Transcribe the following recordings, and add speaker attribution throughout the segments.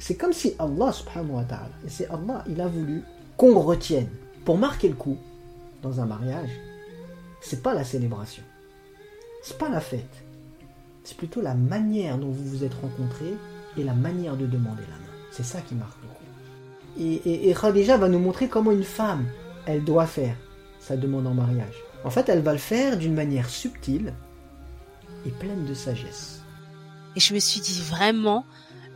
Speaker 1: C'est comme si Allah subhanahu wa ta'ala, et c'est Allah, il a voulu qu'on retienne. Pour marquer le coup, dans un mariage, c'est pas la célébration. C'est pas la fête. C'est plutôt la manière dont vous vous êtes rencontrés et la manière de demander la main. C'est ça qui marque le coup. Et, et, et Khadija va nous montrer comment une femme, elle doit faire sa demande en mariage. En fait, elle va le faire d'une manière subtile et pleine de sagesse.
Speaker 2: Et je me suis dit vraiment,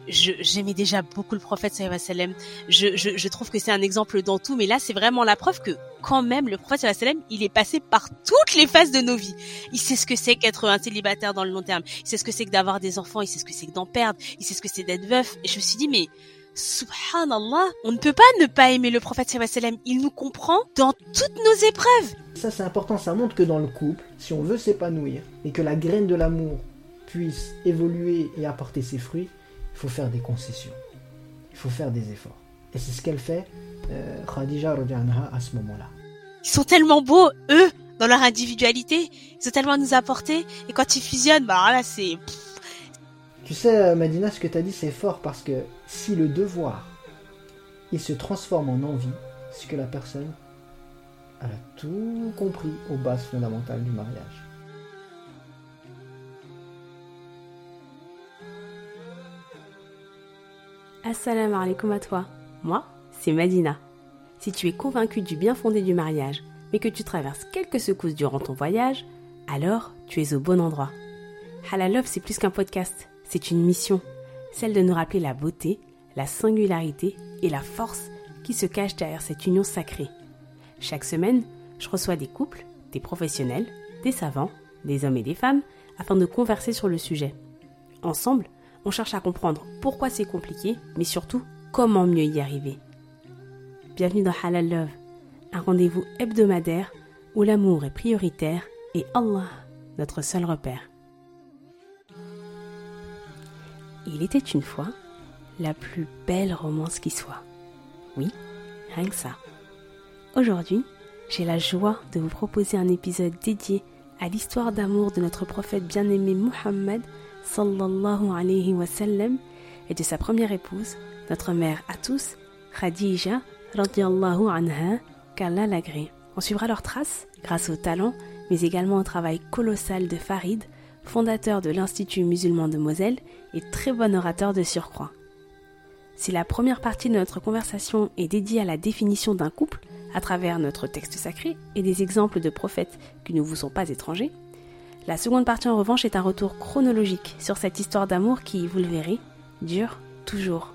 Speaker 2: j'aimais déjà beaucoup le prophète sallallahu alayhi wa sallam. Je, je, je trouve que c'est un exemple dans tout, mais là c'est vraiment la preuve que quand même le prophète sallallahu alayhi wa sallam, il est passé par toutes les phases de nos vies. Il sait ce que c'est qu'être un célibataire dans le long terme. Il sait ce que c'est que d'avoir des enfants. Il sait ce que c'est que d'en perdre. Il sait ce que c'est d'être veuf. Et je me suis dit mais subhanallah, on ne peut pas ne pas aimer le prophète sallallahu alayhi wa sallam. Il nous comprend dans toutes nos épreuves.
Speaker 1: Ça, c'est important. Ça montre que dans le couple, si on veut s'épanouir et que la graine de l'amour puisse évoluer et apporter ses fruits, il faut faire des concessions. Il faut faire des efforts. Et c'est ce qu'elle fait, euh, Khadija anha, à ce moment-là.
Speaker 2: Ils sont tellement beaux, eux, dans leur individualité. Ils ont tellement à nous apporter. Et quand ils fusionnent, bah là c'est
Speaker 1: Tu sais, euh, Madina, ce que tu as dit, c'est fort parce que si le devoir, il se transforme en envie, c'est que la personne, elle a tout compris aux bases fondamentales du mariage.
Speaker 3: Assalamu alaikum à toi. Moi, c'est Madina. Si tu es convaincu du bien fondé du mariage, mais que tu traverses quelques secousses durant ton voyage, alors tu es au bon endroit. Halal Love, c'est plus qu'un podcast, c'est une mission, celle de nous rappeler la beauté, la singularité et la force qui se cachent derrière cette union sacrée. Chaque semaine, je reçois des couples, des professionnels, des savants, des hommes et des femmes, afin de converser sur le sujet. Ensemble, on cherche à comprendre pourquoi c'est compliqué, mais surtout comment mieux y arriver. Bienvenue dans Halal Love, un rendez-vous hebdomadaire où l'amour est prioritaire et Allah, notre seul repère. Il était une fois la plus belle romance qui soit. Oui, rien que ça. Aujourd'hui, j'ai la joie de vous proposer un épisode dédié à l'histoire d'amour de notre prophète bien-aimé Muhammad sallallahu alayhi wa sallam et de sa première épouse, notre mère à tous, Khadija radiallahu anha, qu'Allah l'agrée. On suivra leurs traces grâce au talent, mais également au travail colossal de Farid, fondateur de l'Institut musulman de Moselle et très bon orateur de surcroît. Si la première partie de notre conversation est dédiée à la définition d'un couple à travers notre texte sacré et des exemples de prophètes qui ne vous sont pas étrangers, la seconde partie en revanche est un retour chronologique sur cette histoire d'amour qui, vous le verrez, dure toujours.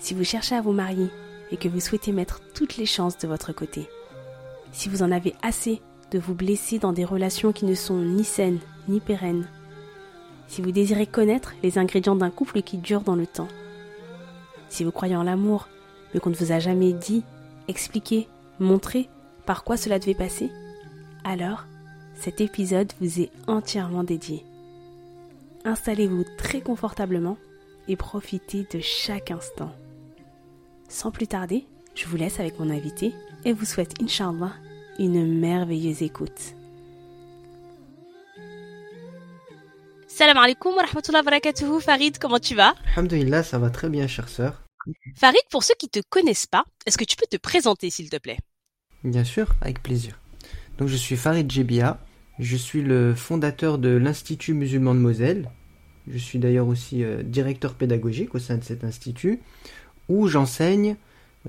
Speaker 3: Si vous cherchez à vous marier et que vous souhaitez mettre toutes les chances de votre côté, si vous en avez assez de vous blesser dans des relations qui ne sont ni saines ni pérennes, si vous désirez connaître les ingrédients d'un couple qui dure dans le temps, si vous croyez en l'amour mais qu'on ne vous a jamais dit, expliqué, montré par quoi cela devait passer, alors cet épisode vous est entièrement dédié. Installez-vous très confortablement et profitez de chaque instant. Sans plus tarder, je vous laisse avec mon invité et vous souhaite, Inch'Allah, une merveilleuse écoute.
Speaker 2: Salam alaikum wa rahmatullahi wa barakatuhu. Farid, comment tu vas?
Speaker 1: Alhamdulillah, ça va très bien, chère sœur.
Speaker 2: Farid, pour ceux qui te connaissent pas, est-ce que tu peux te présenter s'il te plaît?
Speaker 1: Bien sûr, avec plaisir. Donc je suis Farid Jebia, je suis le fondateur de l'Institut musulman de Moselle. Je suis d'ailleurs aussi euh, directeur pédagogique au sein de cet institut où j'enseigne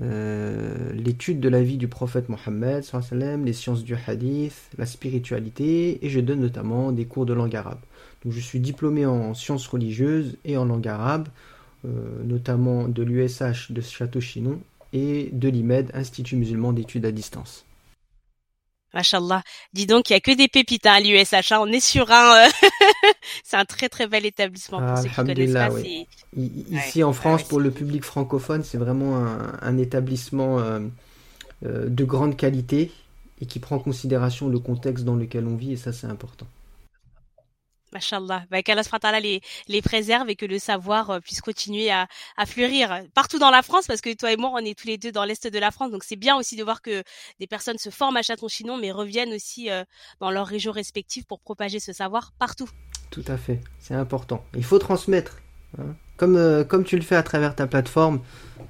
Speaker 1: euh, l'étude de la vie du prophète Mohammed, les sciences du hadith, la spiritualité et je donne notamment des cours de langue arabe. Je suis diplômé en sciences religieuses et en langue arabe, euh, notamment de l'USH de Château-Chinon et de l'IMED, Institut musulman d'études à distance.
Speaker 3: Machallah. Dis donc, il y a que des pépites hein, à l'USH. Hein. On est sur un, euh, c'est un très très bel établissement pour ceux qui connaissent pas.
Speaker 1: Ici en France, pour le public francophone, c'est vraiment un, un établissement euh, euh, de grande qualité et qui prend en considération le contexte dans lequel on vit et ça c'est important.
Speaker 3: Mashallah. Bah, qu'Allah les, les préserve et que le savoir euh, puisse continuer à, à fleurir partout dans la France parce que toi et moi, on est tous les deux dans l'Est de la France. Donc, c'est bien aussi de voir que des personnes se forment à Châton-Chinon mais reviennent aussi euh, dans leurs régions respectives pour propager ce savoir partout.
Speaker 1: Tout à fait. C'est important. Il faut transmettre. Hein. Comme, euh, comme tu le fais à travers ta plateforme,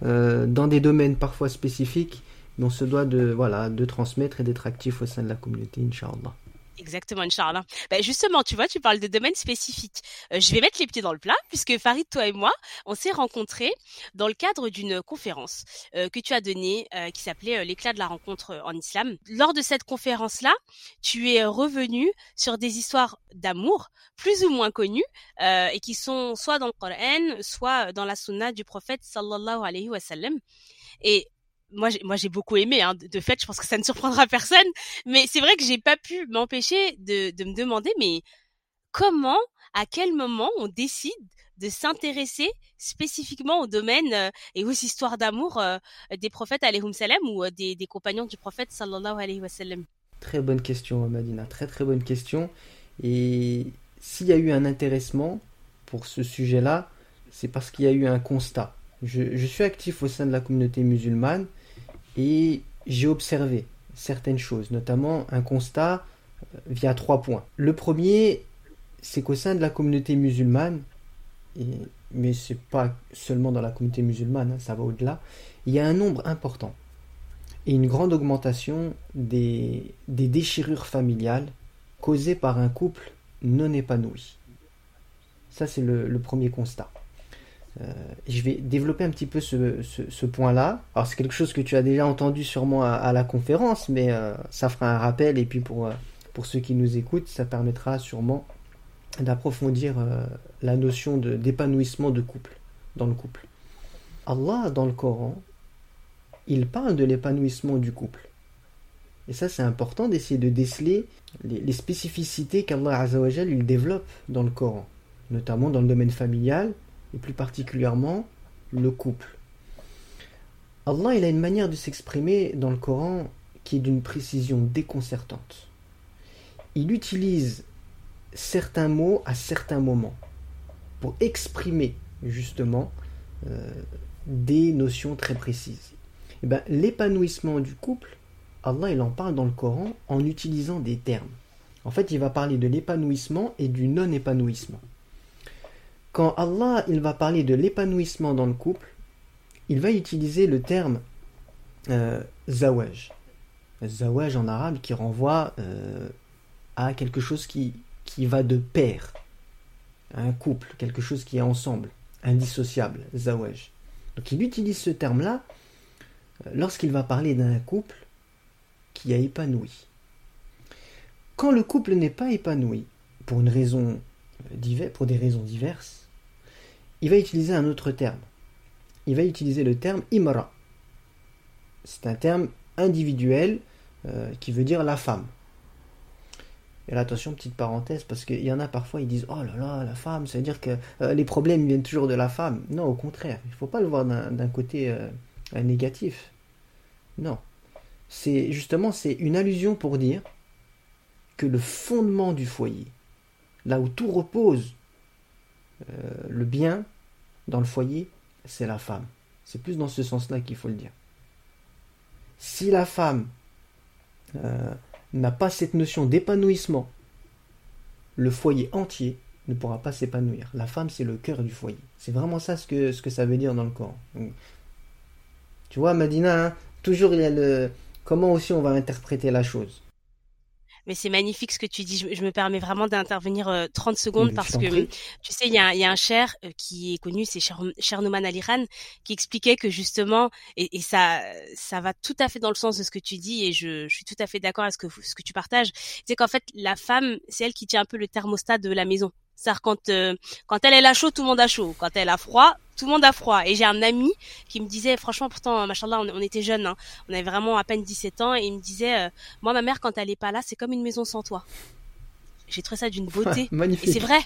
Speaker 1: dans des domaines parfois spécifiques, on se doit de, voilà, de transmettre et d'être actif au sein de la communauté, Inch'Allah.
Speaker 3: Exactement, Inch'Allah. Ben justement, tu vois, tu parles de domaines spécifiques. Euh, je vais mettre les pieds dans le plat, puisque Farid, toi et moi, on s'est rencontrés dans le cadre d'une conférence euh, que tu as donnée, euh, qui s'appelait l'éclat de la rencontre en islam. Lors de cette conférence-là, tu es revenu sur des histoires d'amour, plus ou moins connues, et qui sont soit dans le Coran, soit dans la sunna du prophète sallallahu alayhi wa sallam. Et moi, moi, j'ai beaucoup aimé. Hein. De fait, je pense que ça ne surprendra personne. Mais c'est vrai que j'ai pas pu m'empêcher de, me demander, mais comment, à quel moment on décide de s'intéresser spécifiquement au domaine euh, et aux histoires d'amour euh, des prophètes salam ou euh, des, compagnons du prophète sallallahu alayhi wa
Speaker 1: Très bonne question, Madina. Très très bonne question. Et s'il y a eu un intéressement pour ce sujet-là, c'est parce qu'il y a eu un constat. Je, suis actif au sein de la communauté musulmane et j'ai observé certaines choses, notamment un constat euh, via trois points. Le premier, c'est qu'au sein de la communauté musulmane, et, mais c'est pas seulement dans la communauté musulmane, hein, ça va au-delà, il y a un nombre important et une grande augmentation des, des déchirures familiales causées par un couple non épanoui. Ça, c'est le, le premier constat. Euh, je vais développer un petit peu ce, point-là. Alors c'est quelque chose que tu as déjà entendu sûrement à, la conférence, mais euh, ça fera un rappel et puis pour, euh, pour ceux qui nous écoutent, ça permettra sûrement d'approfondir la notion d'épanouissement de, couple, dans le couple. Allah, dans le Coran, il parle de l'épanouissement du couple. Et ça, c'est important d'essayer de déceler les, les spécificités qu'Allah il développe dans le Coran, notamment dans le domaine familial, et plus particulièrement le couple. Allah il a une manière de s'exprimer dans le Coran qui est d'une précision déconcertante. Il utilise certains mots à certains moments pour exprimer justement euh, des notions très précises. Eh ben, l'épanouissement du couple, Allah il en parle dans le Coran en utilisant des termes. En fait, il va parler de l'épanouissement et du non-épanouissement. Quand Allah il va parler de l'épanouissement dans le couple, il va utiliser le terme euh, zawaj. Zawaj en arabe qui renvoie euh, à quelque chose qui, va de pair, un couple, quelque chose qui est ensemble, indissociable, zawaj. Donc il utilise ce terme-là euh, lorsqu'il va parler d'un couple qui a épanoui. Quand le couple n'est pas épanoui, pour une raison pour des raisons diverses, il va utiliser un autre terme. Il va utiliser le terme imra. C'est un terme individuel euh, qui veut dire la femme. Et attention, petite parenthèse, parce qu'il y en a parfois, ils disent Oh là là, la femme, ça veut dire que euh, les problèmes viennent toujours de la femme. Non, au contraire, il ne faut pas le voir d'un côté euh, négatif. Non. C'est justement, c'est une allusion pour dire que le fondement du foyer, là où tout repose, le bien, dans le foyer, c'est la femme. C'est plus dans ce sens-là qu'il faut le dire. Si la femme euh, n'a pas cette notion d'épanouissement, le foyer entier ne pourra pas s'épanouir. La femme, c'est le cœur du foyer. C'est vraiment ça ce que, ça veut dire dans le Coran. tu vois, Madina, hein, toujours il y a le... Comment aussi on va interpréter la chose?
Speaker 3: Mais c'est magnifique ce que tu dis. Je, me permets vraiment d'intervenir 30 euh, secondes parce que tu sais, il y a, y a, un cher euh, qui est connu, c'est Chernoman Aliran, qui expliquait que justement, et, et, ça, ça va tout à fait dans le sens de ce que tu dis, et je, je suis tout à fait d'accord avec ce que, ce que tu partages. C'est qu'en fait, la femme, c'est elle qui tient un peu le thermostat de la maison. C'est-à-dire quand euh, quand elle, elle a chaud, tout le monde a chaud. Quand elle a froid, tout le monde a froid. Et j'ai un ami qui me disait, franchement, pourtant, machallah, on, on était jeunes, hein, on avait vraiment à peine 17 ans, et il me disait, euh, moi, ma mère, quand elle est pas là, c'est comme une maison sans toi. J'ai trouvé ça d'une beauté.
Speaker 1: Magnifique.
Speaker 3: Et c'est vrai.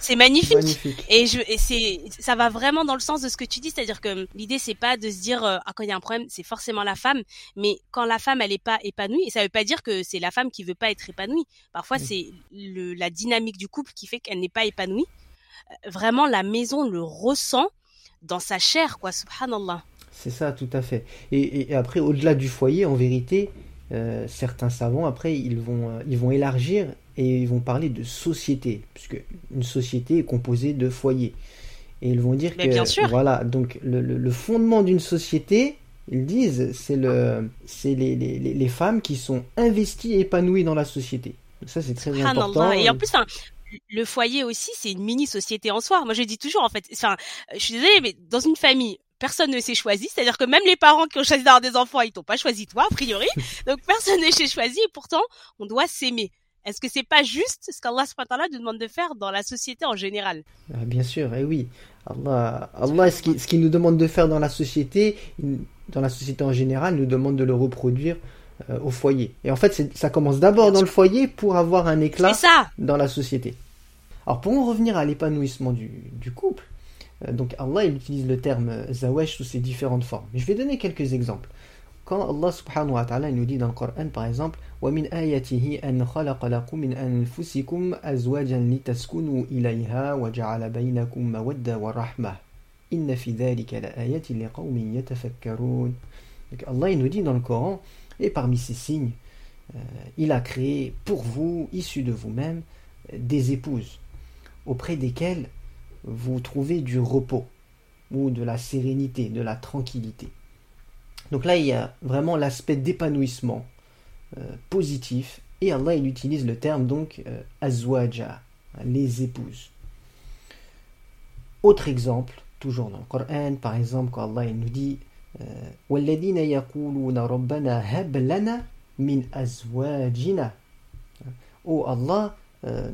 Speaker 3: C'est magnifique.
Speaker 1: Magnifique.
Speaker 3: Et je, et c'est, ça va vraiment dans le sens de ce que tu dis, c'est-à-dire que l'idée c'est pas de se dire, euh, ah quand il y a un problème, c'est forcément la femme, mais quand la femme elle est pas épanouie, et ça veut pas dire que c'est la femme qui veut pas être épanouie. Parfois c'est le, la dynamique du couple qui fait qu'elle n'est pas épanouie. Euh, Vraiment la maison le ressent dans sa chair, quoi. Subhanallah.
Speaker 1: C'est ça, tout à fait. Et, après, au-delà du foyer, en vérité, euh, certains savants, après, ils vont, ils vont élargir et ils vont parler de société, puisque une société est composée de foyers. Et ils vont dire
Speaker 3: Mais
Speaker 1: que,
Speaker 3: bien sûr.
Speaker 1: voilà, donc le, le- le fondement d'une société, ils disent, c'est le, c'est les, les, les- femmes qui sont investies et épanouies dans la société. Donc ça, c'est très important.
Speaker 3: Et en plus, enfin, le foyer aussi, c'est une mini société en soi. Moi, je dis toujours, en fait, enfin, je suis désolée, mais dans une famille, personne ne s'est choisi. C'est-à-dire que même les parents qui ont choisi d'avoir des enfants, ils t'ont pas choisi toi, a priori. Donc, personne ne s'est choisi. Et pourtant, on doit s'aimer. Est-ce que c'est pas juste ce qu'Allah nous demande de faire dans la société en général?
Speaker 1: Ah, bien sûr, et oui. Allah, Allah ce qu'il nous demande de faire dans la société, dans la société en général, nous demande de le reproduire euh, au foyer. Et en fait, ça commence d'abord dans le foyer pour avoir un éclat
Speaker 3: ça
Speaker 1: dans la société. Alors pour en revenir à l'épanouissement du, du couple, euh, donc Allah il utilise le terme euh, zawesh sous ses différentes formes. Je vais donner quelques exemples. Quand Allah subhanahu wa ta'ala il nous dit dans le Coran par exemple وَمِنْ آيَاتِهِ أَنْ خَلَقَ لَكُم مِنْ أَنفُسِكُمْ أَزْوَاجًا لِتَسْكُنُوا إِلَيْهَا وَجَعَلَ بَيْنَكُم مَوَدَّةً وَرَحْمَةً إِنَّ فِي ذَلِكَ لَآيَاتٍ لِقَوْمٍ يَتَفَكَّرُونَ Donc Allah il nous dit dans le Coran et parmi ces signes euh, il a créé pour vous, issus de vous-même, des épouses auprès desquelles vous trouvez du repos ou de la sérénité, de la tranquillité. Donc là, il y a vraiment l'aspect d'épanouissement euh, positif et Allah il utilise le terme donc euh, azwaja, les épouses. Autre exemple, toujours dans le Coran, par exemple, quand Allah il nous dit euh, وَالَّذِينَ يَقُولُونَ رَبَّنَا هَبْ لَنَا مِنْ أَزْوَاجِنَا Oh Allah, euh,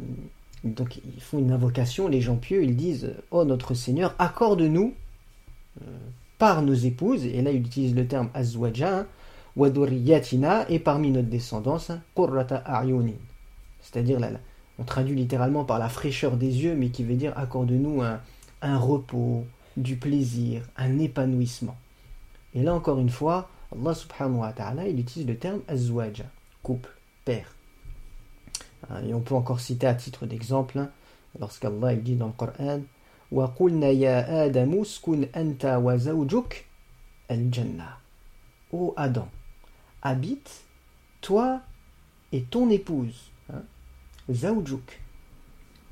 Speaker 1: donc ils font une invocation, les gens pieux, ils disent Oh notre Seigneur, accorde-nous euh, par nos épouses, et là ils utilisent le terme azwaja, hein, wa dhurriyyatina, et parmi notre descendance, qurrata a'yunin. C'est-à-dire, là, on traduit littéralement par la fraîcheur des yeux, mais qui veut dire accorde-nous un, un repos, du plaisir, un épanouissement. Et là encore une fois, Allah subhanahu wa ta'ala, il utilise le terme azwaja, couple, père. Hein, Et on peut encore citer à titre d'exemple, hein, lorsqu'Allah il dit dans le Coran وَقُلْنَا يَا آدَمُ اسْكُنْ أَنْتَ وَزَوْجُكَ الْجَنَّةَ Ô Adam, habite toi et ton épouse, hein, zawjuk,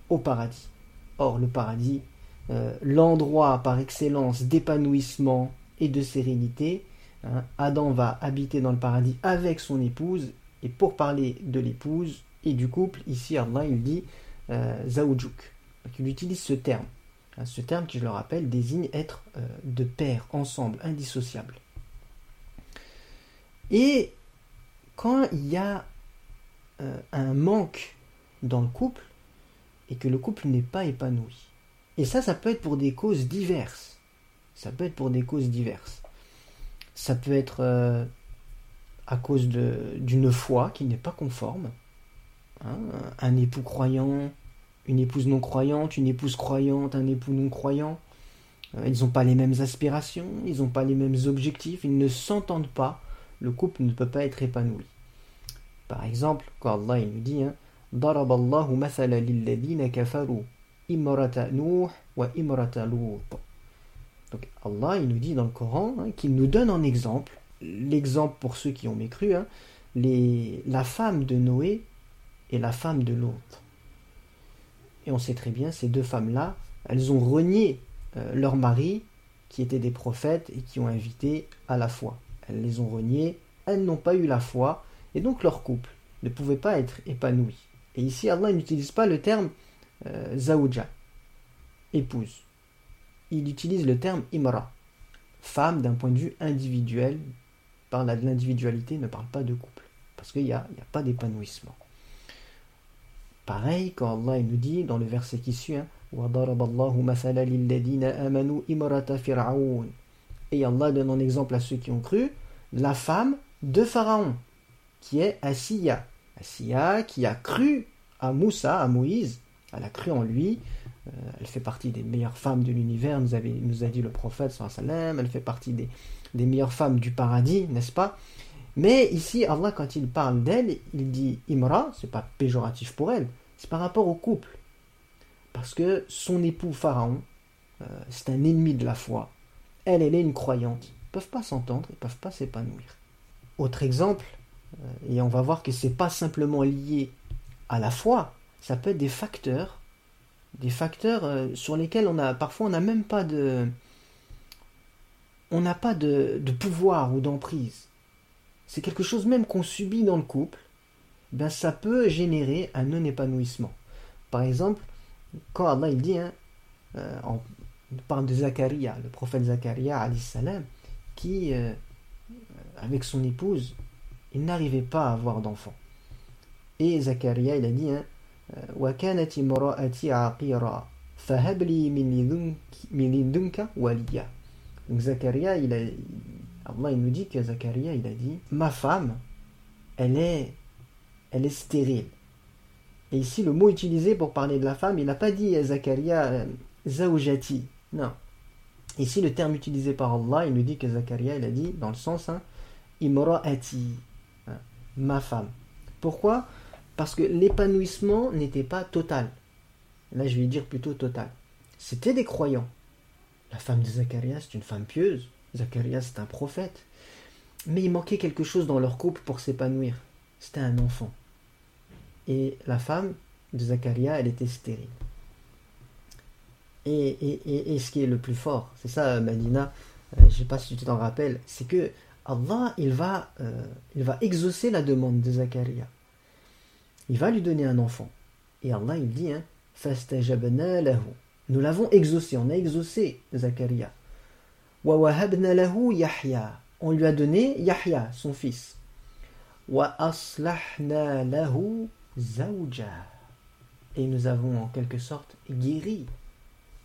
Speaker 1: au paradis. Or, le paradis, euh, l'endroit par excellence d'épanouissement et de sérénité, hein, Adam va habiter dans le paradis avec son épouse, et pour parler de l'épouse et du couple, ici Allah il dit euh, zawjuk. Donc, il utilise ce terme. Ce terme qui, je le rappelle, désigne être euh, de pair, ensemble, indissociable. Et quand il y a euh, un manque dans le couple et que le couple n'est pas épanoui, et ça, ça peut être pour des causes diverses. Ça peut être pour des causes diverses. Ça peut être euh, à cause d'une foi qui n'est pas conforme. Hein, un époux croyant, une épouse non croyante, une épouse croyante, un époux non croyant. Euh, Ils n'ont pas les mêmes aspirations, ils n'ont pas les mêmes objectifs, ils ne s'entendent pas. Le couple ne peut pas être épanoui. Par exemple, quand Allah il nous dit hein, ضرب الله مثلا للذين كفروا امرأة نوح وامرأة لوط. Donc Allah il nous dit dans le Coran hein, qu'il nous donne en exemple, l'exemple pour ceux qui ont mécru, hein, les, la femme de Noé et la femme de Lot. Et on sait très bien, ces deux femmes-là, elles ont renié euh, leurs maris, qui étaient des prophètes et qui ont invité à la foi. Elles les ont reniés, elles n'ont pas eu la foi, et donc leur couple ne pouvait pas être épanoui. Et ici, Allah n'utilise pas le terme euh, zawja, épouse. Il utilise le terme imra, femme d'un point de vue individuel. Par là de l'individualité, ne parle pas de couple, parce qu'il n'y a, a pas d'épanouissement. Pareil quand Allah nous dit dans le verset qui suit hein, et Allah donne en exemple à ceux qui ont cru la femme de Pharaon, qui est Asiya. Asiya qui a cru à Moussa, à Moïse, elle a cru en lui. Euh, elle fait partie des meilleures femmes de l'univers, nous, a dit le prophète, elle fait partie des meilleures femmes du paradis, n'est-ce pas? Mais ici, Allah, quand il parle d'elle, il dit Imra, c'est pas péjoratif pour elle, c'est par rapport au couple. Parce que son époux Pharaon, euh, c'est un ennemi de la foi. Elle, elle est une croyante. Ils ne peuvent pas s'entendre, ils ne peuvent pas s'épanouir. Autre exemple, euh, et on va voir que c'est pas simplement lié à la foi, ça peut être des facteurs, des facteurs euh, sur lesquels on a parfois on n'a même pas de, on n'a pas de, de, pouvoir ou d'emprise c'est quelque chose même qu'on subit dans le couple, ben ça peut générer un non-épanouissement. Par exemple, quand Allah il dit, hein, euh, on parle de Zacharia, le prophète Zacharia, salam, qui, euh, avec son épouse, il n'arrivait pas à avoir d'enfant. Et Zacharia, il a dit, hein, euh, donc Zacharia, il a, Allah il nous dit que Zacharia il a dit ma femme elle est elle est stérile et ici le mot utilisé pour parler de la femme il n'a pas dit Zacharia euh, zaoujati non ici le terme utilisé par Allah il nous dit que Zacharia il a dit dans le sens hein, imra'ati hein, ma femme pourquoi? Parce que l'épanouissement n'était pas total. Là, je vais dire plutôt total. C'était des croyants. La femme de Zacharias, c'est une femme pieuse. Zacharias, c'est un prophète. Mais il manquait quelque chose dans leur couple pour s'épanouir. C'était un enfant. Et la femme de Zacharia, elle était stérile. Et, et, ce qui est le plus fort, c'est ça, Madina, euh, je ne sais pas si tu t'en rappelles, c'est que Allah, il va, euh, il va exaucer la demande de Zacharia il va lui donner un enfant. Et Allah, il dit, hein, Nous l'avons exaucé, on a exaucé Zakaria. Yahya. On lui a donné Yahya, son fils. Wa lahu Et nous avons en quelque sorte guéri.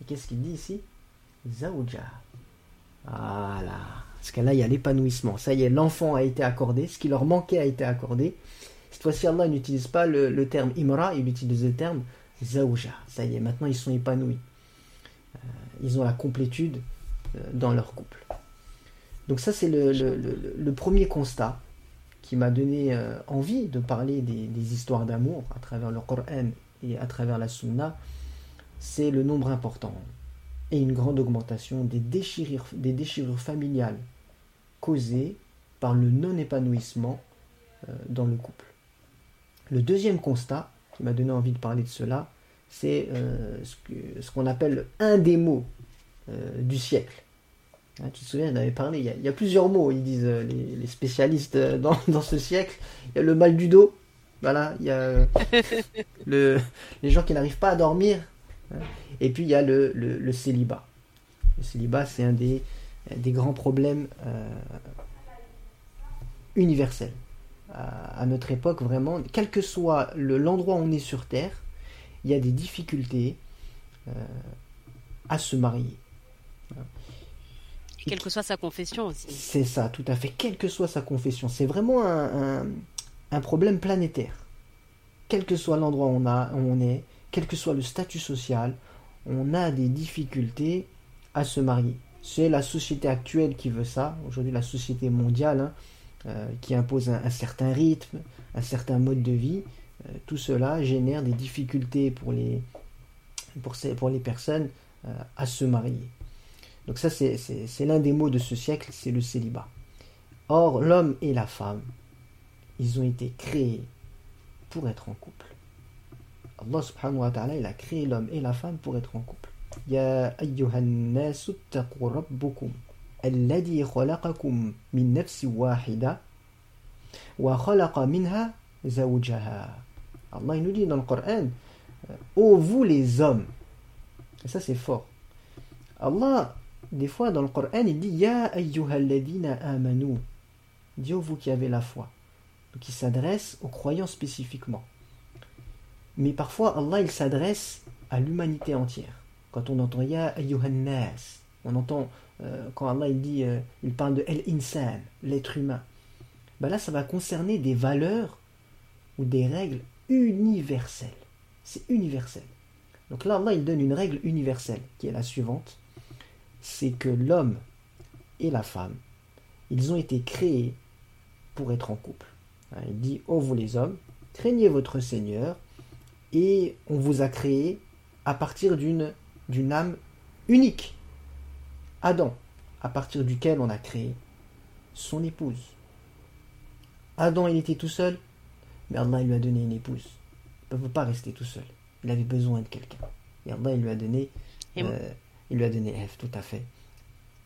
Speaker 1: Et qu'est-ce qu'il dit ici? Zawja. Voilà. Parce que là, il y a l'épanouissement. Ça y est, l'enfant a été accordé. Ce qui leur manquait a été accordé. Cette fois-ci, Allah n'utilise pas le, terme imra, il utilise le terme zawja. Ça y est, maintenant ils sont épanouis. Euh, ils ont la complétude dans leur couple. Donc ça, c'est le, premier constat qui m'a donné euh, envie de parler des, histoires d'amour à travers le Coran et à travers la Sunna. C'est le nombre important et une grande augmentation des déchirures, familiales causées par le non-épanouissement dans le couple. Le deuxième constat qui m'a donné envie de parler de cela, c'est euh, ce qu'on appelle un des mots euh, du siècle. Hein, tu te souviens, on avait parlé, il y, a, plusieurs mots, ils disent euh, les, spécialistes dans, ce siècle. Il y a le mal du dos, voilà, il y a le, les gens qui n'arrivent pas à dormir, hein, et puis il y a le, le, célibat. Le célibat, c'est un des, des grands problèmes universels à, notre époque, vraiment, quel que soit l'endroit où on est sur Terre, il y a des difficultés euh, à se marier.
Speaker 3: Quelle que soit sa confession aussi.
Speaker 1: C'est ça, tout à fait. Quelle que soit sa confession. C'est vraiment un, problème planétaire. Quel que soit l'endroit où, on est, quel que soit le statut social, on a des difficultés à se marier. C'est la société actuelle qui veut ça. Aujourd'hui, la société mondiale, hein, euh, qui impose un, certain rythme, un certain mode de vie, euh, tout cela génère des difficultés pour les, pour les personnes euh, à se marier. Donc ça, c'est l'un des mots de ce siècle, c'est le célibat. Or, l'homme et la femme, ils ont été créés pour être en couple. Allah subhanahu wa ta'ala, il a créé l'homme et la femme pour être en couple. Ya ayyuhannasu rabbukum alladhi khalaqakum min wahida wa khalaqa minha zawjaha. Allah nous dit dans le Coran, euh, ô vous les hommes, ça c'est fort, Allah des fois dans le Coran il dit Ya ayyuhalladina amanu dit ô vous qui avez la foi donc il s'adresse aux croyants spécifiquement Mais parfois, Allah, il s'adresse à l'humanité entière. Quand on entend Ya ayyuhannas, on entend euh, quand Allah il dit, euh, il parle de El Insan, l'être humain. Ben là, ça va concerner des valeurs ou des règles universelles. C'est universel. Donc là, Allah il donne une règle universelle qui est la suivante c'est que l'homme et la femme, ils ont été créés pour être en couple. Hein, il dit Oh, vous les hommes, craignez votre Seigneur, et on vous a créé à partir d'une, d'une âme unique. Adam, à partir duquel on a créé son épouse. Adam, il était tout seul, mais Allah il lui a donné une épouse. Il ne peut pas rester tout seul. Il avait besoin de quelqu'un. Et Allah il lui a donné, euh, il lui a donné Ève, tout à fait.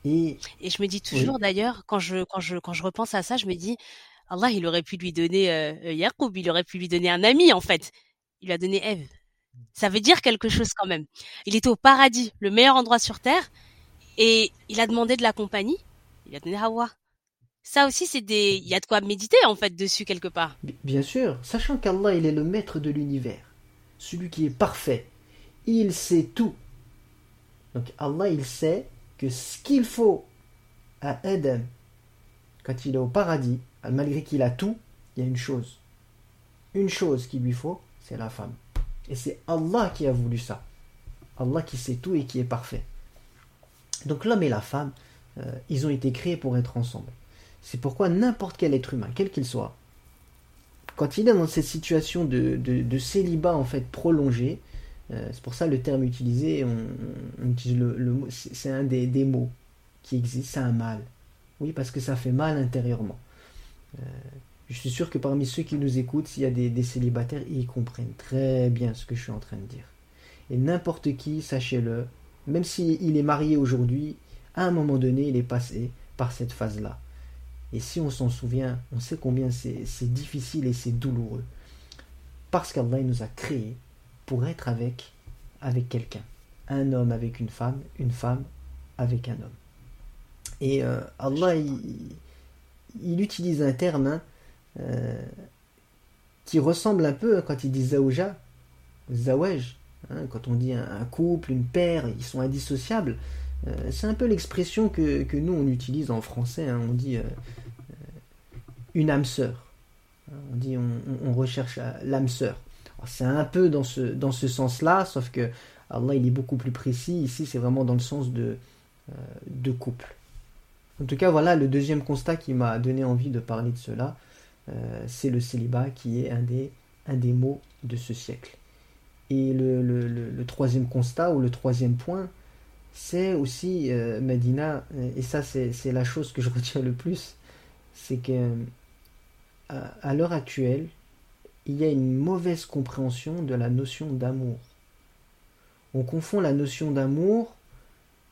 Speaker 3: Et, et je me dis toujours d'ailleurs, quand je, quand, je, quand je repense à ça, je me dis, Allah, il aurait pu lui donner euh, il aurait pu lui donner un ami en fait. Il lui a donné Ève. Ça veut dire quelque chose quand même. Il était au paradis, le meilleur endroit sur terre, et il a demandé de la compagnie. Il a donné Hawa. Ça aussi, c'est des, il y a de quoi méditer en fait dessus quelque part.
Speaker 1: Bien sûr, sachant qu'Allah, il est le maître de l'univers, celui qui est parfait. Il sait tout. Donc Allah, il sait que ce qu'il faut à Adam, quand il est au paradis, malgré qu'il a tout, il y a une chose. Une chose qu'il lui faut, c'est la femme. Et c'est Allah qui a voulu ça. Allah qui sait tout et qui est parfait. Donc l'homme et la femme, euh, ils ont été créés pour être ensemble. C'est pourquoi n'importe quel être humain, quel qu'il soit, quand il est dans cette situation de, de célibat en fait prolongé, euh, c'est pour ça le terme utilisé, on, c'est un des, mots qui existe, c'est un mal. Oui, parce que ça fait mal intérieurement. Euh, je suis sûr que parmi ceux qui nous écoutent, s'il y a des, célibataires, ils comprennent très bien ce que je suis en train de dire. Et n'importe qui, sachez-le, même s'il est marié aujourd'hui, à un moment donné, il est passé par cette phase-là. Et si on s'en souvient, on sait combien c'est difficile et c'est douloureux. Parce qu'Allah nous a créés pour être avec, avec quelqu'un. Un homme avec une femme, une femme avec un homme. Et euh, Allah, il, utilise un terme hein, euh, qui ressemble un peu quand il dit zaouja, zawej, hein, quand on dit un, couple, une paire, ils sont indissociables. Euh, c'est un peu l'expression que, nous on utilise en français, hein, on dit une âme sœur. On dit on recherche l'âme sœur. C'est un peu dans ce, dans ce sens-là, sauf que Allah il est beaucoup plus précis. Ici, c'est vraiment dans le sens de, euh, de couple. En tout cas, voilà le deuxième constat qui m'a donné envie de parler de cela. Euh, c'est le célibat qui est un des, un des mots de ce siècle. Et le, le, troisième constat ou le troisième point, c'est aussi euh, Medina, et ça c'est la chose que je retiens le plus, c'est que à l'heure actuelle, il y a une mauvaise compréhension de la notion d'amour. On confond la notion d'amour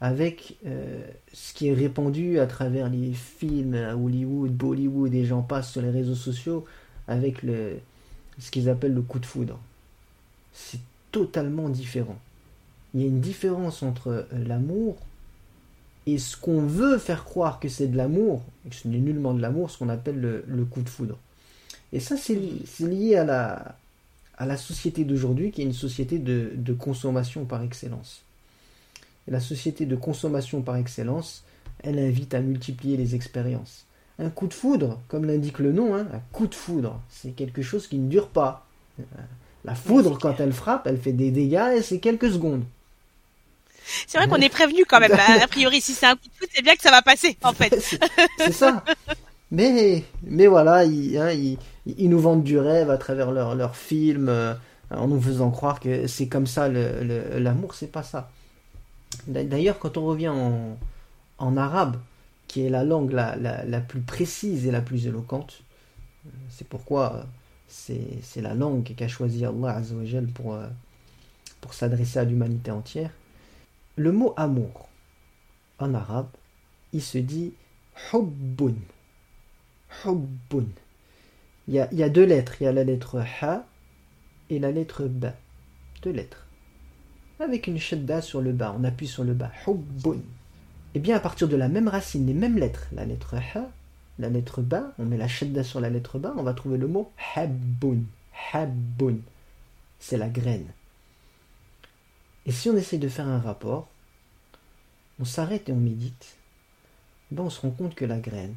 Speaker 1: avec euh, ce qui est répandu à travers les films Hollywood, Bollywood et j'en passe sur les réseaux sociaux avec ce qu'ils appellent le coup de foudre. C'est totalement différent. Il y a une différence entre euh, l'amour et ce qu'on veut faire croire que c'est de l'amour, et que ce n'est nullement de l'amour, ce qu'on appelle le coup de foudre. Et ça, c'est lié à la, à la société d'aujourd'hui, qui est une société de, de, consommation par excellence. Et la société de consommation par excellence, elle invite à multiplier les expériences. Un coup de foudre, comme l'indique le nom, hein, un coup de foudre, c'est quelque chose qui ne dure pas. La foudre, quand elle frappe, elle fait des dégâts et c'est quelques secondes.
Speaker 3: C'est vrai qu'on est prévenu quand même. A priori, si c'est un coup de foudre, c'est bien que ça va passer, en fait.
Speaker 1: c'est ça. Mais, mais voilà, ils, hein, ils, nous vendent du rêve à travers leurs leur films, euh, en nous faisant croire que c'est comme ça l'amour, c'est pas ça. D'ailleurs, quand on revient en, en, arabe, qui est la langue la, la, la, plus précise et la plus éloquente, c'est pourquoi c'est la langue qu'a choisi Allah Azzawajal pour, euh, pour s'adresser à l'humanité entière. Le mot amour, en arabe, il se dit hubbun. Hubbun. Il y, a, deux lettres. Il y a la lettre Ha et la lettre Ba. Deux lettres. Avec une shadda sur le bas. On appuie sur le bas. Hubbun. Et eh bien, à partir de la même racine, les mêmes lettres, la lettre Ha, la lettre Ba, on met la shadda sur la lettre Ba, on va trouver le mot Habbun. Habbun. c'est la graine. Et si on essaye de faire un rapport, on s'arrête et on médite, ben on se rend compte que la graine,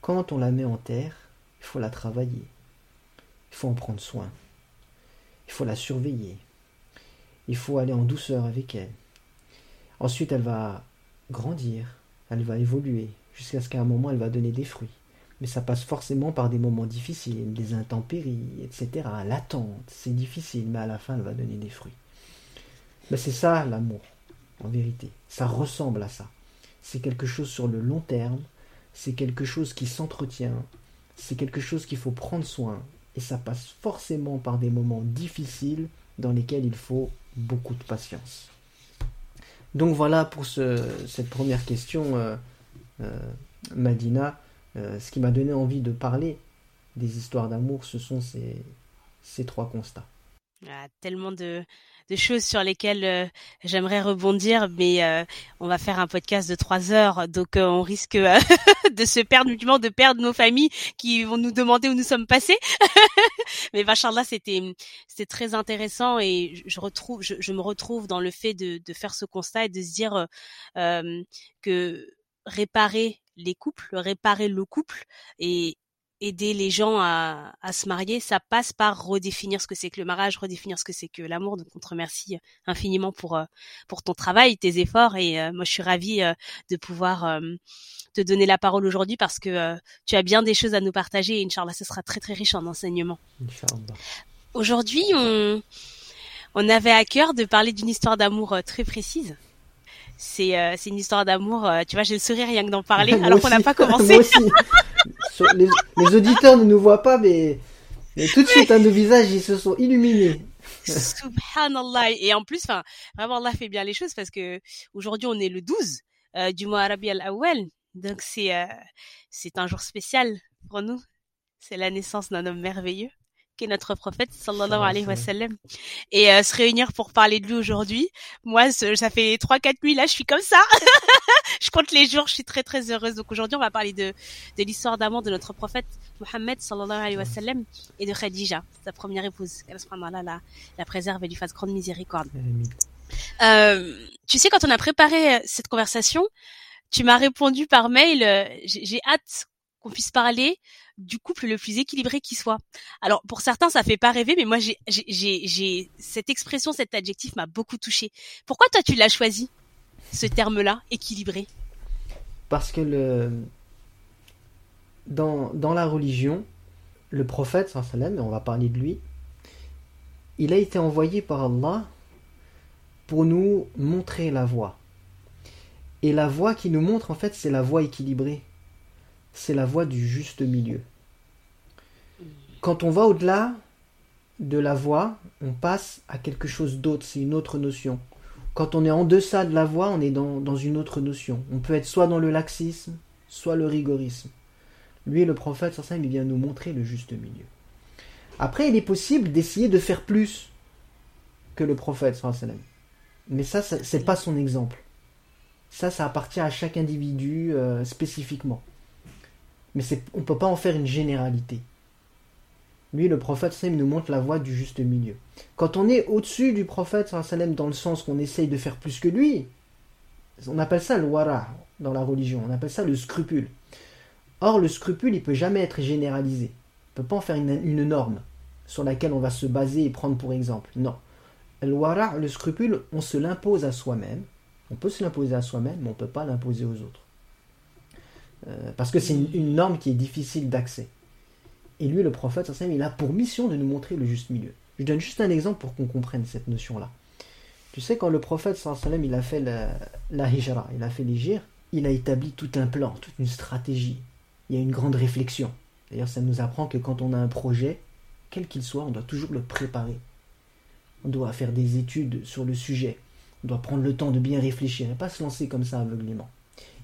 Speaker 1: quand on la met en terre, il faut la travailler, il faut en prendre soin, il faut la surveiller, il faut aller en douceur avec elle. Ensuite, elle va grandir, elle va évoluer, jusqu'à ce qu'à un moment, elle va donner des fruits. Mais ça passe forcément par des moments difficiles, des intempéries, etc. L'attente, c'est difficile, mais à la fin, elle va donner des fruits. Mais c'est ça l'amour, en vérité. Ça ressemble à ça. C'est quelque chose sur le long terme, c'est quelque chose qui s'entretient, c'est quelque chose qu'il faut prendre soin, et ça passe forcément par des moments difficiles dans lesquels il faut beaucoup de patience. Donc voilà pour cette première question, euh, euh, Madina. Euh, ce qui m'a donné envie de parler des histoires d'amour, ce sont ces, trois constats.
Speaker 3: Ah, tellement de, choses sur lesquelles j'aimerais rebondir, mais on va faire un podcast de trois heures, donc on risque de se perdre, mutuellement, de perdre nos familles qui vont nous demander où nous sommes passés. mais là c'était c'était très intéressant et je retrouve, je, me retrouve dans le fait de, de, faire ce constat et de se dire que réparer les couples, réparer le couple et aider les gens à, à, se marier, ça passe par redéfinir ce que c'est que le mariage, redéfinir ce que c'est que l'amour. Donc on te remercie infiniment pour euh, pour ton travail, tes efforts et euh, moi je suis ravie euh, de pouvoir te donner la parole aujourd'hui parce que tu as bien des choses à nous partager et Inch'Allah ce sera très très riche en enseignements. Aujourd'hui on on avait à cœur de parler d'une histoire d'amour très précise c'est euh, c'est une histoire d'amour. Euh, tu vois, j'ai le sourire rien que d'en parler, alors qu'on n'a pas commencé.
Speaker 1: les, les, auditeurs ne nous voient pas, mais, mais tout de suite, nos visages, ils se sont illuminés.
Speaker 3: Subhanallah. Et en plus, enfin, vraiment, Allah fait bien les choses parce que aujourd'hui, on est le 12 euh, du mois Arabi al-Awwal. Donc, c'est c'est un jour spécial pour nous. C'est la naissance d'un homme merveilleux notre prophète sallallahu alayhi wa sallam et euh, se réunir pour parler de lui aujourd'hui. Moi, ça fait trois quatre nuits là, je suis comme ça. je compte les jours, je suis très très heureuse. Donc aujourd'hui, on va parler de de l'histoire d'amour de notre prophète Mohammed sallallahu alayhi wa sallam et de Khadija, sa première épouse. Qu'Allah la, la, la préserve et lui fasse grande miséricorde. Euh, tu sais, quand on a préparé euh, cette conversation, tu m'as répondu par mail, euh, j'ai hâte qu'on puisse parler du couple le plus équilibré qui soit. Alors pour certains ça fait pas rêver, mais moi j'ai cette expression, cet adjectif m'a beaucoup touché. Pourquoi toi tu l'as choisi ce terme-là, équilibré?
Speaker 1: Parce que dans, la religion, le prophète sallam, on va parler de lui, il a été envoyé par Allah pour nous montrer la voie. Et la voie qui nous montre en fait, c'est la voie équilibrée c'est la voie du juste milieu. Quand on va au-delà de la voie, on passe à quelque chose d'autre, c'est une autre notion. Quand on est en deçà de la voie, on est dans, une autre notion. On peut être soit dans le laxisme, soit le rigorisme. Lui, le prophète, il vient nous montrer le juste milieu. Après, il est possible d'essayer de faire plus que le prophète, mais ça, c'est pas son exemple. Ça, ça appartient à chaque individu euh, spécifiquement. Mais on ne peut pas en faire une généralité. Lui, le prophète nous montre la voie du juste milieu. Quand on est au-dessus du prophète dans le sens qu'on essaye de faire plus que lui, on appelle ça le dans la religion, on appelle ça le scrupule. Or, le scrupule, il peut jamais être généralisé. On ne peut pas en faire une, norme sur laquelle on va se baser et prendre pour exemple. Non. Le le scrupule, on se l'impose à soi-même. On peut se l'imposer à soi-même, mais on ne peut pas l'imposer aux autres. Euh, parce que c'est une, norme qui est difficile d'accès. Et lui, le prophète, il a pour mission de nous montrer le juste milieu. Je donne juste un exemple pour qu'on comprenne cette notion-là. Tu sais, quand le prophète, il a fait la, la hijra, il a fait l'hijr, il a établi tout un plan, toute une stratégie. Il y a une grande réflexion. D'ailleurs, ça nous apprend que quand on a un projet, quel qu'il soit, on doit toujours le préparer. On doit faire des études sur le sujet. On doit prendre le temps de bien réfléchir et pas se lancer comme ça aveuglément.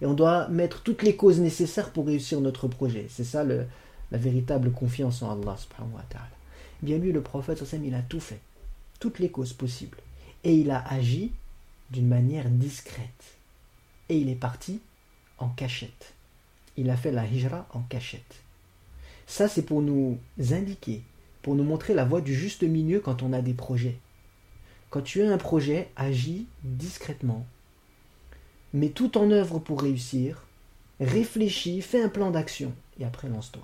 Speaker 1: Et on doit mettre toutes les causes nécessaires pour réussir notre projet. C'est ça le, la véritable confiance en Allah subhanahu wa. Bien lui, le prophète, il a tout fait. Toutes les causes possibles. Et il a agi d'une manière discrète. Et il est parti en cachette. Il a fait la hijra en cachette. Ça, c'est pour nous indiquer pour nous montrer la voie du juste milieu quand on a des projets. Quand tu as un projet, agis discrètement. Mets tout en œuvre pour réussir. Réfléchis, fais un plan d'action et après lance-toi.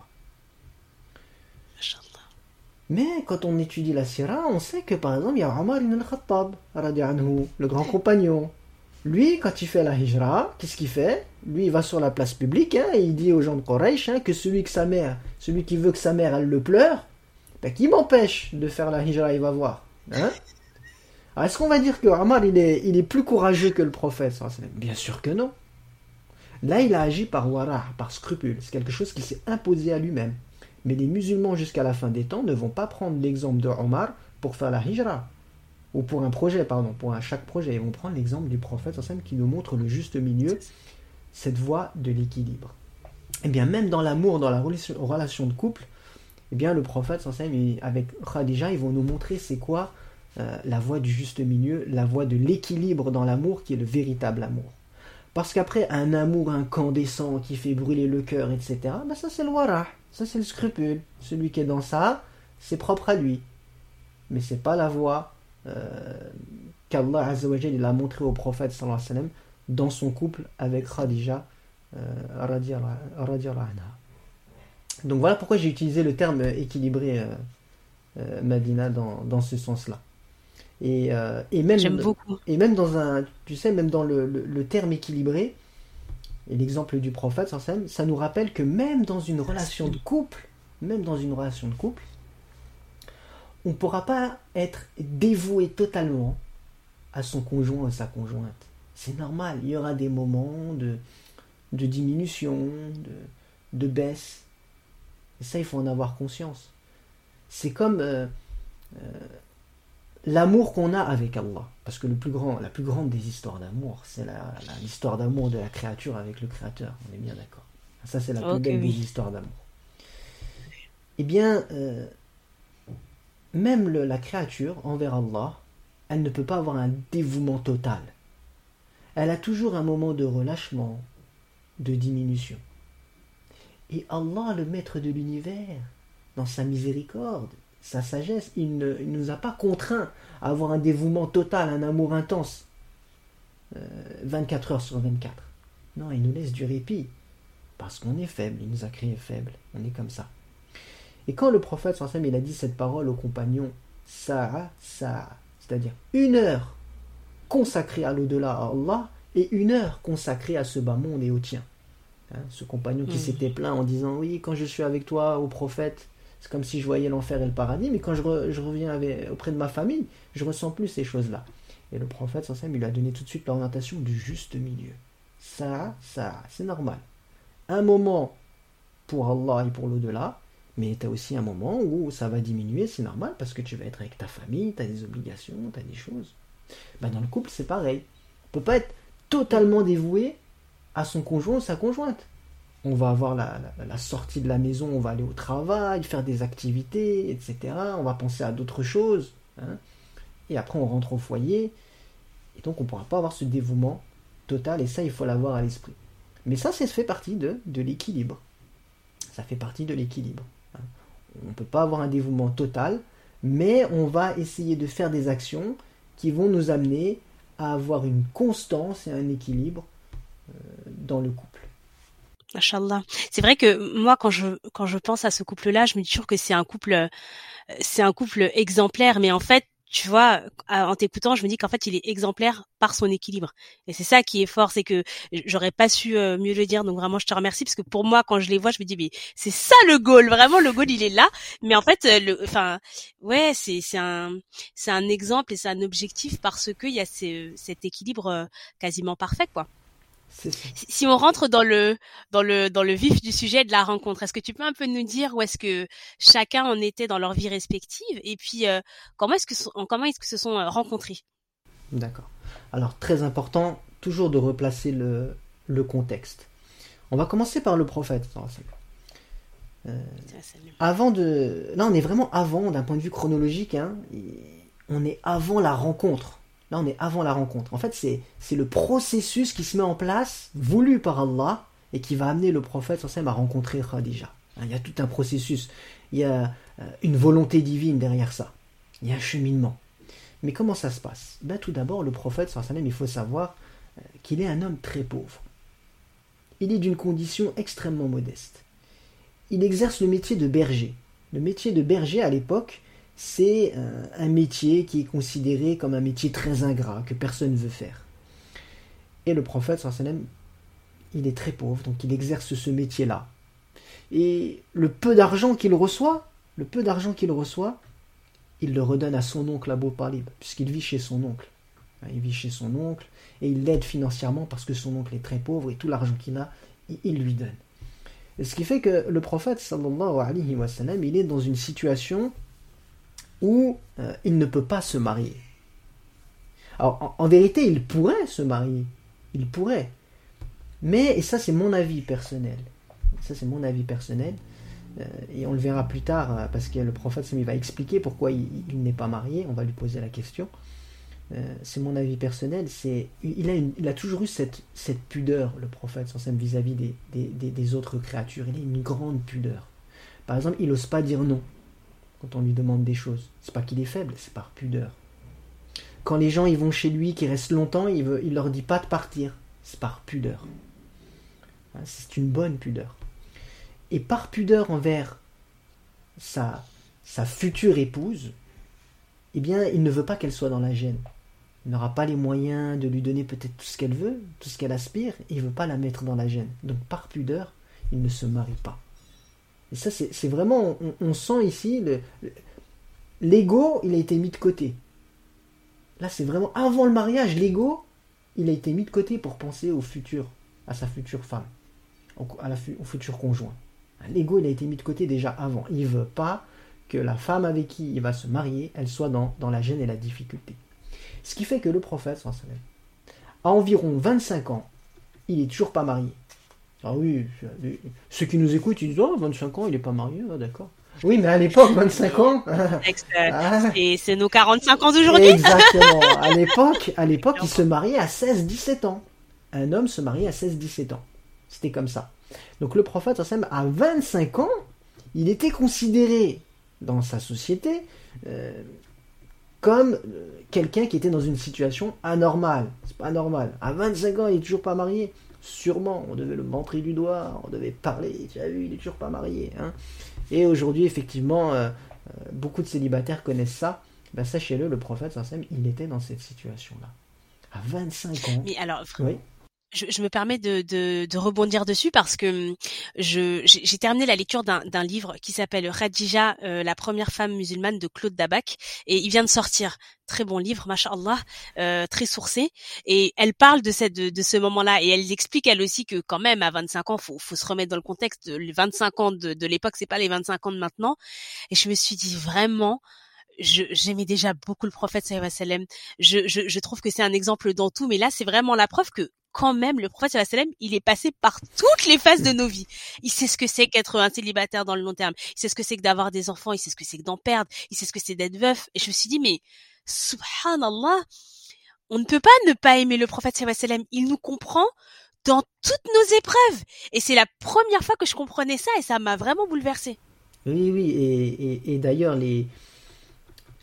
Speaker 1: Mais quand on étudie la Syrah, on sait que par exemple, il y a Omar ibn al-Khattab, le grand compagnon. Lui, quand il fait la hijra, qu'est-ce qu'il fait? Lui, il va sur la place publique hein, et il dit aux gens de Quraysh hein, que celui que sa mère, celui qui veut que sa mère elle le pleure, ben, qui m'empêche de faire la hijra, il va voir. Hein? Est-ce qu'on va dire que est, il est plus courageux que le prophète Bien sûr que non. Là, il a agi par wara, par scrupule. C'est quelque chose qui s'est imposé à lui-même. Mais les musulmans jusqu'à la fin des temps ne vont pas prendre l'exemple de Omar pour faire la hijra. Ou pour un projet, pardon, pour un, chaque projet. Ils vont prendre l'exemple du prophète qui nous montre le juste milieu, cette voie de l'équilibre. Et eh bien, même dans l'amour, dans la relation, de couple, eh bien, le prophète avec Khadija, ils vont nous montrer c'est quoi euh, la voie du juste milieu, la voie de l'équilibre dans l'amour qui est le véritable amour. Parce qu'après, un amour incandescent qui fait brûler le cœur, etc., ben ça c'est le wara, ça c'est le scrupule. Celui qui est dans ça, c'est propre à lui. Mais c'est pas la voie euh, qu'Allah Azzawajal a montré au prophète alayhi wa dans son couple avec Khadija euh, Donc voilà pourquoi j'ai utilisé le terme équilibré euh, Madina dans ce sens-là. Et, euh, et, même, et même dans un, tu sais, même dans le, le, terme équilibré, et l'exemple du prophète, ça nous rappelle que même dans une relation de couple, même dans une relation de couple, on ne pourra pas être dévoué totalement à son conjoint ou à sa conjointe. C'est normal, il y aura des moments de, de diminution, de, de baisse. Et ça, il faut en avoir conscience. C'est comme euh, euh, l'amour qu'on a avec Allah. Parce que le plus grand, la plus grande des histoires d'amour, c'est l'histoire d'amour de la créature avec le Créateur. On est bien d'accord. Ça, c'est la plus belle des histoires d'amour. Eh bien, euh, même la créature envers Allah, elle ne peut pas avoir un dévouement total. Elle a toujours un moment de relâchement, de diminution. Et Allah, le maître de l'univers, dans sa miséricorde, sa sagesse, il ne nous a pas contraints à avoir un dévouement total, un amour intense, 24 euh, heures sur 24. Non, il nous laisse du répit, parce qu'on est faible, il nous a créés faibles, on est comme ça. Et quand le prophète il a dit cette parole aux compagnons, ça, ça, c'est-à-dire une heure consacrée à l'au-delà à Allah et une heure consacrée à ce bas monde et au tien. Hein, ce compagnon qui s'était plaint en disant oui, quand je suis avec toi, au prophète, c'est comme si je voyais l'enfer et le paradis, mais quand je, reviens auprès de ma famille, je ressens plus ces choses-là. Et le prophète, sans il a donné tout de suite l'orientation du juste milieu. Ça, ça, c'est normal. Un moment pour Allah et pour l'au-delà, mais tu as aussi un moment où ça va diminuer, c'est normal, parce que tu vas être avec ta famille, tu as des obligations, tu as des choses. Ben dans le couple, c'est pareil. On peut pas être totalement dévoué à son conjoint ou sa conjointe on va avoir la, sortie de la maison, on va aller au travail, faire des activités, etc. On va penser à d'autres choses. Hein. Et après, on rentre au foyer. Et donc, on ne pourra pas avoir ce dévouement total. Et ça, il faut l'avoir à l'esprit. Mais ça, ça fait partie de, l'équilibre. Ça fait partie de l'équilibre. Hein. On ne peut pas avoir un dévouement total, mais on va essayer de faire des actions qui vont nous amener à avoir une constance et un équilibre euh, dans le couple.
Speaker 3: Machallah. C'est vrai que moi, quand je quand je pense à ce couple-là, je me dis toujours que c'est un couple, euh, c'est un couple exemplaire. Mais en fait, tu vois, en t'écoutant, je me dis qu'en fait, il est exemplaire par son équilibre. Et c'est ça qui est fort, c'est que j'aurais pas su euh, mieux le dire. Donc vraiment, je te remercie parce que pour moi, quand je les vois, je me dis mais c'est ça le goal. Vraiment, le goal, il est là. Mais en fait, euh, le, enfin, ouais, c'est c'est un c'est un exemple et c'est un objectif parce que il y a cet équilibre quasiment parfait, quoi. Si on rentre dans le dans le dans le vif du sujet de la rencontre, est-ce que tu peux un peu nous dire où est-ce que chacun en était dans leur vie respective et puis euh, comment est-ce que comment est-ce que se sont euh, rencontrés?
Speaker 1: D'accord. Alors très important toujours de replacer le le contexte. On va commencer par le prophète. Euh, avant de là on est vraiment avant d'un point de vue chronologique. Hein, on est avant la rencontre. Là, on est avant la rencontre. En fait, c'est le processus qui se met en place, voulu par Allah, et qui va amener le prophète à rencontrer Khadija. Hein, il y a tout un processus. Il y a euh, une volonté divine derrière ça. Il y a un cheminement. Mais comment ça se passe? Ben, Tout d'abord, le prophète, sallam, il faut savoir euh, qu'il est un homme très pauvre. Il est d'une condition extrêmement modeste. Il exerce le métier de berger. Le métier de berger à l'époque, c'est euh, un métier qui est considéré comme un métier très ingrat, que personne ne veut faire. Et le prophète, il est très pauvre, donc il exerce ce métier-là. Et le peu d'argent qu'il reçoit, le peu d'argent qu'il reçoit, il le redonne à son oncle Abou Talib, puisqu'il vit chez son oncle. Il vit chez son oncle et il l'aide financièrement parce que son oncle est très pauvre et tout l'argent qu'il a, il lui donne. ce qui fait que le prophète sallallahu il est dans une situation où euh, il ne peut pas se marier. Alors en, vérité, il pourrait se marier, il pourrait. Mais, et ça c'est mon avis personnel, ça c'est mon avis personnel, euh, et on le verra plus tard, euh, parce que le prophète va expliquer pourquoi il, n'est pas marié, on va lui poser la question. C'est mon avis personnel, c'est il a, il toujours eu cette, pudeur, le prophète, vis-à-vis des, des, des, autres créatures. Il a une grande pudeur. Par exemple, il n'ose pas dire non quand on lui demande des choses. C'est pas qu'il est faible, c'est par pudeur. Quand les gens ils vont chez lui, qui restent longtemps, il, veut, il leur dit pas de partir. C'est par pudeur. Hein, c'est une bonne pudeur et par pudeur envers sa, future épouse, eh bien, il ne veut pas qu'elle soit dans la gêne. Il n'aura pas les moyens de lui donner peut-être tout ce qu'elle veut, tout ce qu'elle aspire, il ne veut pas la mettre dans la gêne. Donc, par pudeur, il ne se marie pas. Et ça, c'est vraiment, on, sent ici, l'ego, il a été mis de côté. Là, c'est vraiment, avant le mariage, l'ego, il a été mis de côté pour penser au futur, à sa future femme, au futur conjoint. L'ego, il a été mis de côté déjà avant. Il veut pas que la femme avec qui il va se marier, elle soit dans, dans la gêne et la difficulté. Ce qui fait que le prophète, à environ 25 ans, il est toujours pas marié. Ah oui, ceux qui nous écoutent, ils disent Oh, 25 ans, il n'est pas marié, ah, d'accord. Oui, mais à l'époque, 25 ans.
Speaker 3: Ah. Et c'est nos 45 ans d'aujourd'hui.
Speaker 1: Exactement. À l'époque, à l'époque, il se mariait à 16-17 ans. Un homme se mariait à 16-17 ans. C'était comme ça. Donc le prophète, à 25 ans, il était considéré dans sa société euh, comme euh, quelqu'un qui était dans une situation anormale. C'est pas normal. À 25 ans, il est toujours pas marié. Sûrement, on devait le montrer du doigt, on devait parler. Tu as vu, il est toujours pas marié. Hein. Et aujourd'hui, effectivement, euh, beaucoup de célibataires connaissent ça. Ben, sachez-le, le prophète, il était dans cette situation-là. À 25 ans.
Speaker 3: Mais alors, oui je, je, me permets de, de, de, rebondir dessus parce que hum, je j'ai terminé la lecture d'un livre qui s'appelle Khadija, euh, la première femme musulmane de Claude Dabac, et il vient de sortir. Très bon livre, mashallah, euh, très sourcé. Et elle parle de cette de, ce moment-là et elle explique elle aussi que quand même à 25 ans, faut faut se remettre dans le contexte. Les 25 ans de, de l'époque, c'est pas les 25 ans de maintenant. Et je me suis dit vraiment j'aimais déjà beaucoup le prophète sallallahu je, je, je trouve que c'est un exemple dans tout, mais là c'est vraiment la preuve que quand même, le prophète sallam, il est passé par toutes les phases de nos vies. Il sait ce que c'est qu'être un célibataire dans le long terme. Il sait ce que c'est que d'avoir des enfants. Il sait ce que c'est que d'en perdre. Il sait ce que c'est d'être veuf. Et je me suis dit, mais, subhanallah, on ne peut pas ne pas aimer le prophète sallam. Il nous comprend dans toutes nos épreuves. Et c'est la première fois que je comprenais ça et ça m'a vraiment bouleversé.
Speaker 1: Oui, oui. Et, d'ailleurs, les,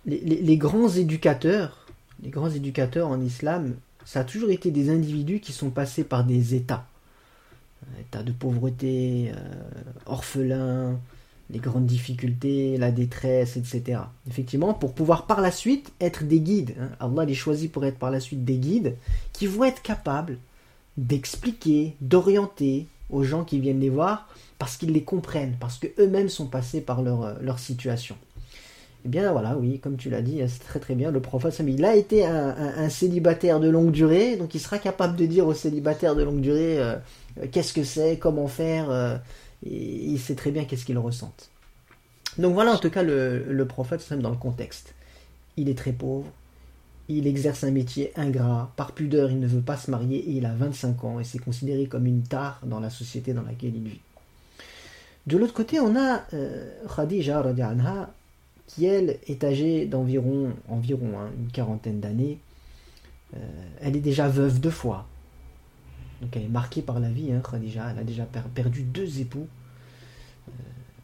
Speaker 1: les grands éducateurs, les grands éducateurs en islam, ça a toujours été des individus qui sont passés par des états. État de pauvreté, euh, orphelin, les grandes difficultés, la détresse, etc. Effectivement, pour pouvoir par la suite être des guides. Hein. Allah les choisit pour être par la suite des guides qui vont être capables d'expliquer, d'orienter aux gens qui viennent les voir parce qu'ils les comprennent, parce qu'eux-mêmes sont passés par leur, euh, leur situation. Eh bien voilà, oui, comme tu l'as dit, c'est très très bien. Le prophète, il a été un, célibataire de longue durée, donc il sera capable de dire aux célibataires de longue durée euh, euh, qu'est-ce que c'est, comment faire, euh, il sait très bien qu'est-ce qu'il ressente. Donc voilà en tout cas le, le prophète dans le contexte. Il est très pauvre, il exerce un métier ingrat, par pudeur il ne veut pas se marier et il a 25 ans et c'est considéré comme une tare dans la société dans laquelle il vit. De l'autre côté, on a Khadija anha, qui elle est âgée d'environ environ, hein, une quarantaine d'années. Euh, elle est déjà veuve deux fois. Donc elle est marquée par la vie, hein, Khadija. Elle a déjà perdu deux époux. Euh,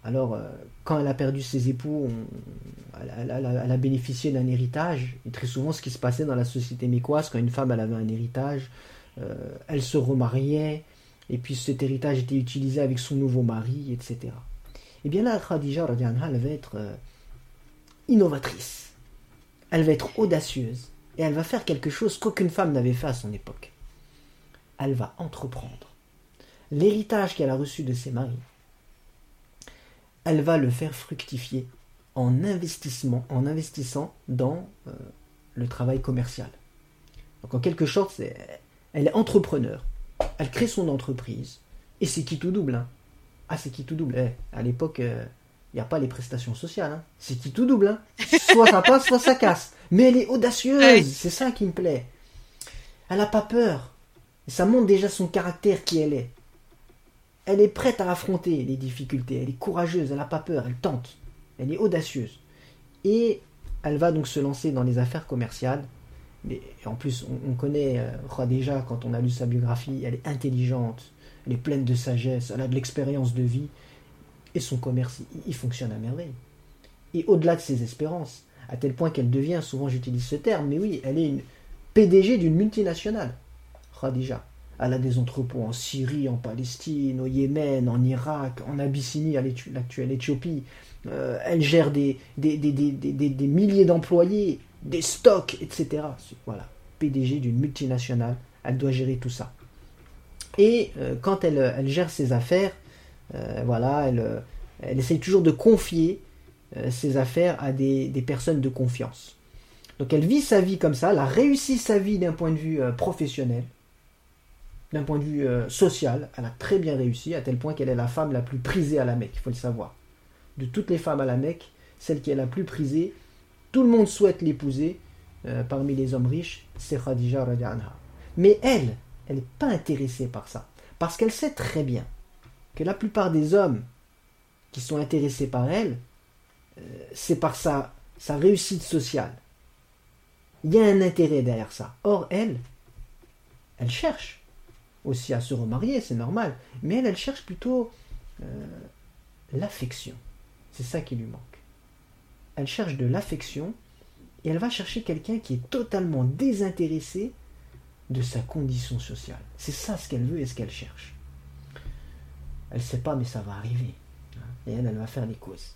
Speaker 1: Alors, quand elle a perdu ses époux, elle, a bénéficié d'un héritage. Et très souvent, ce qui se passait dans la société mécoise, quand une femme avait un héritage, elle se remariait, et puis cet héritage était utilisé avec son nouveau mari, etc. Et eh bien là, Khadija, elle va être innovatrice. Elle va être audacieuse. Et elle va faire quelque chose qu'aucune femme n'avait fait à son époque. Elle va entreprendre. L'héritage qu'elle a reçu de ses maris, elle va le faire fructifier en investissement, en investissant dans euh, le travail commercial. Donc en quelque sorte, elle est entrepreneur. Elle crée son entreprise. Et c'est qui tout double. Hein. Ah, c'est qui tout double. Eh, à l'époque, euh, il n'y a pas les prestations sociales. Hein. C'est qui tout double. Hein. Soit ça passe, soit ça casse. Mais elle est audacieuse. C'est ça qui me plaît. Elle n'a pas peur. Et ça montre déjà son caractère qui elle est. Elle est prête à affronter les difficultés. Elle est courageuse. Elle n'a pas peur. Elle tente. Elle est audacieuse. Et elle va donc se lancer dans les affaires commerciales. Mais en plus, on, connaît euh, déjà quand on a lu sa biographie. Elle est intelligente. Elle est pleine de sagesse. Elle a de l'expérience de vie. Et son commerce, il, fonctionne à merveille. Et au-delà de ses espérances, à tel point qu'elle devient, souvent j'utilise ce terme, mais oui, elle est une PDG d'une multinationale. Khadija. Elle a des entrepôts en Syrie, en Palestine, au Yémen, en Irak, en Abyssinie, l'actuelle Éthiopie. Euh, elle gère des, des, des, milliers d'employés, des stocks, etc. Voilà, PDG d'une multinationale, elle doit gérer tout ça. Et euh, quand elle, elle, gère ses affaires, voilà, elle, euh, elle, essaye toujours de confier euh, ses affaires à des, personnes de confiance. Donc elle vit sa vie comme ça, elle a réussi sa vie d'un point de vue professionnel, d'un point de vue social, elle a très bien réussi, à tel point qu'elle est la femme la plus prisée à la Mecque, il faut le savoir. De toutes les femmes à la Mecque, celle qui est la plus prisée, tout le monde souhaite l'épouser parmi les hommes riches, c'est Khadija anha. Mais elle, elle n'est pas intéressée par ça, parce qu'elle sait très bien que la plupart des hommes qui sont intéressés par elle, euh, c'est par sa, réussite sociale. Il y a un intérêt derrière ça. Or, elle, elle cherche aussi à se remarier, c'est normal, mais elle, elle cherche plutôt euh, l'affection. C'est ça qui lui manque. Elle cherche de l'affection et elle va chercher quelqu'un qui est totalement désintéressé de sa condition sociale. C'est ça ce qu'elle veut et ce qu'elle cherche. Elle ne sait pas, mais ça va arriver. Et elle, elle va faire les causes.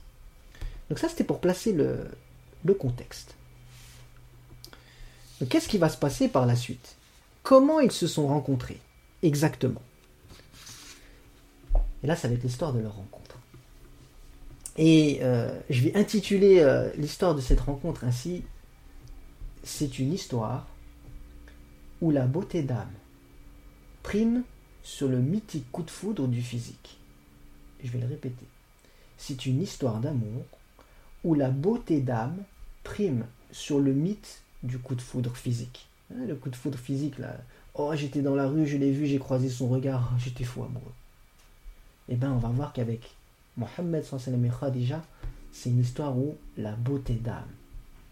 Speaker 1: Donc ça, c'était pour placer le, contexte. Qu'est-ce qui va se passer par la suite? Comment ils se sont rencontrés Exactement? Et là, ça va être l'histoire de leur rencontre. Et euh, je vais intituler euh, l'histoire de cette rencontre ainsi. C'est une histoire où la beauté d'âme prime sur le mythique coup de foudre du physique. Je vais le répéter. C'est une histoire d'amour où la beauté d'âme prime sur le mythe du coup de foudre physique. Hein, le coup de foudre physique, là. Oh, j'étais dans la rue, je l'ai vu, j'ai croisé son regard, j'étais fou amoureux. Eh bien, on va voir qu'avec Mohammed et Khadija, c'est une histoire où la beauté d'âme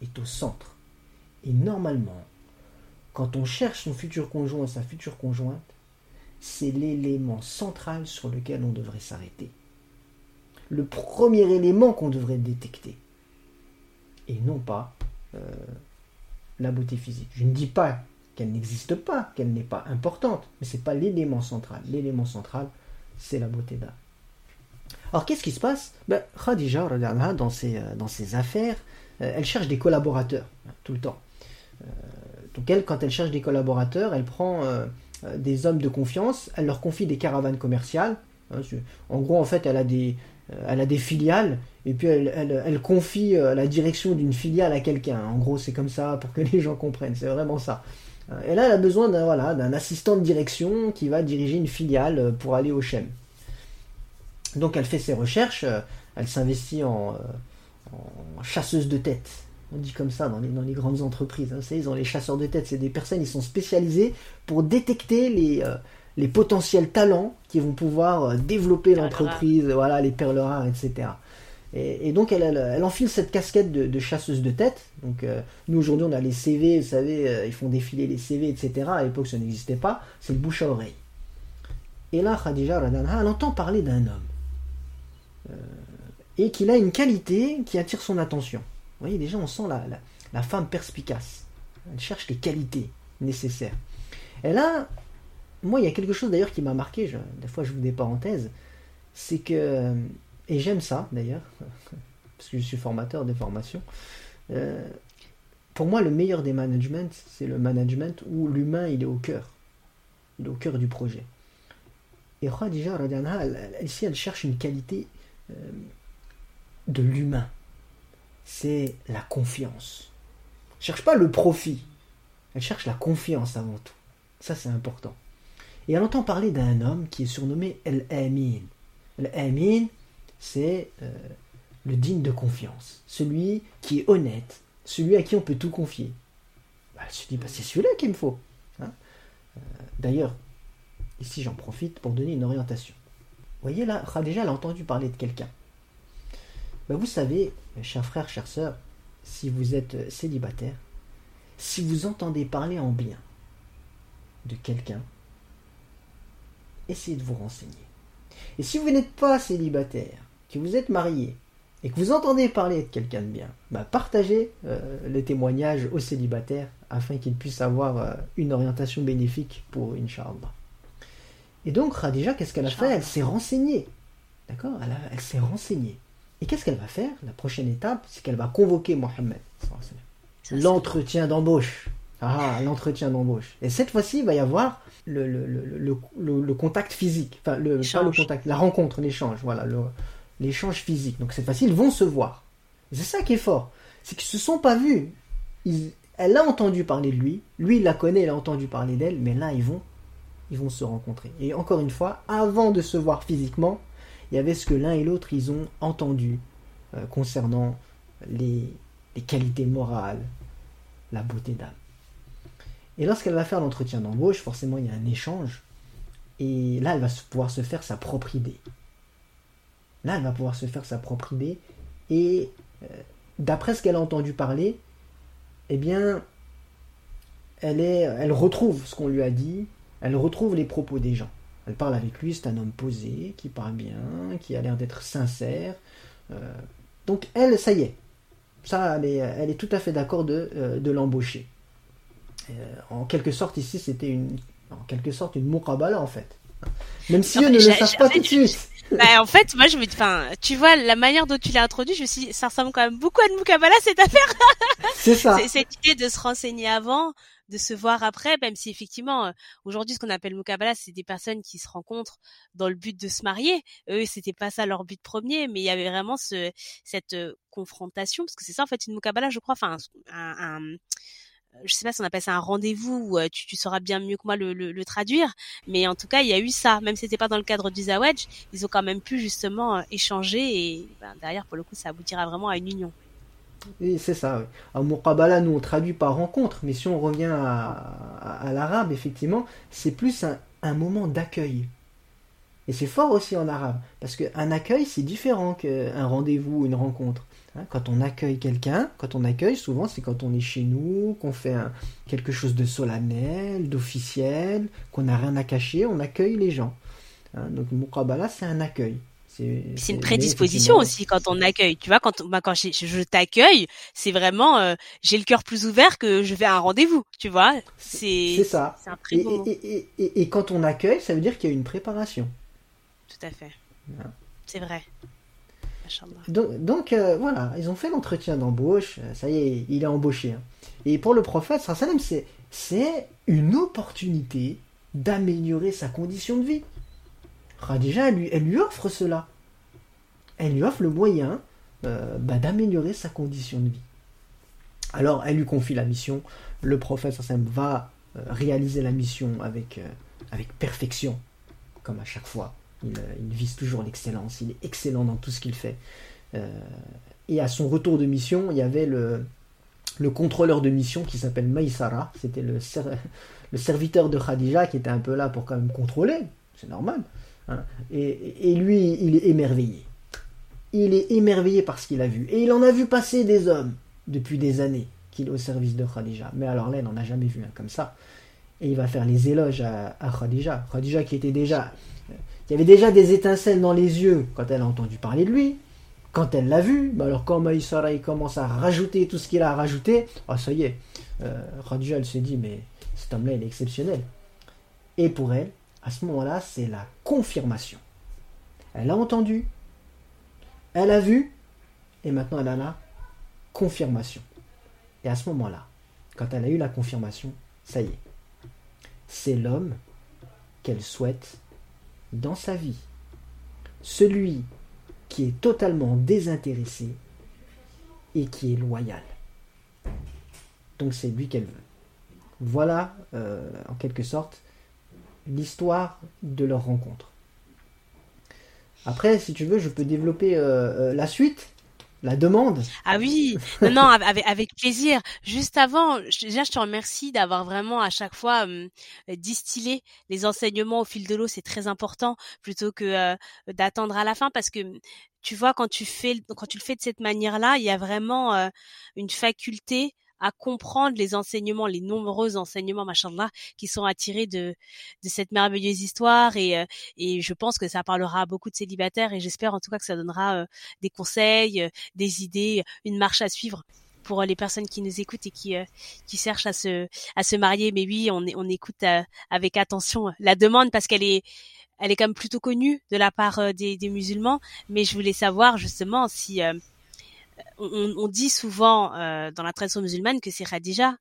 Speaker 1: est au centre. Et normalement, quand on cherche son futur conjoint sa future conjointe, c'est l'élément central sur lequel on devrait s'arrêter. Le premier élément qu'on devrait détecter. Et non pas euh, la beauté physique. Je ne dis pas qu'elle n'existe pas, qu'elle n'est pas importante, mais ce n'est pas l'élément central. L'élément central, c'est la beauté d'âme. Alors qu'est-ce qui se passe? Ben, Khadija, dans ses, euh, dans ses affaires, euh, elle cherche des collaborateurs, hein, tout le temps. donc elle, quand elle cherche des collaborateurs, elle prend des hommes de confiance, elle leur confie des caravanes commerciales. Hein, en gros, en fait, elle a des, euh, elle a des filiales et puis elle, confie euh, la direction d'une filiale à quelqu'un. En gros, c'est comme ça pour que les gens comprennent. C'est vraiment ça. Et là, elle a besoin d'un voilà, assistant de direction qui va diriger une filiale pour aller au CHEM. Donc, elle fait ses recherches, elle s'investit en, en chasseuse de tête on dit comme ça dans les, dans les grandes entreprises. Hein. ils ont les chasseurs de tête, c'est des personnes, ils sont spécialisés pour détecter les, euh, les potentiels talents qui vont pouvoir euh, développer l'entreprise, voilà, les perles rares, etc. Et, donc elle, elle, enfile cette casquette de, chasseuse de tête. Donc euh, nous aujourd'hui on a les CV, vous savez, ils font défiler les CV, etc. À l'époque ça n'existait pas, c'est le bouche à oreille. Et là Khadija elle entend parler d'un homme et qu'il a une qualité qui attire son attention. Vous voyez, déjà, on sent la, la, femme perspicace. Elle cherche les qualités nécessaires. Et là, moi, il y a quelque chose d'ailleurs qui m'a marqué, des fois je vous des parenthèses, c'est que, et j'aime ça d'ailleurs, parce que je suis formateur des formations, euh, pour moi, le meilleur des managements, c'est le management où l'humain, il est au cœur. Il est au cœur du projet. Et Khadija, ici, elle cherche une qualité euh, de l'humain. C'est la confiance. Elle cherche pas le profit. Elle cherche la confiance avant tout. Ça, c'est important. Et elle entend parler d'un homme qui est surnommé El-Amin. El-Amin, c'est euh, le digne de confiance. Celui qui est honnête. Celui à qui on peut tout confier. Bah, elle se dit, bah, c'est celui-là qu'il me faut. Hein. Euh, D'ailleurs, Ici, j'en profite pour donner une orientation. Vous voyez là, Khadija a entendu parler de quelqu'un. Ben, vous savez, chers frères, chères sœurs, si vous êtes célibataire, si vous entendez parler en bien de quelqu'un, essayez de vous renseigner. Et si vous n'êtes pas célibataire, que vous êtes marié, et que vous entendez parler de quelqu'un de bien, ben, partagez euh, le témoignage aux célibataires afin qu'ils puissent avoir euh, une orientation bénéfique pour Inch'Allah. Et donc Khadija, qu'est-ce qu'elle a fait? Elle s'est renseignée. D'accord? Elle, elle s'est renseignée. Et qu'est-ce qu'elle va faire? La prochaine étape, c'est qu'elle va convoquer Mohammed. L'entretien d'embauche. Ah, l'entretien d'embauche. Et cette fois-ci, il va y avoir le, le, le, le contact physique. Enfin, le, pas le contact, la rencontre, l'échange. Voilà, l'échange physique. Donc cette fois-ci, ils vont se voir. C'est ça qui est fort. C'est qu'ils se sont pas vus. Ils, elle a entendu parler de lui. Lui, il la connaît, il a entendu parler d'elle. Mais là, ils vont ils vont se rencontrer. Et encore une fois, avant de se voir physiquement, il y avait ce que l'un et l'autre ils ont entendu euh, concernant les, qualités morales, la beauté d'âme. Et lorsqu'elle va faire l'entretien d'embauche, forcément il y a un échange. Et là, elle va pouvoir se faire sa propre idée. Là, elle va pouvoir se faire sa propre idée. Et euh, d'après ce qu'elle a entendu parler, eh bien, elle, est, elle retrouve ce qu'on lui a dit, elle retrouve les propos des gens. Elle parle avec lui, c'est un homme posé, qui parle bien, qui a l'air d'être sincère. Euh, donc elle, ça y est. Ça, elle est, elle est tout à fait d'accord de, euh, de l'embaucher. Euh, en quelque sorte, ici, c'était une, en quelque sorte une muqabala, en fait. Même si eux ne le savent pas tout de suite.
Speaker 3: Bah, en fait, moi, je me dis, enfin, tu vois, la manière dont tu l'as introduit, je me suis dit, ça ressemble quand même beaucoup à une muqabala, cette affaire.
Speaker 1: C'est ça.
Speaker 3: Cette idée de se renseigner avant, de se voir après, même si effectivement, aujourd'hui, ce qu'on appelle Mukabala, c'est des personnes qui se rencontrent dans le but de se marier. Eux, c'était pas ça leur but premier, mais il y avait vraiment ce, cette confrontation, parce que c'est ça, en fait, une Mukabala, je crois, enfin, un, un je sais pas si on appelle ça un rendez-vous, tu, tu sauras bien mieux que moi le, traduire, mais en tout cas il y a eu ça, même si c'était pas dans le cadre du Zawedge, ils ont quand même pu justement échanger et ben, derrière pour le coup ça aboutira vraiment à une union.
Speaker 1: Oui, c'est ça. Oui. En Muqabala, nous on traduit par rencontre, mais si on revient à, à, à l'arabe, effectivement, c'est plus un, un moment d'accueil. Et c'est fort aussi en arabe, parce qu'un accueil c'est différent qu'un rendez-vous ou une rencontre. Quand on accueille quelqu'un, quand on accueille, souvent c'est quand on est chez nous, qu'on fait un, quelque chose de solennel, d'officiel, qu'on n'a rien à cacher, on accueille les gens. Hein, donc Muqabala, c'est un accueil.
Speaker 3: C'est une prédisposition aussi quand on accueille. Tu vois, quand, bah, quand je, je t'accueille, c'est vraiment euh, j'ai le cœur plus ouvert que je vais à un rendez-vous. Tu vois, c'est
Speaker 1: ça.
Speaker 3: Un
Speaker 1: et, et, et, et, quand on accueille, ça veut dire qu'il y a une préparation.
Speaker 3: Tout à fait. Ouais. C'est vrai.
Speaker 1: Donc, euh, voilà, ils ont fait l'entretien d'embauche, ça y est, il est embauché. Hein. Et pour le prophète, c'est, une opportunité d'améliorer sa condition de vie. Khadija, elle lui, offre cela. Elle lui offre le moyen euh, bah, d'améliorer sa condition de vie. Alors, elle lui confie la mission. Le prophète va euh, réaliser la mission euh, avec perfection, comme à chaque fois. Il, il vise toujours l'excellence, il est excellent dans tout ce qu'il fait. Euh, et à son retour de mission, il y avait le, le contrôleur de mission qui s'appelle Maïsara, c'était le, ser le serviteur de Khadija qui était un peu là pour quand même contrôler, c'est normal. Hein. Et, et, lui, il est émerveillé. Il est émerveillé par ce qu'il a vu. Et il en a vu passer des hommes depuis des années qu'il est au service de Khadija. Mais alors là, il n'en a jamais vu un comme ça. Et il va faire les éloges à, à Khadija. Khadija qui était déjà il y avait déjà des étincelles dans les yeux quand elle a entendu parler de lui. Quand elle l'a vu, bah alors quand Maïsara il commence à rajouter tout ce qu'il a à rajouter, ah ça y est, euh, Khadija elle s'est dit mais cet homme-là il est exceptionnel. Et pour elle, à ce moment-là, c'est la confirmation. Elle a entendu, elle a vu, et maintenant elle a la confirmation. Et à ce moment-là, quand elle a eu la confirmation, ça y est, c'est l'homme qu'elle souhaite dans sa vie. Celui qui est totalement désintéressé et qui est loyal. Donc c'est lui qu'elle veut. Voilà, euh, en quelque sorte, l'histoire de leur rencontre. Après, si tu veux, je peux développer euh, euh, la suite, la demande.
Speaker 3: Ah oui, non, non, avec, avec plaisir. Juste avant, déjà, je te remercie d'avoir vraiment à chaque fois euh, distillé les enseignements au fil de l'eau. C'est très important plutôt que d'attendre à la fin parce que tu vois, quand tu fais, quand tu le fais de cette manière-là, il y a vraiment une faculté à comprendre les enseignements, les nombreux enseignements, machin qui sont attirés de, de cette merveilleuse histoire. Et, euh, et je pense que ça parlera à beaucoup de célibataires et j'espère en tout cas que ça donnera euh, des conseils, euh, des idées, une marche à suivre pour les personnes qui nous écoutent et qui qui cherchent à se à se marier. Mais oui on on écoute avec attention la demande parce qu'elle est elle est quand même plutôt connue de la part des, des musulmans. Mais je voulais savoir justement si on, dit souvent euh, dans la tradition musulmane que c'est Khadija,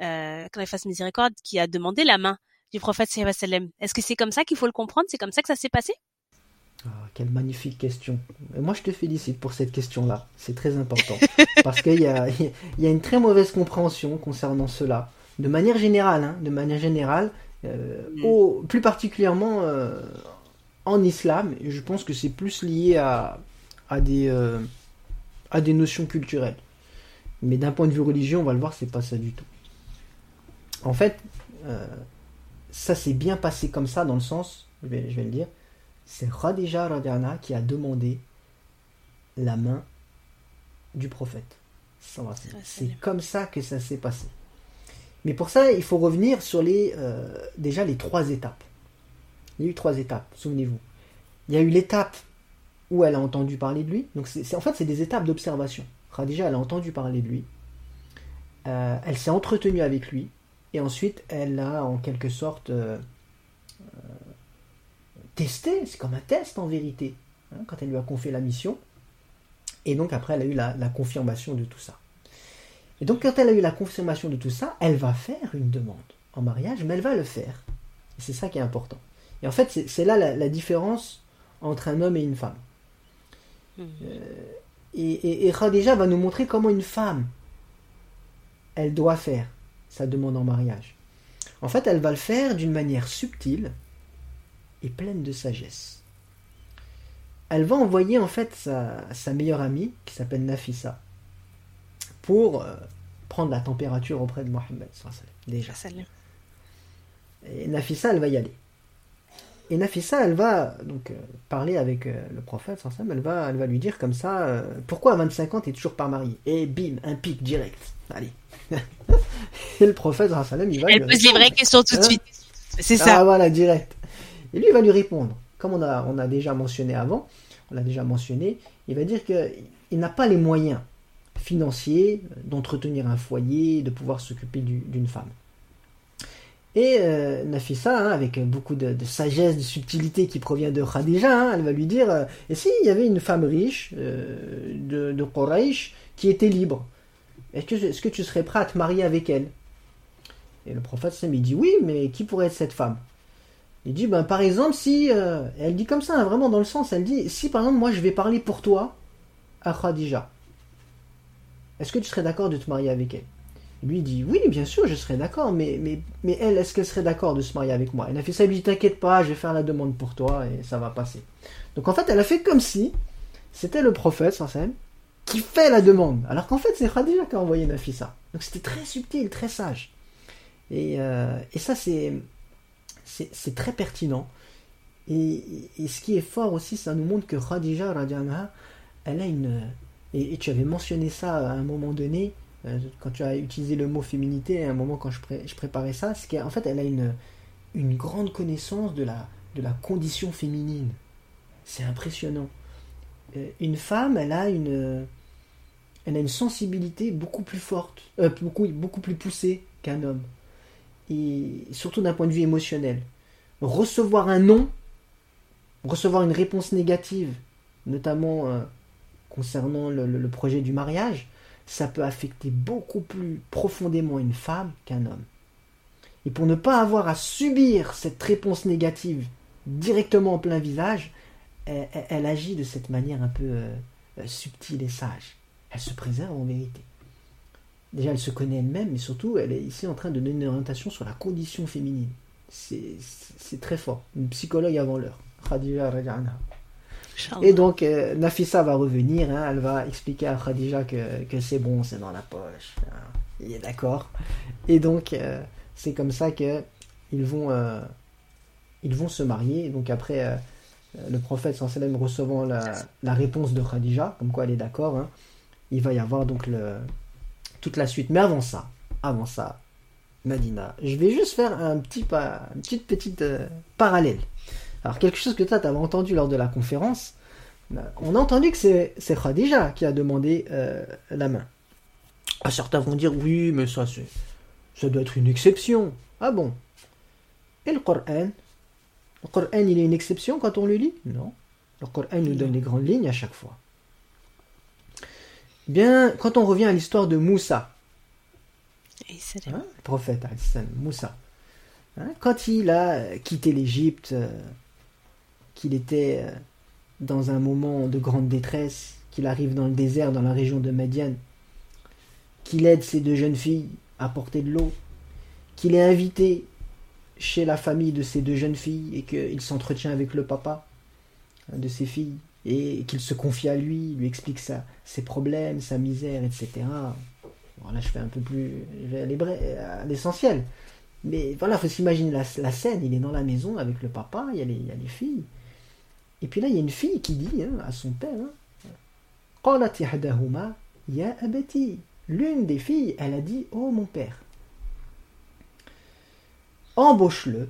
Speaker 3: euh, quand elle fasse miséricorde, qui a demandé la main du prophète sallam. Est-ce que c'est comme ça qu'il faut le comprendre? C'est comme ça que ça s'est passé?
Speaker 1: Ah, Quelle magnifique question. moi, je te félicite pour cette question-là. C'est très important. parce qu'il y a, y a une très mauvaise compréhension concernant cela. De manière générale, hein, de manière générale, euh, plus particulièrement euh, en islam, je pense que c'est plus lié à, à des à des notions culturelles. Mais d'un point de vue religieux, on va le voir, c'est pas ça du tout. En fait, euh, ça s'est bien passé comme ça dans le sens, je vais, le dire, c'est Khadija Radiana qui a demandé la main du prophète. C'est comme ça que ça s'est passé. Mais pour ça, il faut revenir sur les euh, déjà les trois étapes. Il y a eu trois étapes, souvenez-vous. Il y a eu l'étape où elle a entendu parler de lui. Donc c'est, en fait, c'est des étapes d'observation. Khadija, elle a entendu parler de lui. Euh, elle s'est entretenue avec lui. Et ensuite, elle a en quelque sorte euh, euh, testé. C'est comme un test en vérité. Hein, quand elle lui a confié la mission. Et donc après, elle a eu la, confirmation de tout ça. Et donc quand elle a eu la confirmation de tout ça, elle va faire une demande en mariage, mais elle va le faire. Et c'est ça qui est important. Et en fait, c'est, là la différence entre un homme et une femme. Euh, et, et, Khadija va nous montrer comment une femme, elle doit faire sa demande en mariage. En fait, elle va le faire d'une manière subtile et pleine de sagesse. Elle va envoyer en fait sa, meilleure amie, qui s'appelle Nafissa, pour euh, prendre la température auprès de Mohammed. Déjà. Et Nafissa, elle va y aller. Et Nafissa, elle va donc euh, parler avec euh, le prophète, elle va, elle va lui dire comme ça, euh, pourquoi à 25 ans t'es toujours pas marié? Et bim, un pic direct. Allez. et le prophète, il va.
Speaker 3: Elle pose les vraies questions tout de hein suite. C'est ça.
Speaker 1: Ah voilà, direct. Et lui, il va lui répondre. Comme on a, on a déjà mentionné avant, on l'a déjà mentionné, il va dire qu'il n'a pas les moyens financiers d'entretenir un foyer, de pouvoir s'occuper d'une femme. Et euh, hein, avec beaucoup de, sagesse, de subtilité qui provient de Khadija, hein, elle va lui dire euh, Et s'il y avait une femme riche euh, de, de qui était libre Est-ce que, tu serais prêt à te marier avec elle? Et le prophète il dit Oui, mais qui pourrait être cette femme? Il dit ben, Par exemple, si. elle dit comme ça, hein, vraiment dans le sens elle dit Si par exemple, moi je vais parler pour toi à Khadija, est-ce que tu serais d'accord de te marier avec elle? Lui dit Oui, bien sûr, je serais d'accord, mais, elle, est-ce qu'elle serait d'accord de se marier avec moi? Elle a fait ça, elle dit T'inquiète pas, je vais faire la demande pour toi et ça va passer. Donc en fait, elle a fait comme si c'était le prophète, scène qui fait la demande. Alors qu'en fait, c'est Khadija qui a envoyé Nafisa. Donc c'était très subtil, très sage. Et, euh, ça, c'est, c'est, très pertinent. Et, ce qui est fort aussi, ça nous montre que Khadija, elle a une. Et, tu avais mentionné ça à un moment donné, quand tu as utilisé le mot féminité, à un moment quand je, préparais ça, c'est qu'en fait elle a une, grande connaissance de la, condition féminine. C'est impressionnant. euh, une femme, elle a une, sensibilité beaucoup plus forte, euh, beaucoup, plus poussée qu'un homme. Et surtout d'un point de vue émotionnel. Recevoir un non, recevoir une réponse négative, notamment euh, concernant le projet du mariage, ça peut affecter beaucoup plus profondément une femme qu'un homme. Et pour ne pas avoir à subir cette réponse négative directement en plein visage, elle, agit de cette manière un peu euh, subtile et sage. Elle se préserve en vérité. Déjà, elle se connaît elle-même, mais surtout, elle est ici en train de donner une orientation sur la condition féminine. C'est très fort. Une psychologue avant l'heure. Et donc, euh, Nafissa va revenir, hein, elle va expliquer à Khadija que, que c'est bon, c'est dans la poche. Hein. il est d'accord. Et donc, euh, c'est comme ça que ils vont, ils vont se marier. Donc après, le prophète sallam recevant la, réponse de Khadija, comme quoi elle est d'accord, hein, il va y avoir donc le, toute la suite. Mais avant ça, avant ça, Madina, je vais juste faire un petit pas, une petite petite euh, parallèle. Alors quelque chose que toi t'avais entendu lors de la conférence, euh, on a entendu que c'est Khadija qui a demandé euh, la main. Ah, certains vont dire oui, mais ça c'est, ça doit être une exception. Ah bon Et le Coran? Le Coran, il est une exception quand on le lit? Non. Le Coran nous donne les grandes lignes à chaque fois. Bien, quand on revient à l'histoire de Moussa, hein, le prophète Moussa, hein, quand il a quitté l'Égypte, euh, qu'il était euh, dans un moment de grande détresse, qu'il arrive dans le désert, dans la région de Madian, qu'il aide ces deux jeunes filles à porter de l'eau, qu'il est invité chez la famille de ces deux jeunes filles et qu'il s'entretient avec le papa de ces filles et qu'il se confie à lui, lui explique sa, ses problèmes, sa misère, etc. Bon, là, je fais un peu plus. Je vais aller à l'essentiel. Mais voilà, il faut s'imaginer la, scène. Il est dans la maison avec le papa, il y, a il y a les filles. Et puis là, il y a une fille qui dit hein, à son père hein, L'une des filles, elle a dit Oh mon père embauche-le,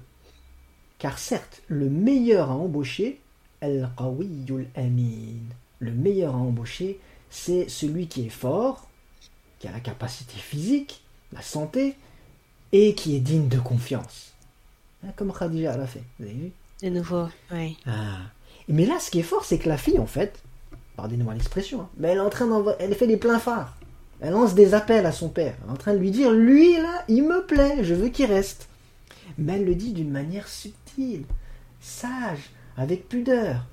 Speaker 1: car certes, le meilleur à embaucher, al-qawiyul amin, le meilleur à embaucher, c'est celui qui est fort, qui a la capacité physique, la santé, et qui est digne de confiance. Hein, comme Khadija l'a fait, vous avez vu?
Speaker 3: De nouveau, oui.
Speaker 1: Ah. Mais là, ce qui est fort, c'est que la fille, en fait, pardonnez-moi l'expression, hein, mais elle est en train elle fait des pleins phares. Elle lance des appels à son père, elle est en train de lui dire, lui là, il me plaît, je veux qu'il reste mais elle le dit d'une manière subtile, sage, avec pudeur.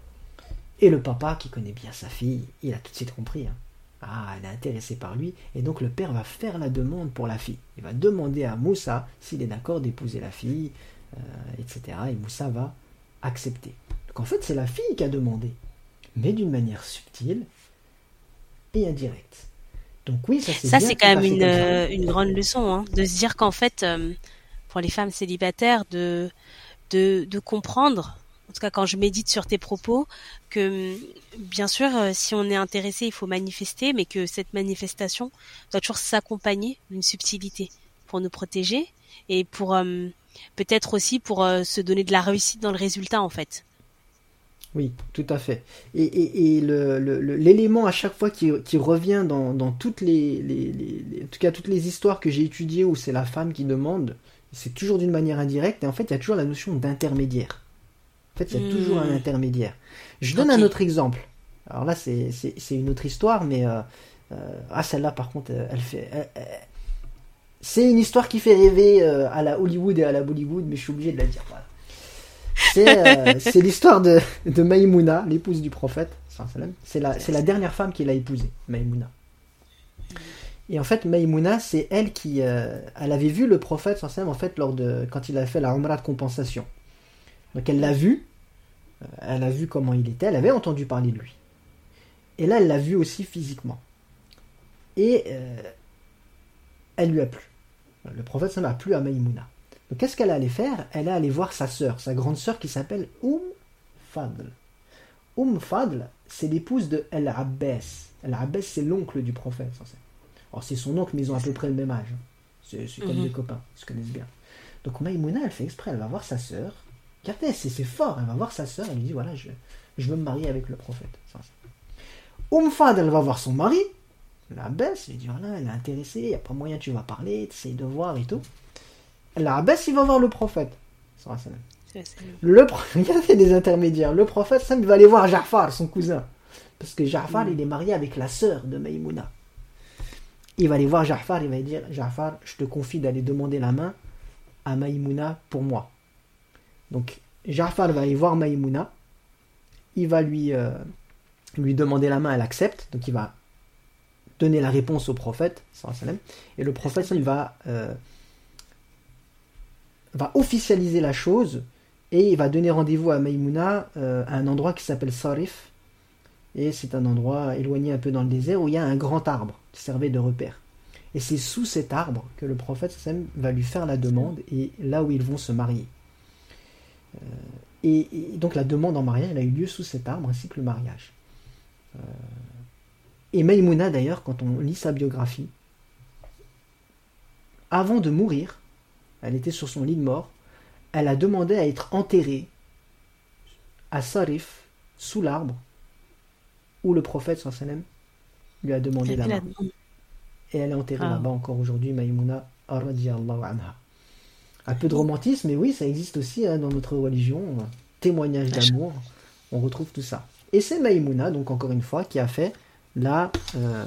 Speaker 1: Et le papa, qui connaît bien sa fille, il a tout de suite compris. Hein. Ah, elle est intéressée par lui, et donc le père va faire la demande pour la fille. Il va demander à Moussa s'il est d'accord d'épouser la fille, euh, etc. Et Moussa va accepter. Donc en fait, c'est la fille qui a demandé, mais d'une manière subtile et indirecte. Donc oui, ça c'est
Speaker 3: Ça c'est quand même une, euh, une, grande leçon, hein, de se dire qu'en fait, euh, pour les femmes célibataires de, de, de comprendre, en tout cas quand je médite sur tes propos, que bien sûr, euh, si on est intéressé, il faut manifester, mais que cette manifestation doit toujours s'accompagner d'une subtilité pour nous protéger et pour euh, peut-être aussi pour euh, se donner de la réussite dans le résultat en fait.
Speaker 1: Oui, tout à fait. Et, et, et l'élément le, à chaque fois qui, qui revient dans, dans toutes les, les, les, en tout cas toutes les histoires que j'ai étudiées où c'est la femme qui demande, c'est toujours d'une manière indirecte, et en fait, il y a toujours la notion d'intermédiaire. En fait, il y a toujours un hmm. intermédiaire. Je donne un autre exemple. Alors là, c'est une autre histoire, mais... Euh, euh, ah, celle-là, par contre, elle fait... c'est une histoire qui fait rêver euh, à la Hollywood et à la Bollywood, mais je suis obligé de la dire. C'est l'histoire de, de Maïmouna, l'épouse du prophète. C'est la, la dernière femme qu'il a épousée, Maïmouna. Et en fait, Maïmouna, c'est elle qui, euh, elle avait vu le prophète en fait lors de quand il a fait la Umrah de compensation. Donc elle l'a vu, euh, elle a vu comment il était, elle avait entendu parler de lui. Et là, elle l'a vu aussi physiquement. Et euh, elle lui a plu. Le prophète ça a plu à Maïmouna. Donc qu'est-ce qu'elle allait faire? Elle est allée voir sa sœur, sa grande sœur qui s'appelle Oum Fadl. Oum Fadl, c'est l'épouse de El Abbas. El Abbas, c'est l'oncle du prophète. Alors c'est son oncle, mais ils ont à peu près le même âge. C'est comme mhm. des copains, ils se connaissent bien. Donc Maïmouna, elle fait exprès, elle va voir sa sœur. Regardez, c'est fort, elle va voir sa sœur, elle lui dit voilà, je, je veux me marier avec le prophète. Oum Fad, elle va voir son mari, la baisse, il dit voilà, elle est intéressée, il n'y a pas moyen, tu vas parler, tu de voir et tout. La baisse, il va voir le prophète. Le, il y avait des intermédiaires. Le prophète, il va aller voir Ja'far, son cousin. Parce que Ja'far, mm. il est marié avec la sœur de Maïmouna. Il va aller voir Ja'far, il va dire Ja'far, je te confie d'aller demander la main à Maïmouna pour moi. Donc, Ja'far va aller voir Maïmouna. Il va lui, euh, lui demander la main, elle accepte. Donc, il va donner la réponse au prophète. Et le prophète, il va, euh, va officialiser la chose et il va donner rendez-vous à Maïmouna euh, à un endroit qui s'appelle Sarif. Et c'est un endroit éloigné un peu dans le désert où il y a un grand arbre qui servait de repère. Et c'est sous cet arbre que le prophète va lui faire la demande et là où ils vont se marier. Euh, et, donc la demande en mariage elle a eu lieu sous cet arbre ainsi que le mariage. Euh, et Maïmouna d'ailleurs, quand on lit sa biographie, avant de mourir, elle était sur son lit de mort, elle a demandé à être enterrée à Sarif, sous l'arbre, où le prophète sallam lui a demandé la main. Et elle est enterrée ah. là-bas encore aujourd'hui, Maïmouna anha. Un peu de romantisme, mais oui, ça existe aussi hein, dans notre religion. Témoignage d'amour, on retrouve tout ça. Et c'est Maïmouna, donc encore une fois, qui a fait la, euh,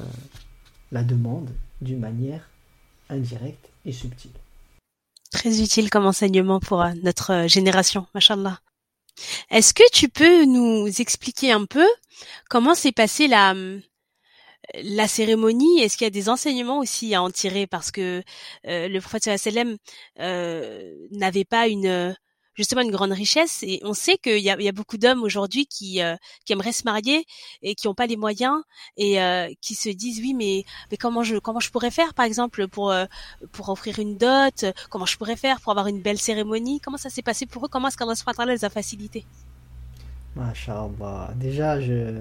Speaker 1: la demande d'une manière indirecte et subtile.
Speaker 3: Très utile comme enseignement pour euh, notre euh, génération, machallah. Est-ce que tu peux nous expliquer un peu comment s'est passée la la cérémonie? Est-ce qu'il y a des enseignements aussi à en tirer? Parce que le prophète sallam euh, n'avait pas une justement une grande richesse et on sait qu'il y a, y a, beaucoup d'hommes aujourd'hui qui, euh, qui aimeraient se marier et qui n'ont pas les moyens et euh, qui se disent oui mais mais comment je comment je pourrais faire par exemple pour euh, pour offrir une dot comment je pourrais faire pour avoir une belle cérémonie? Comment ça s'est passé pour eux? Comment est-ce qu'Allah les a facilité
Speaker 1: Masha'Allah. Déjà je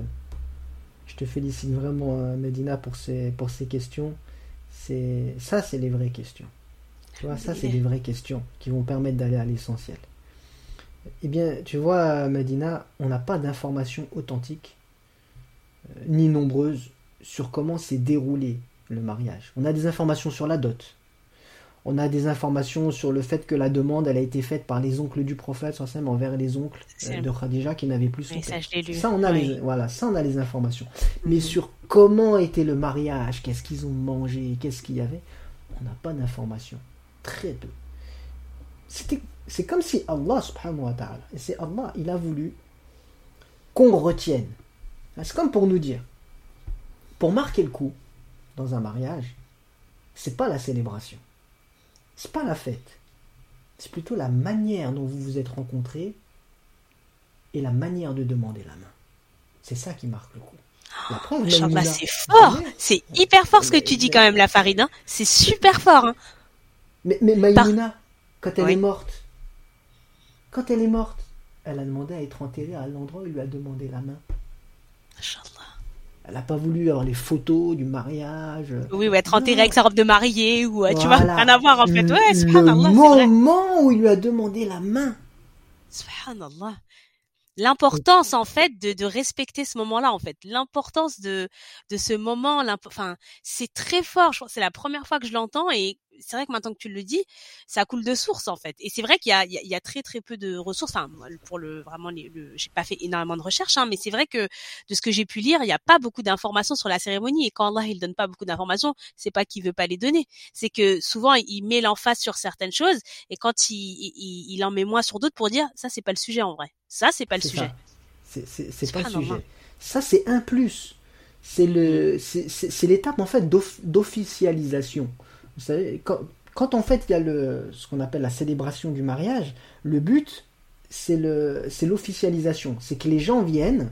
Speaker 1: je te félicite vraiment Medina pour ces pour ces questions. C'est ça c'est les vraies questions. Tu vois ça c'est les vraies questions qui vont permettre d'aller à l'essentiel eh bien, tu vois, Medina, on n'a pas d'informations authentiques, euh, ni nombreuses, sur comment s'est déroulé le mariage. On a des informations sur la dot. On a des informations sur le fait que la demande elle a été faite par les oncles du prophète envers les oncles euh, de Khadija qui n'avaient plus son
Speaker 3: ça,
Speaker 1: ça, on a les voilà, ça on a les informations. Mais mhm. sur comment était le mariage, qu'est-ce qu'ils ont mangé, qu'est-ce qu'il y avait, on n'a pas d'informations. Très peu. C'est comme si Allah subhanahu wa ta'ala, et c'est Allah, il a voulu qu'on retienne. C'est comme pour nous dire, pour marquer le coup dans un mariage, c'est pas la célébration, c'est pas la fête, c'est plutôt la manière dont vous vous êtes rencontrés et la manière de demander la main. C'est ça qui marque le coup.
Speaker 3: La c'est fort, c'est hyper fort ce que tu dis quand même, la farine. Hein. C'est super fort. Hein.
Speaker 1: Mais, mais Maïmouna, quand elle est morte, quand elle est morte, elle a demandé à être enterrée à l'endroit où il lui a demandé la main. Elle n'a pas voulu avoir les photos du mariage.
Speaker 3: Oui, ou être enterrée avec sa robe de mariée, ou tu vois, rien à voir en fait. Ouais,
Speaker 1: le moment où il lui a demandé la main.
Speaker 3: Subhanallah l'importance en fait de, de respecter ce moment-là en fait l'importance de de ce moment enfin c'est très fort je c'est la première fois que je l'entends et c'est vrai que maintenant que tu le dis ça coule de source en fait et c'est vrai qu'il y a il y a très très peu de ressources enfin pour le vraiment les, le j'ai pas fait énormément de recherches hein, mais c'est vrai que de ce que j'ai pu lire il y a pas beaucoup d'informations sur la cérémonie et quand Allah il donne pas beaucoup d'informations c'est pas qu'il veut pas les donner c'est que souvent il met l'emphase sur certaines choses et quand il, il, il en met moins sur d'autres pour dire ça c'est pas le sujet en vrai ça, c'est pas le sujet.
Speaker 1: C'est pas, le sujet. Ça, c'est un plus. C'est le, c'est l'étape en fait d'officialisation. Vous savez, quand, quand, en fait il y a le, ce qu'on appelle la célébration du mariage, le but c'est le, c'est l'officialisation. C'est que les gens viennent.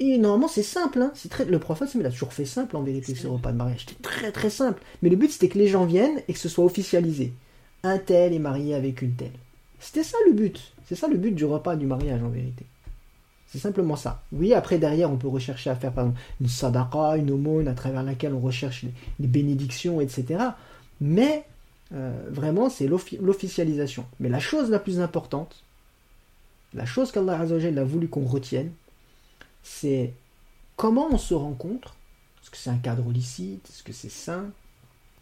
Speaker 1: Et normalement c'est simple. Hein. c'est très, le prophète il a toujours fait simple en vérité ce repas de mariage. C'était très très simple. Mais le but c'était que les gens viennent et que ce soit officialisé. Un tel est marié avec une telle. C'était ça le but. C'est ça le but du repas du mariage en vérité. C'est simplement ça. Oui, après derrière, on peut rechercher à faire par exemple une sadaqa, une aumône à travers laquelle on recherche les, bénédictions, etc. Mais euh, vraiment, c'est l'officialisation. Mais la chose la plus importante, la chose qu'Allah a voulu qu'on retienne, c'est comment on se rencontre Est-ce que c'est un cadre licite? Est-ce que c'est sain?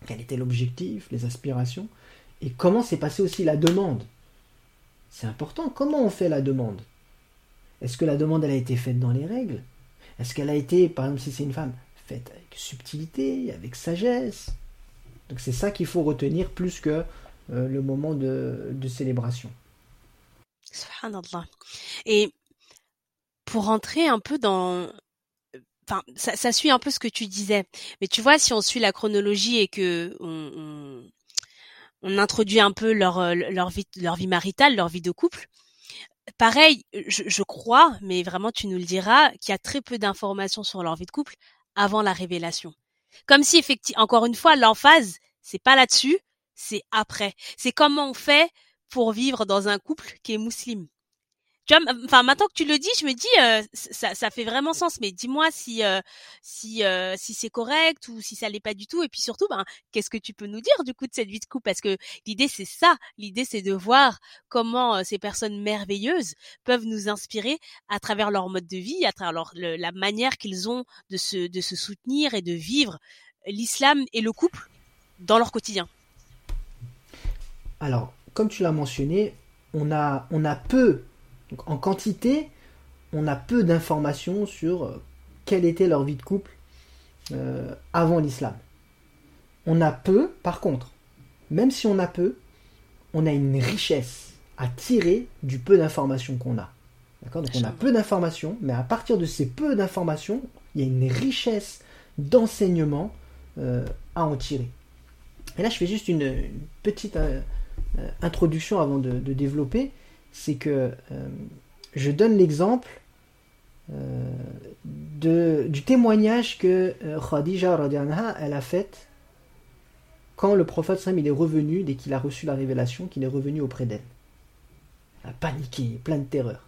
Speaker 1: Quel était l'objectif, les aspirations? Et comment s'est passée aussi la demande? C'est important. Comment on fait la demande? Est-ce que la demande a été faite dans les règles? Est-ce qu'elle a été, par exemple, si c'est une femme, faite avec subtilité, avec sagesse? Donc c'est ça qu'il faut retenir plus que euh, le moment de, célébration.
Speaker 3: Et pour rentrer un peu dans enfin ça, suit un peu ce que tu disais. Mais tu vois si on suit la chronologie et que on, introduit un peu leur vie maritale leur vie de couple pareil je, je crois mais vraiment tu nous le diras qu'il y a très peu d'informations sur leur vie de couple avant la révélation. Comme si effectivement encore une fois l'emphase c'est pas là-dessus c'est après. C'est comment on fait pour vivre dans un couple qui est musulman tu vois, enfin maintenant que tu le dis, je me dis euh, ça, ça fait vraiment sens. Mais dis-moi si euh, si euh, si c'est correct ou si ça l'est pas du tout. Et puis surtout, ben qu'est-ce que tu peux nous dire du coup de cette vie de couple? Parce que l'idée c'est ça. L'idée c'est de voir comment ces personnes merveilleuses peuvent nous inspirer à travers leur mode de vie, à travers leur, la manière qu'ils ont de se de se soutenir et de vivre l'islam et le couple dans leur quotidien.
Speaker 1: Alors, comme tu l'as mentionné, on a on a peu donc en quantité, on a peu d'informations sur euh, quelle était leur vie de couple euh, avant l'islam. On a peu, par contre, même si on a peu, on a une richesse à tirer du peu d'informations qu'on a. D'accord? Donc on a peu d'informations, mais à partir de ces peu d'informations, il y a une richesse d'enseignement euh, à en tirer. Et là, je fais juste une, petite introduction avant de développer c'est que euh, je donne l'exemple euh, du témoignage que euh, Khadija elle a fait quand le prophète est revenu, dès qu'il a reçu la révélation, qu'il est revenu auprès d'elle. Elle a paniqué, plein de terreur.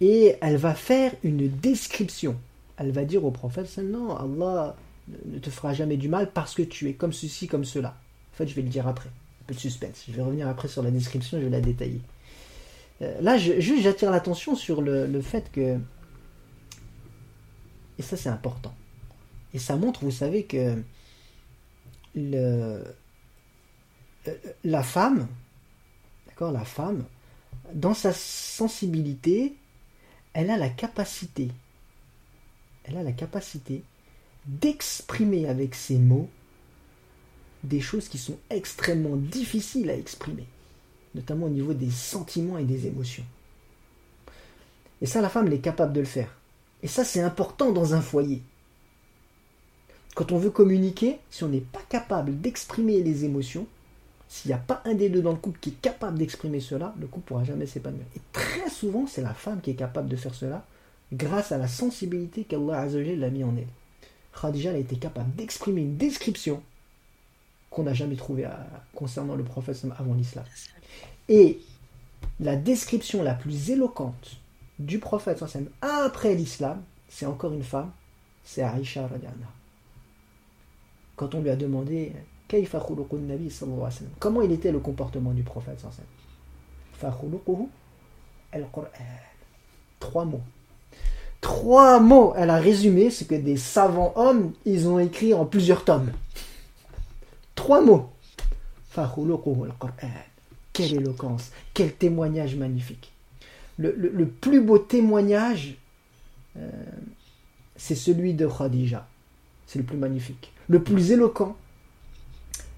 Speaker 1: Et elle va faire une description. Elle va dire au prophète non, Allah ne te fera jamais du mal parce que tu es comme ceci, comme cela. En fait, je vais le dire après. Un peu de suspense. Je vais revenir après sur la description, je vais la détailler. Euh, là, juste j'attire l'attention sur le, fait que... Et ça, c'est important. Et ça montre, vous savez, que euh, la femme, d'accord, la femme, dans sa sensibilité, elle a la capacité, elle a la capacité d'exprimer avec ses mots des choses qui sont extrêmement difficiles à exprimer notamment au niveau des sentiments et des émotions. Et ça, la femme, elle est capable de le faire. Et ça, c'est important dans un foyer. Quand on veut communiquer, si on n'est pas capable d'exprimer les émotions, s'il n'y a pas un des deux dans le couple qui est capable d'exprimer cela, le couple ne pourra jamais s'épanouir. Et très souvent, c'est la femme qui est capable de faire cela grâce à la sensibilité qu'Allah a mis en elle. Khadija a été capable d'exprimer une description qu'on n'a jamais trouvée concernant le prophète avant l'islam. Et la description la plus éloquente du prophète après l'islam, c'est encore une femme, c'est Aïcha radiallahu Quand on lui a demandé comment il était le comportement du prophète Trois mots. Trois mots. Elle a résumé ce que des savants hommes, ils ont écrit en plusieurs tomes. Trois mots. Quelle éloquence, quel témoignage magnifique. Le, plus beau témoignage, euh, c'est celui de Khadija. C'est le plus magnifique. Le plus éloquent,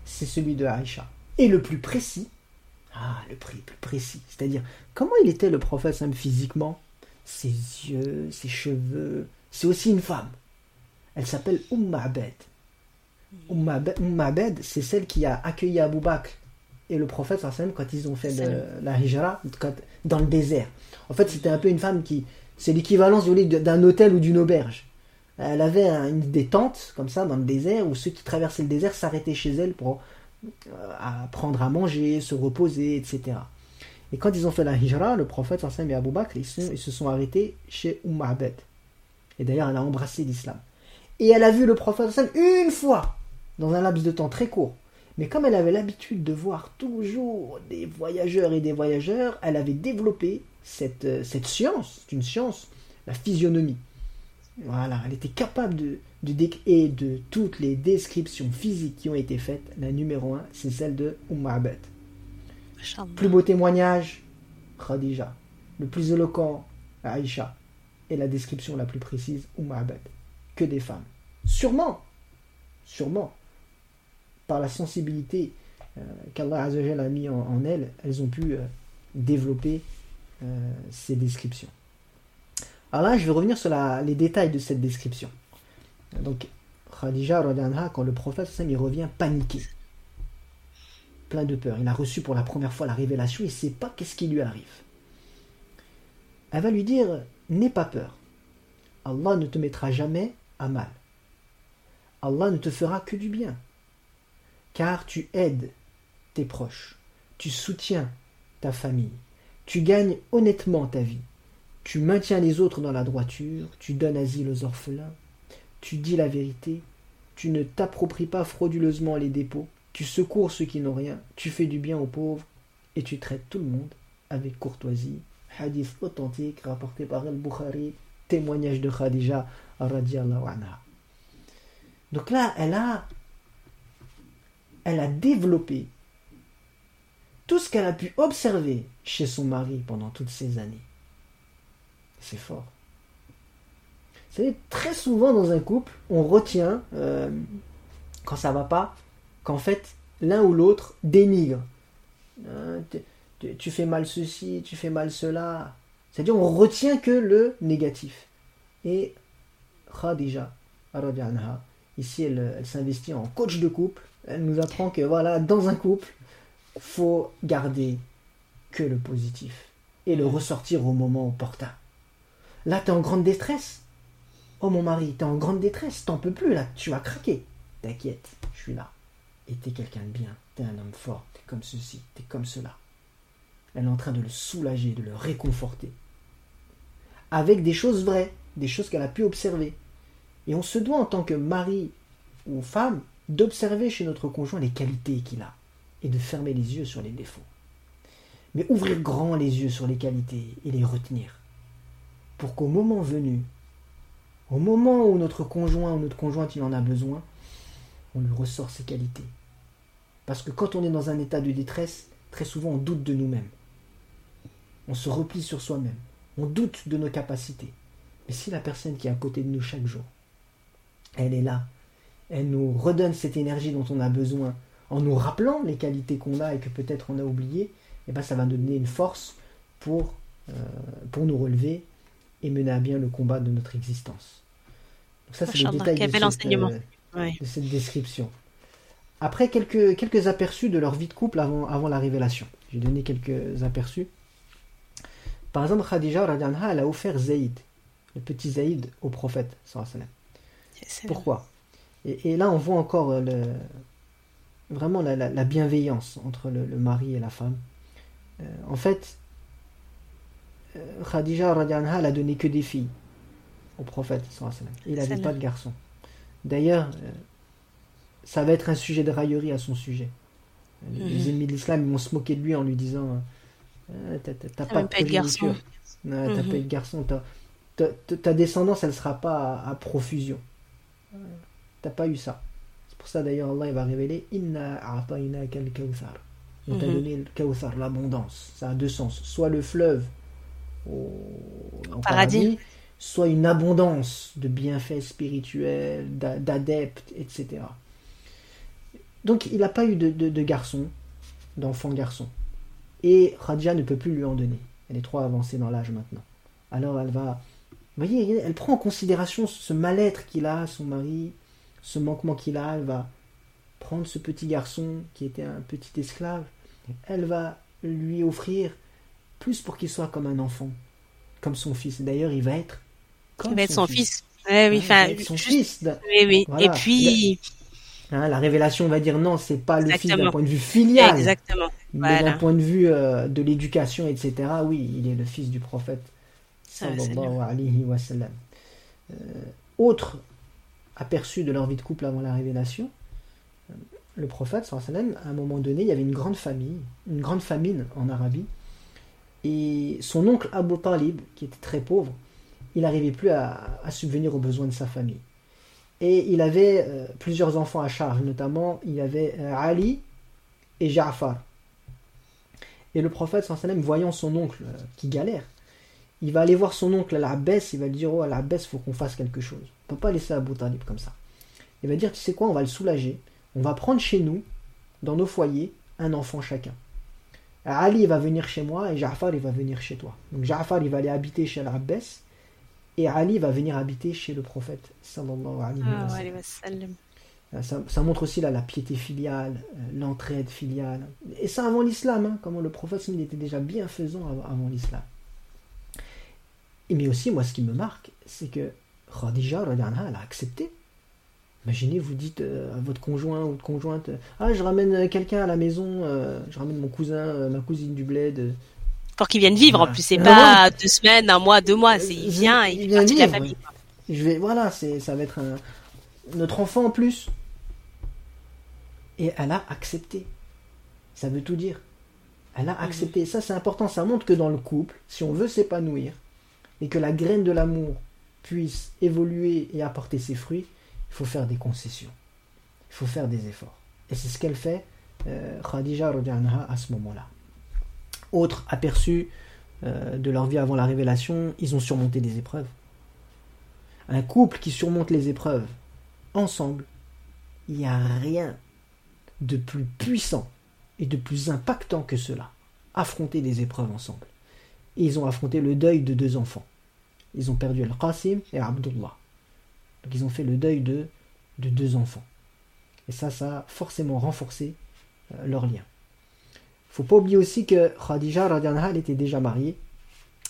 Speaker 1: c'est celui de Aïcha. Et le plus précis, ah, le plus, précis, c'est-à-dire comment il était le prophète physiquement, ses yeux, ses cheveux. C'est aussi une femme. Elle s'appelle Umm Abed. Umm Abed, c'est celle qui a accueilli Abu Bakr et le prophète quand ils ont fait la hijra dans le désert. En fait, c'était un peu une femme qui, c'est l'équivalence d'un hôtel ou d'une auberge. Elle avait une, des tentes comme ça dans le désert où ceux qui traversaient le désert s'arrêtaient chez elle pour euh, apprendre à manger, se reposer, etc. Et quand ils ont fait la hijra, le prophète et Abu Bakr, ils, se sont arrêtés chez Umm Abed. Et d'ailleurs, elle a embrassé l'islam. Et elle a vu le prophète une fois, dans un laps de temps très court. Mais comme elle avait l'habitude de voir toujours des voyageurs et des voyageurs, elle avait développé cette, euh, cette science, c'est une science, la physionomie. Voilà, elle était capable de, de et de toutes les descriptions physiques qui ont été faites. La numéro un, c'est celle de Umm Abed. Plus beau témoignage, Khadija. Le plus éloquent, Aïcha. Et la description la plus précise, Umm Abed. Que des femmes. Sûrement, sûrement, par la sensibilité euh, qu'Allah a mis en, elles, elles ont pu euh, développer euh, ces descriptions. Alors là, je vais revenir sur les détails de cette description. Donc, Khadija, quand le prophète revient paniqué, plein de peur. Il a reçu pour la première fois la révélation, il ne sait pas qu'est-ce qui lui arrive. Elle va lui dire N'aie pas peur. Allah ne te mettra jamais mal. Allah ne te fera que du bien. Car tu aides tes proches, tu soutiens ta famille, tu gagnes honnêtement ta vie, tu maintiens les autres dans la droiture, tu donnes asile aux orphelins, tu dis la vérité, tu ne t'appropries pas frauduleusement les dépôts, tu secours ceux qui n'ont rien, tu fais du bien aux pauvres, et tu traites tout le monde avec courtoisie. Hadith authentique rapporté par Al-Bukhari, témoignage de Khadija Donc là, elle a, elle a développé tout ce qu'elle a pu observer chez son mari pendant toutes ces années. C'est fort. Vous savez, très souvent dans un couple, on retient, euh, quand ça va pas, qu'en fait, l'un ou l'autre dénigre. Euh, tu, fais mal ceci, tu fais mal cela. C'est-à-dire, on retient que le négatif. Et Khadija, ici, elle, s'investit en coach de couple. Elle nous apprend que, voilà, dans un couple, faut garder que le positif et le ressortir au moment opportun. Là, tu es en grande détresse. Oh mon mari, tu es en grande détresse, t'en peux plus là, tu vas craquer. T'inquiète, je suis là. Et t'es quelqu'un de bien, t'es un homme fort, t'es comme ceci, t'es comme cela. Elle est en train de le soulager, de le réconforter. Avec des choses vraies, des choses qu'elle a pu observer. Et on se doit en tant que mari ou femme d'observer chez notre conjoint les qualités qu'il a et de fermer les yeux sur les défauts. Mais ouvrir grand les yeux sur les qualités et les retenir. Pour qu'au moment venu, au moment où notre conjoint ou notre conjointe il en a besoin, on lui ressort ses qualités. Parce que quand on est dans un état de détresse, très souvent on doute de nous-mêmes. On se replie sur soi-même. On doute de nos capacités. Mais si la personne qui est à côté de nous chaque jour, elle est là, elle nous redonne cette énergie dont on a besoin, en nous rappelant les qualités qu'on a et que peut-être on a oubliées, et eh ben ça va nous donner une force pour, euh, pour nous relever et mener à bien le combat de notre existence. Donc ça, c'est le détail de cette, euh, de cette, description. Après, quelques, quelques aperçus de leur vie de couple avant, avant la révélation. J'ai donné quelques aperçus. Par exemple, Khadija, elle a offert Zaïd, le petit Zaïd, au prophète. Pourquoi et, et, là, on voit encore le, vraiment la, bienveillance entre le, mari et la femme. Euh, en fait, euh, Khadija elle a donné que des filles au prophète. Il n'avait pas de garçon. D'ailleurs, euh, ça va être un sujet de raillerie à son sujet. Les mhm. ennemis de l'islam vont se moquer de lui en lui disant T'as pas, de garçon. T'as pas de garçon. Ta descendance, elle sera pas à, à profusion. T'as pas eu ça pour ça d'ailleurs Allah va révéler Inna kal kawthar. On t'a mhm. donné le kawthar, l'abondance. Ça a deux sens. Soit le fleuve au, paradis. soit une abondance de bienfaits spirituels, d'adeptes, etc. Donc il n'a pas eu de, de, garçon, d'enfant garçon. Et Khadija ne peut plus lui en donner. Elle est trop avancée dans l'âge maintenant. Alors elle va. Vous voyez, elle prend en considération ce mal-être qu'il a, son mari, ce manquement qu'il a, elle va prendre ce petit garçon qui était un petit esclave, elle va lui offrir plus pour qu'il soit comme un enfant, comme son fils. D'ailleurs, il va être
Speaker 3: comme il va être son, fils. oui,
Speaker 1: son fils.
Speaker 3: Oui, oui. Et puis.
Speaker 1: Hein, la révélation va dire non, c'est pas le fils d'un point de vue filial.
Speaker 3: Exactement.
Speaker 1: Mais d'un point de vue euh, de l'éducation, etc. Oui, il est le fils du prophète. Sallallahu alayhi wa sallam. Euh, autre aperçu de leur vie de couple avant la révélation, le prophète, à un moment donné, il y avait une grande famille, une grande famine en Arabie, et son oncle Abu Talib, qui était très pauvre, il n'arrivait plus à, subvenir aux besoins de sa famille. Et il avait euh, plusieurs enfants à charge, notamment il avait euh, Ali et Ja'far. Et le prophète, sallam, voyant son oncle euh, qui galère, il va aller voir son oncle Al-Abbas, il va lui dire Oh Al-Abbas, il faut qu'on fasse quelque chose. On ne peut pas laisser Abu Talib comme ça. Il va dire Tu sais quoi, on va le soulager. On va prendre chez nous, dans nos foyers, un enfant chacun. Ali va venir chez moi et Ja'far il va venir chez toi. Donc Ja'far il va aller habiter chez Al-Abbas et Ali va venir habiter chez le prophète sallallahu alayhi wa sallam. Ça, montre aussi là, la piété filiale, euh, l'entraide filiale. Et ça avant l'islam, hein, comment le prophète il était déjà bienfaisant avant, l'islam. Mais aussi, moi, ce qui me marque, c'est que Khadija, elle a accepté. Imaginez, vous dites euh, à votre conjoint ou conjointe Ah, je ramène quelqu'un à la maison, je ramène mon cousin, ma cousine du bled.
Speaker 3: Pour qu'il vienne vivre, en plus, c'est pas deux semaines, un mois, deux mois, c'est il vient et il, vient de la famille.
Speaker 1: Je vais, voilà, ça va être un, notre enfant en plus. Et elle a accepté. Ça veut tout dire. Elle a mhm. accepté. Ça, c'est important. Ça montre que dans le couple, si on veut s'épanouir et que la graine de l'amour puisse évoluer et apporter ses fruits, il faut faire des concessions. Il faut faire des efforts. Et c'est ce qu'elle fait, euh, Khadija à ce moment-là. Autre aperçu euh, de leur vie avant la révélation, ils ont surmonté des épreuves. Un couple qui surmonte les épreuves ensemble, il n'y a rien de plus puissant et de plus impactant que cela. Affronter des épreuves ensemble. Et ils ont affronté le deuil de deux enfants. Ils ont perdu Al-Qasim et Abdullah. Donc ils ont fait le deuil de, de deux enfants. Et ça, ça a forcément renforcé euh, leur lien. Faut pas oublier aussi que Khadija radianha, elle était déjà mariée.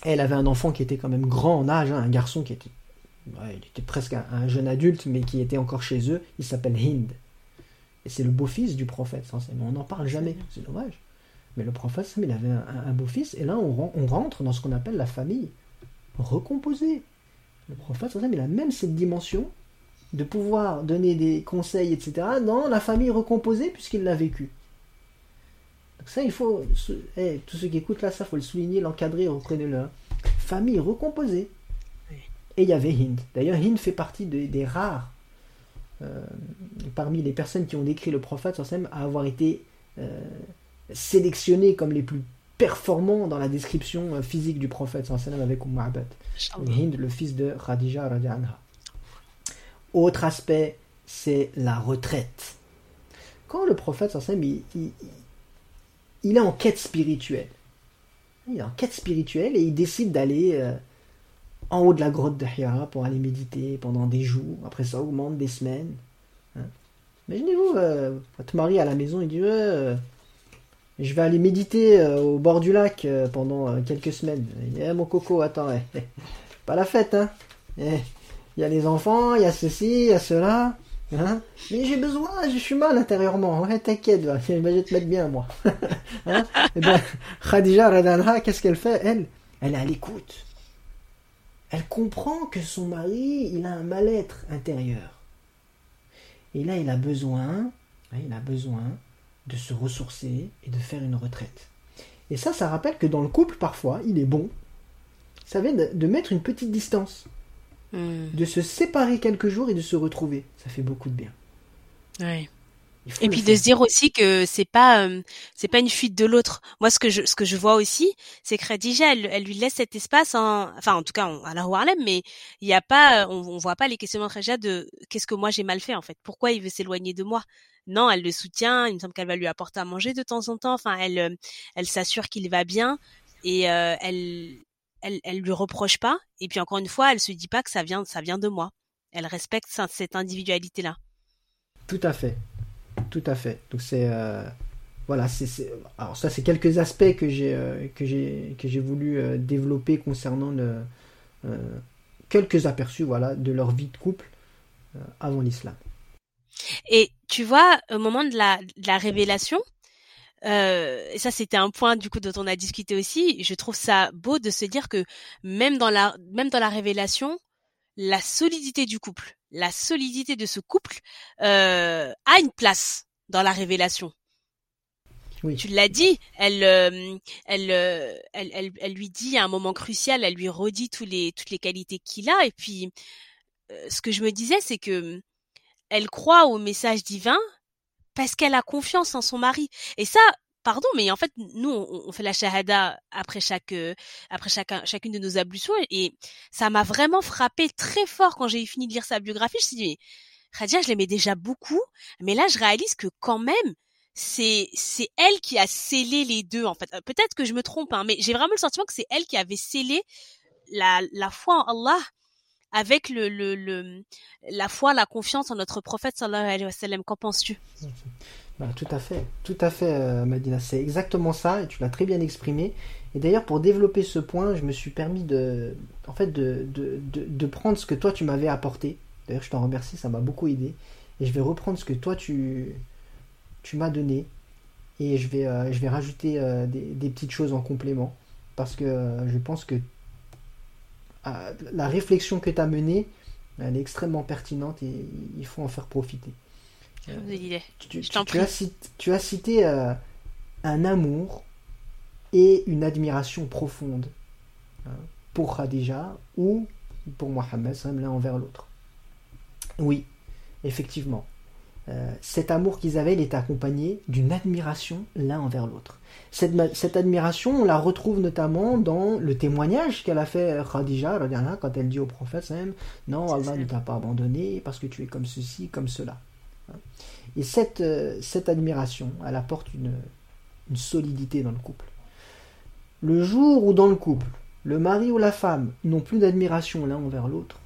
Speaker 1: Elle avait un enfant qui était quand même grand en âge, hein, un garçon qui était, il était presque un, jeune adulte, mais qui était encore chez eux. Il s'appelle Hind. Et c'est le beau-fils du prophète, on n'en parle jamais, c'est dommage. Mais le prophète, il avait un, beau-fils, et là, on, rentre dans ce qu'on appelle la famille recomposée. Le prophète, il a même cette dimension de pouvoir donner des conseils, etc., dans la famille recomposée, puisqu'il l'a vécu. Donc ça, il faut, eh, tous ceux qui écoutent là, ça, faut le souligner, l'encadrer, reprenez-le. Famille recomposée. Et il y avait Hind. D'ailleurs, Hind fait partie des rares euh, parmi les personnes qui ont décrit le prophète à avoir été euh, sélectionnés comme les plus performants dans la description euh, physique du prophète avec Umm Abad. Hind, le fils de Khadija anha. Autre aspect, c'est la retraite. Quand le prophète il, il, il, est en quête spirituelle, il est en quête spirituelle et il décide d'aller en haut de la grotte de Hira pour aller méditer pendant des jours. Après ça augmente des semaines. Hein. Imaginez-vous, euh, votre mari à la maison, il dit euh, Je vais aller méditer euh, au bord du lac pendant quelques semaines. Eh, Mon coco, attends, pas la fête, hein eh, Il y a les enfants, il y a ceci, il y a cela. Hein mais j'ai besoin, je suis mal intérieurement. Ouais, t'inquiète, je vais te mettre bien, moi. hein Et eh bien, Khadija Radanha, qu'est-ce qu'elle fait Elle, elle est à l'écoute elle comprend que son mari, il a un mal-être intérieur. Et là, il a besoin, hein, il a besoin de se ressourcer et de faire une retraite. Et ça, ça rappelle que dans le couple, parfois, il est bon, ça vient de, mettre une petite distance, hmm. de se séparer quelques jours et de se retrouver. Ça fait beaucoup de bien.
Speaker 3: Oui. Et puis de se dire aussi que c'est pas euh, c'est pas une fuite de l'autre. Moi ce que je ce que je vois aussi, c'est que Khadija elle, elle lui laisse cet espace en enfin en tout cas à la Harlem mais il y a pas on, on voit pas les questionnements de Khadija de qu'est-ce que moi j'ai mal fait en fait? Pourquoi il veut s'éloigner de moi? Non, elle le soutient, il me semble qu'elle va lui apporter à manger de temps en temps. Enfin elle euh, elle s'assure qu'il va bien et euh, elle elle elle lui reproche pas et puis encore une fois, elle se dit pas que ça vient ça vient de moi. Elle respecte cette individualité là.
Speaker 1: Tout à fait tout à fait. Donc c'est euh, voilà, alors ça c'est quelques aspects que j'ai euh, que j'ai que j'ai voulu euh, développer concernant le, quelques aperçus voilà de leur vie de couple avant l'islam.
Speaker 3: Et tu vois, au moment de la, révélation, ça c'était un point du coup dont on a discuté aussi. Je trouve ça beau de se dire que même dans la même dans la révélation, la solidité du couple, la solidité de ce couple a une place dans la révélation. Tu l'as dit, elle, elle, elle, elle, elle, lui dit à un moment crucial, elle lui redit tous les, toutes les qualités qu'il a. Et puis, ce que je me disais, c'est que elle croit au message divin parce qu'elle a confiance en son mari. Et ça, pardon, mais en fait, nous, on, fait la shahada après chaque, après chacun, chacune de nos ablutions, et ça m'a vraiment frappé très fort quand j'ai fini de lire sa biographie. Je me suis dit, Radia, je l'aimais déjà beaucoup, mais là, je réalise que quand même, c'est c'est elle qui a scellé les deux en fait. Peut-être que je me trompe, hein, mais j'ai vraiment le sentiment que c'est elle qui avait scellé la la foi en Allah avec le, le, le, la foi, la confiance en notre prophète sallallahu alayhi wa. Qu'en penses-tu?
Speaker 1: Bah, Tout à fait, tout à fait, euh, Madina. C'est exactement ça et tu l'as très bien exprimé. Et d'ailleurs, pour développer ce point, je me suis permis de, en fait, de, de, de prendre ce que toi tu m'avais apporté. D'ailleurs, je t'en remercie, ça m'a beaucoup aidé. Et je vais reprendre ce que toi tu, tu m'as donné. Et je vais, euh, je vais rajouter euh, des, des, petites choses en complément. Parce que je pense que la réflexion que tu as menée, elle est extrêmement pertinente et il faut en faire profiter.
Speaker 3: tu,
Speaker 1: as cité, euh, un amour et une admiration profonde hein, pour Khadija ou pour Mohammed, l'un envers l'autre. Oui, effectivement. Euh, cet amour qu'ils avaient, il est accompagné d'une admiration l'un envers l'autre. Cette, admiration, on la retrouve notamment dans le témoignage qu'elle a fait Khadija quand elle dit au prophète Non, Allah ne t'a pas abandonné parce que tu es comme ceci, comme cela. Et cette, euh, cette admiration, elle apporte une, une solidité dans le couple. Le jour où dans le couple, le mari ou la femme n'ont plus d'admiration l'un envers l'autre,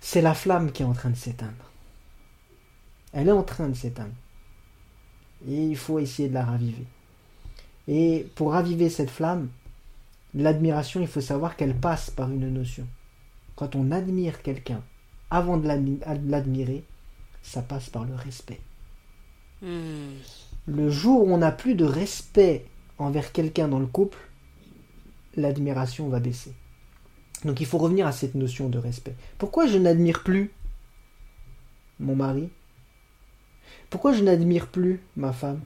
Speaker 1: c'est la flamme qui est en train de s'éteindre elle est en train de s'éteindre. Et il faut essayer de la raviver. Et pour raviver cette flamme, l'admiration, il faut savoir qu'elle passe par une notion. Quand on admire quelqu'un, avant de l'admirer, ça passe par le respect. Hmm. Le jour où on n'a plus de respect envers quelqu'un dans le couple, l'admiration va baisser. Donc il faut revenir à cette notion de respect. Pourquoi je n'admire plus mon mari? Pourquoi je n'admire plus ma femme?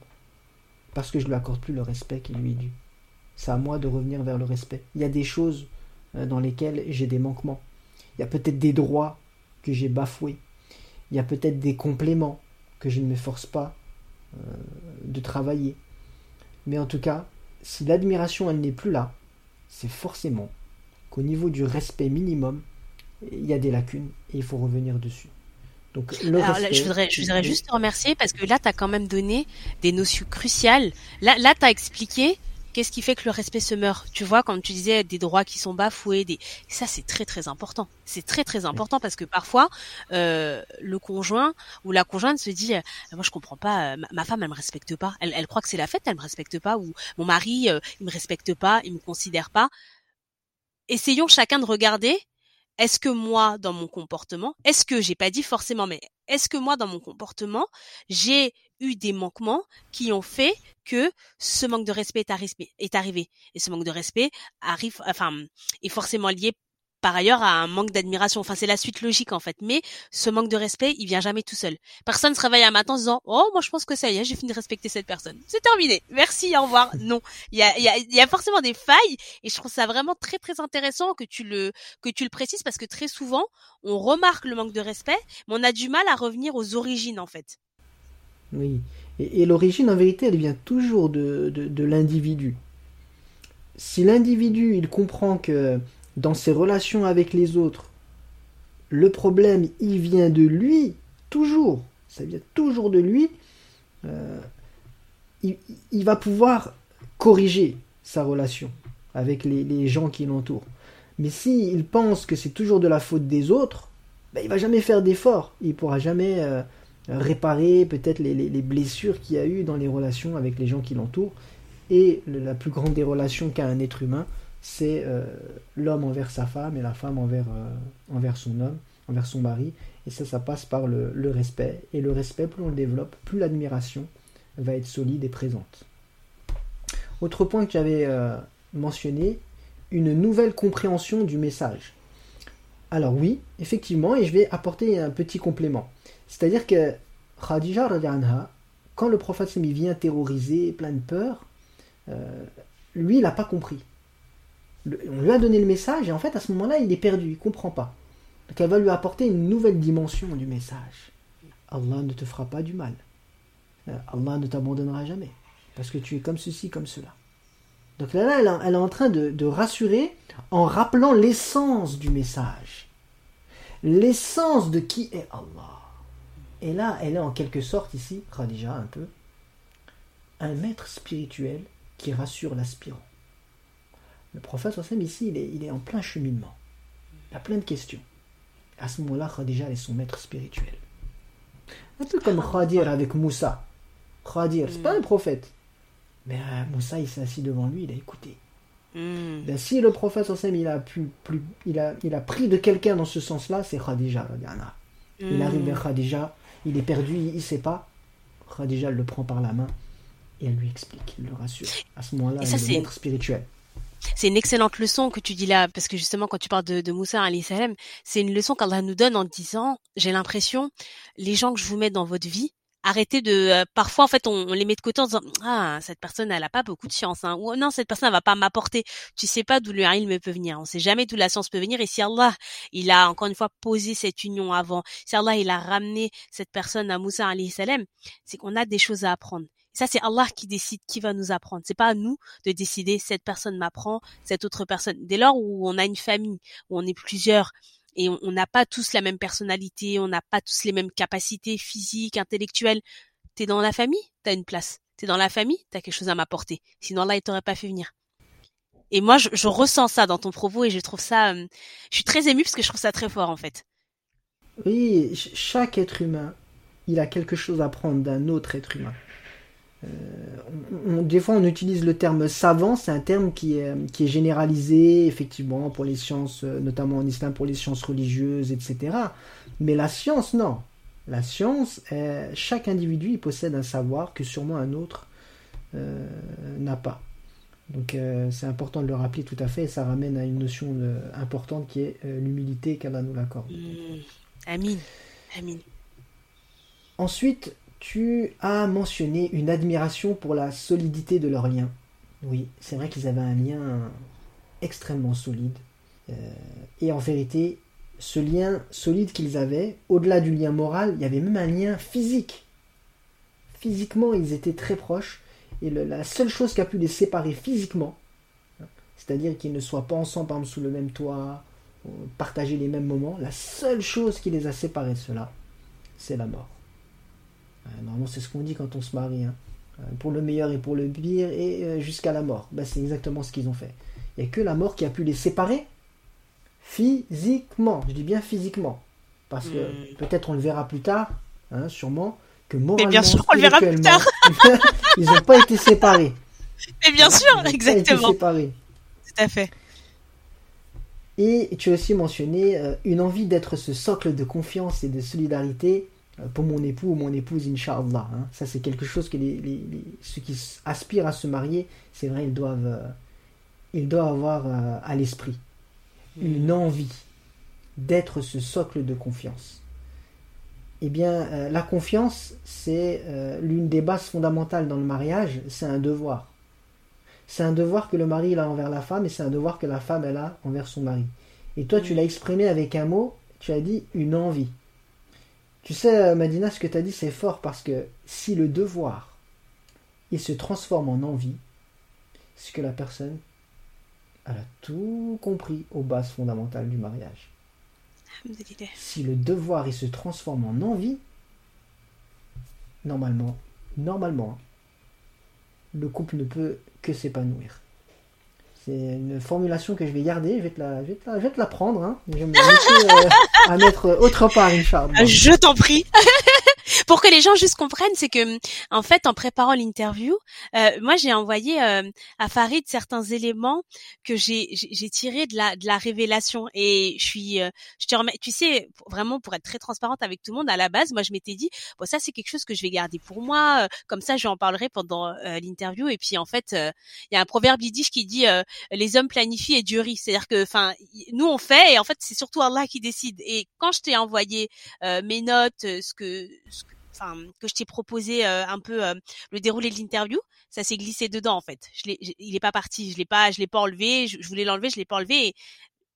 Speaker 1: Parce que je ne lui accorde plus le respect qui lui est dû. C'est à moi de revenir vers le respect. Il y a des choses euh, dans lesquelles j'ai des manquements. Il y a peut-être des droits que j'ai bafoués. Il y a peut-être des compléments que je ne m'efforce pas euh, de travailler. Mais en tout cas, si l'admiration elle n'est plus là, c'est forcément qu'au niveau du respect minimum, il y a des lacunes et il faut revenir dessus.
Speaker 3: Donc, je voudrais, je voudrais juste te remercier parce que là, tu as quand même donné des notions cruciales. Là, là tu as expliqué qu'est-ce qui fait que le respect se meurt. Tu vois, quand tu disais des droits qui sont bafoués, des... ça c'est très très important. C'est très très important parce que parfois, euh, le conjoint ou la conjointe se dit, euh, moi je comprends pas, euh, ma, femme elle me respecte pas. Elle, elle croit que c'est la fête, elle me respecte pas. Ou mon mari, euh, il me respecte pas, il me considère pas. Essayons chacun de regarder est-ce que moi, dans mon comportement, est-ce que j'ai pas dit forcément, mais est-ce que moi, dans mon comportement, j'ai eu des manquements qui ont fait que ce manque de respect est arrivé? Et ce manque de respect arrive, enfin, est forcément lié par ailleurs à un manque d'admiration. Enfin, c'est la suite logique en fait. Mais ce manque de respect, il vient jamais tout seul. Personne se réveille un matin en disant "Oh, moi je pense que ça y est, j'ai fini de respecter cette personne. C'est terminé. Merci, au revoir." Non, il y a, y, a, y a forcément des failles et je trouve ça vraiment très très intéressant que tu le que tu le précises parce que très souvent on remarque le manque de respect, mais on a du mal à revenir aux origines en fait.
Speaker 1: Oui. Et, l'origine, en vérité, elle vient toujours de, de, de l'individu. Si l'individu, il comprend que dans ses relations avec les autres, le problème, il vient de lui, toujours, ça vient toujours de lui, euh, il, va pouvoir corriger sa relation avec les, gens qui l'entourent. Mais s'il pense que c'est toujours de la faute des autres, ben, il va jamais faire d'efforts, il pourra jamais euh, réparer peut-être les, les, blessures qu'il y a eu dans les relations avec les gens qui l'entourent. Et la plus grande des relations qu'a un être humain, c'est euh, l'homme envers sa femme et la femme envers, euh, envers son homme, envers son mari. Et ça, ça passe par le, respect. Et le respect, plus on le développe, plus l'admiration va être solide et présente. Autre point que j'avais euh, mentionné, une nouvelle compréhension du message. Alors oui, effectivement, et je vais apporter un petit complément. C'est-à-dire que Khadija, quand le prophète il vient terroriser, plein de peur, lui, il n'a pas compris. On lui a donné le message et en fait, à ce moment-là, il est perdu, il ne comprend pas. Donc elle va lui apporter une nouvelle dimension du message. Allah ne te fera pas du mal. Euh, Allah ne t'abandonnera jamais. Parce que tu es comme ceci, comme cela. Donc là, elle, est en train de, rassurer en rappelant l'essence du message. L'essence de qui est Allah. Et là, elle est en quelque sorte ici, Khadija un peu, un maître spirituel qui rassure l'aspirant. Le prophète Sassam ici, il est, il est en plein cheminement. Il a plein de questions. À ce moment-là, Khadija est son maître spirituel. Un peu comme Khadir avec Moussa. Khadir, c'est pas un prophète. Mais euh, Moussa, il s'est assis devant lui, il a écouté. Ben, si le prophète il a, pu, plus, il a, il a pris de quelqu'un dans ce sens-là, c'est Khadija. Il arrive vers Khadija, il est perdu, il ne sait pas. Khadija le prend par la main et elle lui explique, il le rassure. À ce moment-là, il est maître spirituel.
Speaker 3: C'est une excellente leçon que tu dis là, parce que justement, quand tu parles de, Moussa, salam, c'est une leçon qu'Allah nous donne en disant, j'ai l'impression, les gens que je vous mets dans votre vie, arrêtez de euh, parfois en fait on, les met de côté en disant ah cette personne elle a pas beaucoup de chance hein. ou non cette personne elle va pas m'apporter. Tu sais pas d'où le ilm peut venir. On sait jamais d'où la science peut venir. Et si Allah il a encore une fois posé cette union avant si Allah il a ramené cette personne à Moussa alayhi salam c'est qu'on a des choses à apprendre ça, c'est Allah qui décide qui va nous apprendre. C'est pas à nous de décider cette personne m'apprend, cette autre personne. Dès lors où on a une famille, où on est plusieurs, et on n'a pas tous la même personnalité, on n'a pas tous les mêmes capacités physiques, intellectuelles. T'es dans la famille, t'as une place. T'es dans la famille, t'as quelque chose à m'apporter. Sinon Allah, il t'aurait pas fait venir. Et moi, je, je, ressens ça dans ton propos et je trouve ça, euh, je suis très émue parce que je trouve ça très fort en fait.
Speaker 1: Oui, chaque être humain, il a quelque chose à prendre d'un autre être humain. Euh, des fois, on utilise le terme savant, c'est un terme qui est, qui est généralisé, effectivement, pour les sciences, euh, notamment en islam, pour les sciences religieuses, etc. Mais la science, non. La science, chaque individu il possède un savoir que sûrement un autre euh, n'a pas. Donc c'est important de le rappeler tout à fait, et ça ramène à une notion importante qui est l'humilité qu'Allah nous l'accorde.
Speaker 3: Mmh. Amin. Amin.
Speaker 1: Ensuite, tu as mentionné une admiration pour la solidité de leur lien. Oui, c'est vrai qu'ils avaient un lien extrêmement solide. Euh, et en vérité, ce lien solide qu'ils avaient, au-delà du lien moral, il y avait même un lien physique. Physiquement, ils étaient très proches. Et la seule chose qui a pu les séparer physiquement, c'est-à-dire qu'ils ne soient pas ensemble, par exemple, sous le même toit, partager les mêmes moments, la seule chose qui les a séparés de cela, c'est la mort. Euh, normalement, c'est ce qu'on dit quand on se marie. Hein. Euh, pour le meilleur et pour le pire, et euh, jusqu'à la mort. Ben, c'est exactement ce qu'ils ont fait. Il n'y a que la mort qui a pu les séparer physiquement. Je dis bien physiquement. Parce que hmm. peut-être on le verra plus tard, hein, sûrement, que moralement,
Speaker 3: Mais bien sûr, on le verra plus tard.
Speaker 1: ils n'ont pas été séparés.
Speaker 3: Mais bien sûr, exactement. Pas été séparés. Tout à fait.
Speaker 1: Et tu as aussi mentionné une envie d'être ce socle de confiance et de solidarité pour mon époux ou mon épouse, Inch'Allah. Hein. Ça, c'est quelque chose que les, ceux qui aspirent à se marier, c'est vrai, ils doivent, euh, ils doivent avoir euh, à l'esprit une envie d'être ce socle de confiance. Eh bien, la confiance, c'est l'une des bases fondamentales dans le mariage, c'est un devoir. C'est un devoir que le mari a envers la femme et c'est un devoir que la femme elle a envers son mari. Et toi, tu l'as exprimé avec un mot, tu as dit une envie. Tu sais, euh, Madina, ce que tu as dit, c'est fort parce que si le devoir, il se transforme en envie, c'est que la personne, elle a tout compris aux bases fondamentales du mariage. Si le devoir, il se transforme en envie, normalement, normalement, le couple ne peut que s'épanouir. C'est une formulation que je vais garder, je vais te la, je vais te la, prendre. Hein. Je vais me euh, à mettre autre part, Inch'Allah.
Speaker 3: Je t'en prie. pour que les gens juste comprennent, c'est que en fait, en préparant l'interview, euh, moi j'ai envoyé euh, à Farid certains éléments que j'ai j'ai tiré de la de la révélation. Et je suis euh, je te remets, tu sais vraiment pour être très transparente avec tout le monde à la base, moi je m'étais dit bon ça c'est quelque chose que je vais garder pour moi, comme ça j'en parlerai pendant l'interview. Et puis en fait il y a un proverbe yiddish qui dit les hommes planifient et Dieu rit, c'est-à-dire que enfin nous on fait et en fait c'est surtout Allah qui décide. Et quand je t'ai envoyé mes notes, ce que enfin que je t'ai proposé euh, un peu euh, le déroulé de l'interview, ça s'est glissé dedans en fait. Je l'ai, il est pas parti, je l'ai pas, je l'ai pas enlevé. Je, voulais l'enlever, je l'ai pas enlevé. Et,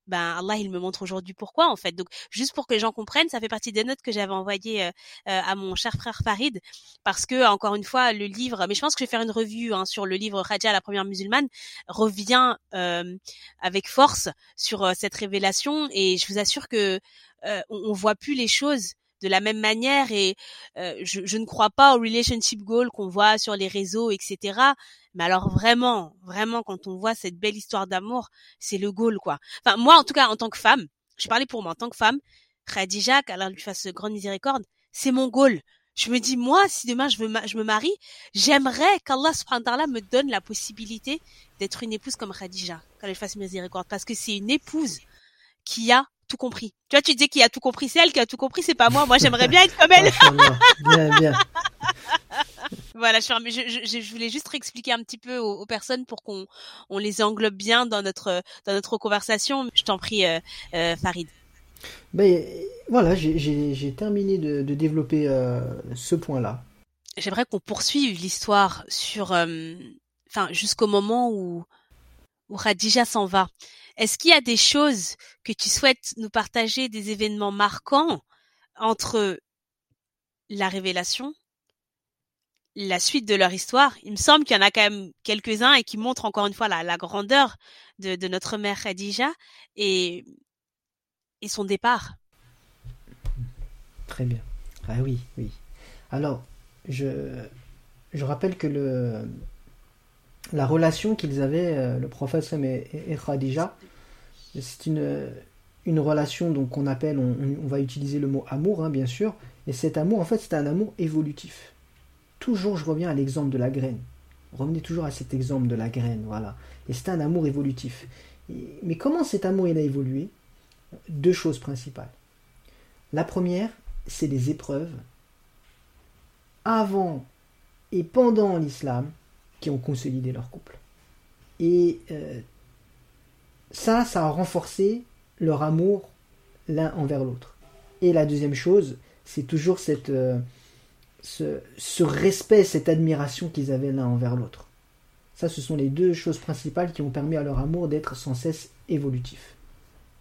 Speaker 3: ben Allah il me montre aujourd'hui pourquoi en fait. Donc juste pour que les gens comprennent, ça fait partie des notes que j'avais envoyées euh, à mon cher frère Farid parce que encore une fois le livre, mais je pense que je vais faire une revue hein, sur le livre Raja la première musulmane revient avec force sur cette révélation et je vous assure que on, on voit plus les choses de la même manière et euh, je, je, ne crois pas au relationship goal qu'on voit sur les réseaux, etc. Mais alors vraiment, vraiment, quand on voit cette belle histoire d'amour, c'est le goal, quoi. Enfin, moi, en tout cas, en tant que femme, je parlais pour moi, en tant que femme, Khadija, qu'Allah lui fasse grande miséricorde, c'est mon goal. Je me dis, moi, si demain je, me, je me marie, j'aimerais qu'Allah me donne la possibilité d'être une épouse comme Khadija, qu'Allah lui fasse miséricorde, parce que c'est une épouse qui a tout compris. Tu vois, tu disais qu'il a tout compris, c'est elle qui a tout compris, c'est pas moi. Moi, j'aimerais bien être comme elle. bien, bien. voilà, je, je, je, voulais juste réexpliquer un petit peu aux, personnes pour qu'on on les englobe bien dans notre dans notre conversation. Je t'en prie, euh, euh, Farid.
Speaker 1: Ben voilà, j'ai terminé de, de développer euh, ce point-là.
Speaker 3: J'aimerais qu'on poursuive l'histoire sur, enfin, jusqu'au moment où où Khadija s'en va. Est-ce qu'il y a des choses que tu souhaites nous partager, des événements marquants entre la révélation, la suite de leur histoire? Il me semble qu'il y en a quand même quelques-uns et qui montrent encore une fois la, grandeur de, notre mère Khadija et, et son départ.
Speaker 1: Très bien. Ah oui, oui. Alors, je, rappelle que la relation qu'ils avaient, euh, le prophète Sam et, Khadija, c'est une, une relation donc qu'on appelle, on, va utiliser le mot amour, hein, bien sûr, et cet amour, en fait, c'est un amour évolutif. Toujours, je reviens à l'exemple de la graine. Revenez toujours à cet exemple de la graine, voilà. Et c'est un amour évolutif. mais comment cet amour il a évolué? Deux choses principales. La première, c'est les épreuves avant et pendant l'islam qui ont consolidé leur couple. Et euh, ça, ça a renforcé leur amour l'un envers l'autre. Et la deuxième chose, c'est toujours euh, ce, respect, cette admiration qu'ils avaient l'un envers l'autre. Ça, ce sont les deux choses principales qui ont permis à leur amour d'être sans cesse évolutif.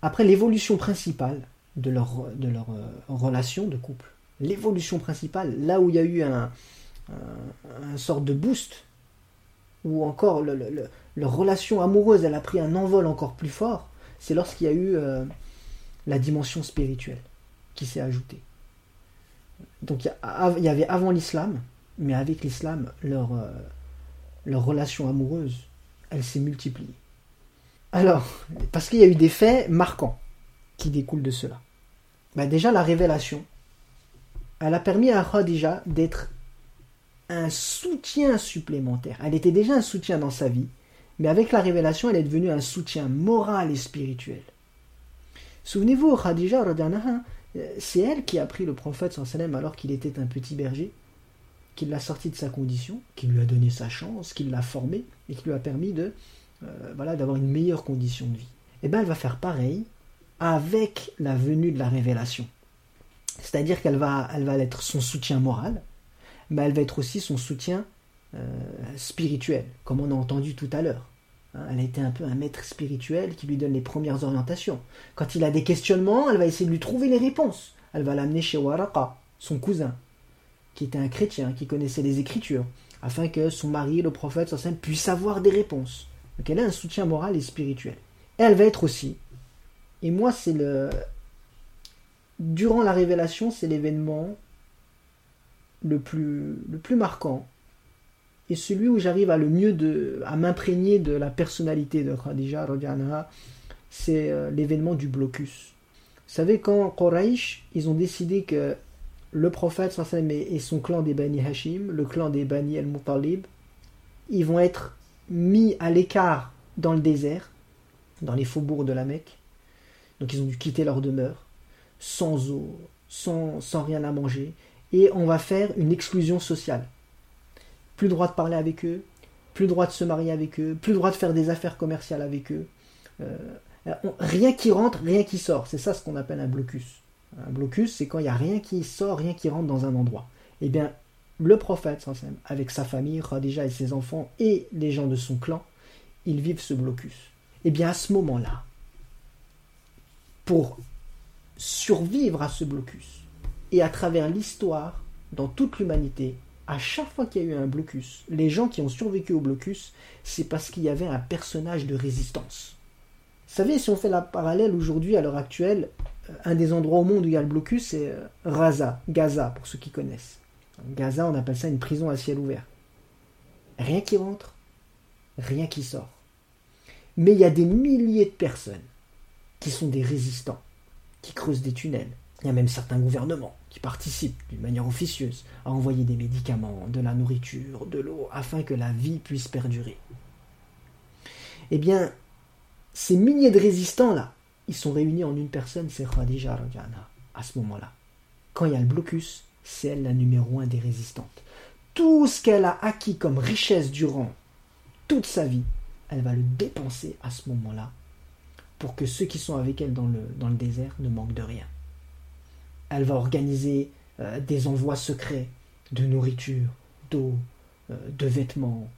Speaker 1: Après, l'évolution principale de leur, de leur euh, relation de couple, l'évolution principale, là où il y a eu un, un, un sort de boost, ou encore le, leur relation amoureuse, elle a pris un envol encore plus fort, c'est lorsqu'il y a eu euh, la dimension spirituelle qui s'est ajoutée. Donc il y, avait avant l'islam, mais avec l'islam, leur, euh, leur relation amoureuse, elle s'est multipliée. Alors, parce qu'il y a eu des faits marquants qui découlent de cela. Bah, déjà, la révélation, elle a permis à Khadija d'être un soutien supplémentaire. Elle était déjà un soutien dans sa vie, mais avec la révélation, elle est devenue un soutien moral et spirituel. Souvenez-vous, Khadija, euh, c'est elle qui a pris le prophète alors qu'il était un petit berger, qui l'a sorti de sa condition, qui lui a donné sa chance, qui l'a formé et qui lui a permis de euh, voilà d'avoir une meilleure condition de vie. Et eh bien, elle va faire pareil avec la venue de la révélation. C'est-à-dire qu'elle va, va être son soutien moral, mais elle va être aussi son soutien euh, spirituel, comme on a entendu tout à l'heure. Hein, elle a été un peu un maître spirituel qui lui donne les premières orientations. Quand il a des questionnements, elle va essayer de lui trouver les réponses. Elle va l'amener chez Waraka, son cousin, qui était un chrétien, qui connaissait les Écritures, afin que son mari, le prophète, puisse avoir des réponses. Donc elle a un soutien moral et spirituel. Et elle va être aussi, et moi c'est le... Durant la révélation, c'est l'événement le plus, le plus marquant et celui où j'arrive à le mieux de, à m'imprégner de la personnalité de Khadija c'est euh, l'événement du blocus. Vous savez, quand Quraysh, ils ont décidé que le prophète et son clan des Bani Hashim, le clan des Bani al-Muttalib, ils vont être mis à l'écart dans le désert, dans les faubourgs de la Mecque. Donc ils ont dû quitter leur demeure, sans eau, sans, sans rien à manger, et on va faire une exclusion sociale plus droit de parler avec eux, plus droit de se marier avec eux, plus droit de faire des affaires commerciales avec eux. Euh, rien qui rentre, rien qui sort. C'est ça ce qu'on appelle un blocus. Un blocus, c'est quand il n'y a rien qui sort, rien qui rentre dans un endroit. Eh bien, le prophète, avec sa famille, Khadija et ses enfants, et les gens de son clan, ils vivent ce blocus. Eh bien, à ce moment-là, pour survivre à ce blocus, et à travers l'histoire, dans toute l'humanité, à chaque fois qu'il y a eu un blocus, les gens qui ont survécu au blocus, c'est parce qu'il y avait un personnage de résistance. Vous savez, si on fait la parallèle aujourd'hui, à l'heure actuelle, euh, un des endroits au monde où il y a le blocus, c'est euh, Raza, Gaza, pour ceux qui connaissent. Gaza, on appelle ça une prison à ciel ouvert. Rien qui rentre, rien qui sort. Mais il y a des milliers de personnes qui sont des résistants, qui creusent des tunnels. Il y a même certains gouvernements qui participent d'une manière officieuse à envoyer des médicaments, de la nourriture, de l'eau, afin que la vie puisse perdurer. Eh bien, ces milliers de résistants-là, ils sont réunis en une personne, c'est Khadija Rajana, à ce moment-là. Quand il y a le blocus, c'est elle la numéro un des résistantes. Tout ce qu'elle a acquis comme richesse durant toute sa vie, elle va le dépenser à ce moment-là pour que ceux qui sont avec elle dans le, dans le désert ne manquent de rien. Elle va organiser euh, des envois secrets de nourriture, d'eau, euh, de vêtements.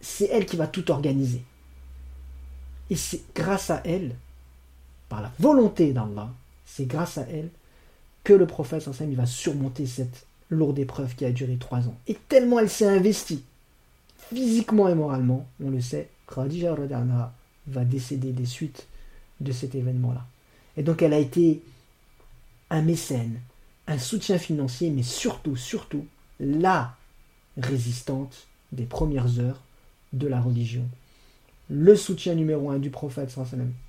Speaker 1: C'est elle qui va tout organiser. Et c'est grâce à elle, par la volonté d'Allah, c'est grâce à elle que le prophète va surmonter cette lourde épreuve qui a duré trois ans. Et tellement elle s'est investie, physiquement et moralement, on le sait, Khadija va décéder des suites de cet événement-là. Et donc elle a été un mécène, un soutien financier, mais surtout, surtout, la résistante des premières heures de la religion. Le soutien numéro un du prophète,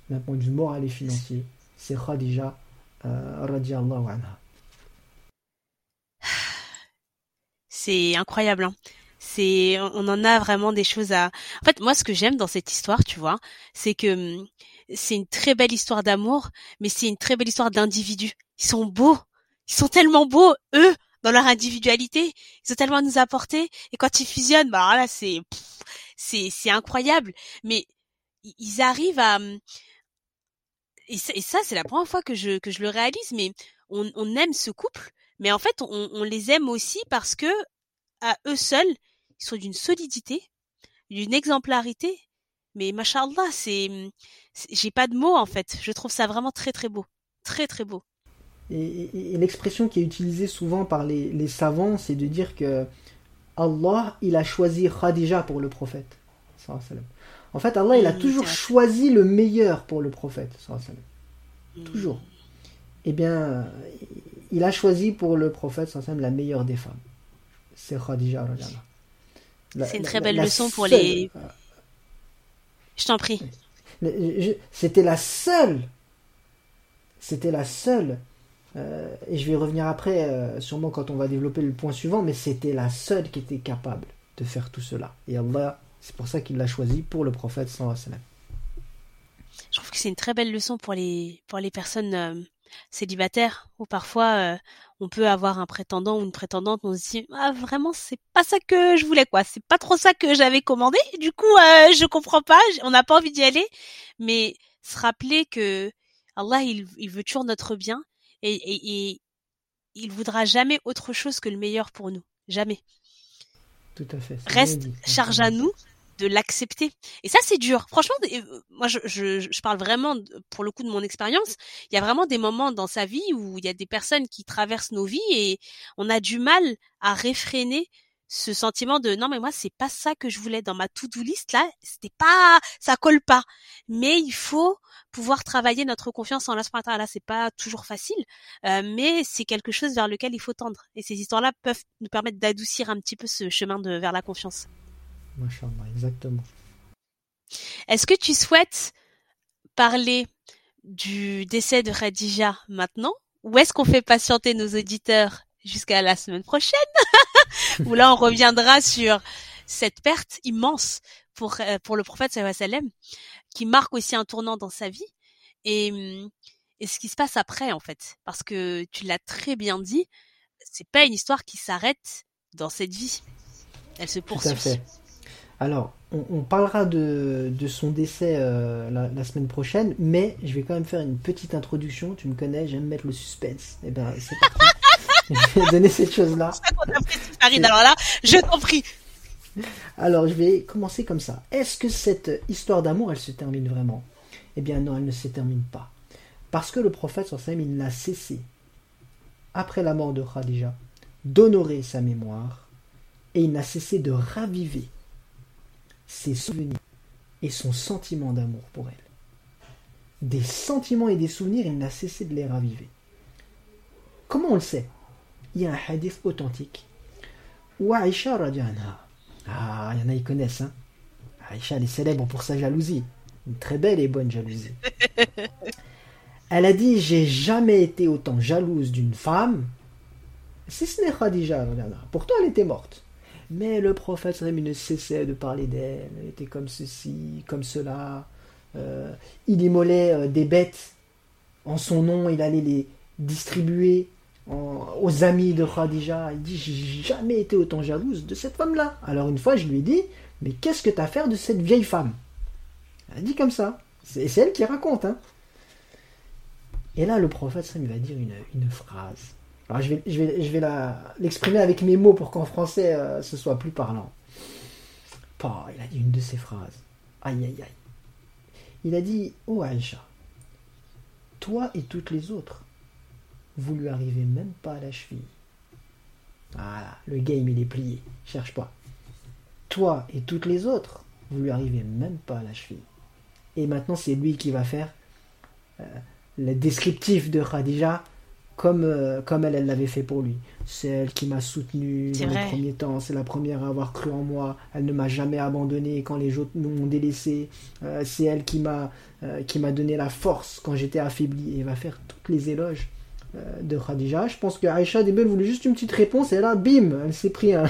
Speaker 1: d'un point de vue moral et financier, c'est Khadija euh,
Speaker 3: c'est incroyable. Hein. C'est, on en a vraiment des choses à. En fait, moi, ce que j'aime dans cette histoire, tu vois, c'est que hum, c'est une très belle histoire d'amour, mais c'est une très belle histoire d'individus. Ils sont beaux, ils sont tellement beaux, eux, dans leur individualité. Ils ont tellement à nous apporter. Et quand ils fusionnent, bah là, c'est, c'est, c'est incroyable. Mais ils arrivent à, hum, et ça, c'est la première fois que je, que je le réalise, mais on, on aime ce couple, mais en fait, on, on, les aime aussi parce que, à eux seuls, ils sont d'une solidité, d'une exemplarité. Mais machallah, c'est, j'ai pas de mots en fait. Je trouve ça vraiment très très beau, très très beau.
Speaker 1: Et, et, l'expression qui est utilisée souvent par les, les savants, c'est de dire que Allah, il a choisi Khadija pour le prophète. En fait, Allah, il a toujours choisi le meilleur pour le prophète. Hmm. Toujours. Eh bien, il a choisi pour le prophète la meilleure des femmes. C'est Khadija.
Speaker 3: C'est une très belle leçon pour les. Je t'en prie.
Speaker 1: C'était la seule. C'était la seule. Euh, et je vais revenir après, euh, sûrement quand on va développer le point suivant, mais c'était la seule qui était capable de faire tout cela. Et Allah c'est pour ça qu'il l'a choisi pour le prophète sallallahu
Speaker 3: Je trouve que c'est une très belle leçon pour les pour les personnes euh, célibataires où parfois on peut avoir un prétendant ou une prétendante, on se dit ah vraiment c'est pas ça que je voulais quoi, c'est pas trop ça que j'avais commandé. Du coup je comprends pas, on n'a pas envie d'y aller, mais se rappeler que Allah il veut toujours notre bien et, et, et il voudra jamais autre chose que le meilleur pour nous, jamais.
Speaker 1: Tout à fait.
Speaker 3: Reste charge à nous de l'accepter. Et ça, c'est dur. Franchement, euh, moi, je, je, je, parle vraiment, pour le coup, de mon expérience. Il y a vraiment des moments dans sa vie où il y a des personnes qui traversent nos vies et on a du mal à réfréner ce sentiment de non mais moi c'est pas ça que je voulais dans ma to-do list là c'était pas ça colle pas. Mais il faut pouvoir travailler notre confiance en l'aspirateur là c'est pas toujours facile euh, mais c'est quelque chose vers lequel il faut tendre. Et ces histoires là peuvent nous permettre d'adoucir un petit peu ce chemin de vers la confiance.
Speaker 1: Exactement.
Speaker 3: Est-ce que tu souhaites parler du décès de Khadija maintenant? Ou est-ce qu'on fait patienter nos auditeurs jusqu'à la semaine prochaine. Où là on reviendra sur cette perte immense pour euh, pour le prophète sallam qui marque aussi un tournant dans sa vie. Et hum, et ce qui se passe après en fait. Parce que tu l'as très bien dit c'est pas une histoire qui s'arrête dans cette vie. Elle se poursuit.
Speaker 1: alors, on, parlera de, son décès euh, la, semaine prochaine, mais je vais quand même faire une petite introduction. Tu me connais, j'aime mettre le suspense. Eh ben, c'est je vais donner cette chose-là.
Speaker 3: Farid, alors là, je t'en prie.
Speaker 1: Alors, je vais commencer comme ça. Est-ce que cette histoire d'amour, elle se termine vraiment? Eh bien, non, elle ne se termine pas. Parce que le prophète, sallam, il n'a cessé, après la mort de Khadija, d'honorer sa mémoire et il n'a cessé de raviver ses souvenirs et son sentiment d'amour pour elle. Des sentiments et des souvenirs, il n'a cessé de les raviver. Comment on le sait? Il y a un hadith authentique où Aïcha anha, ah, il y en a qui connaissent, hein Aïcha, elle est célèbre pour sa jalousie. Une très belle et bonne jalousie. Elle a dit J'ai jamais été autant jalouse d'une femme, si ce n'est Khadija. Pourtant, elle était morte. Mais le prophète ne cessait de parler d'elle. Elle était comme ceci, comme cela. Euh, il immolait euh, des bêtes en son nom. Il allait les distribuer aux amis de Khadija. Il dit J'ai jamais été autant jalouse de cette femme-là. Alors une fois, je lui ai dit Mais qu'est-ce que tu as à faire de cette vieille femme? Elle a dit comme ça. C'est elle qui raconte. Hein. Et là, le prophète, il va dire une phrase alors je vais l'exprimer avec mes mots pour qu'en français euh, ce soit plus parlant. il a dit une de ces phrases. Aïe aïe aïe. Il a dit Oh Aïcha, toi et toutes les autres, vous lui arrivez même pas à la cheville. Voilà, le game il est plié, cherche pas. Toi et toutes les autres, vous lui arrivez même pas à la cheville. Et maintenant c'est lui qui va faire euh, le descriptif de Khadija comme, euh, comme elle, elle l'avait fait pour lui. C'est elle qui m'a soutenu dans les premiers temps, c'est la première à avoir cru en moi, elle ne m'a jamais abandonné quand les autres m'ont délaissé, euh, c'est elle qui m'a euh, qui m'a donné la force quand j'étais affaibli, et va faire toutes les éloges de Khadija. Je pense que Aïcha Debel voulait juste une petite réponse, et là, bim, elle s'est pris un...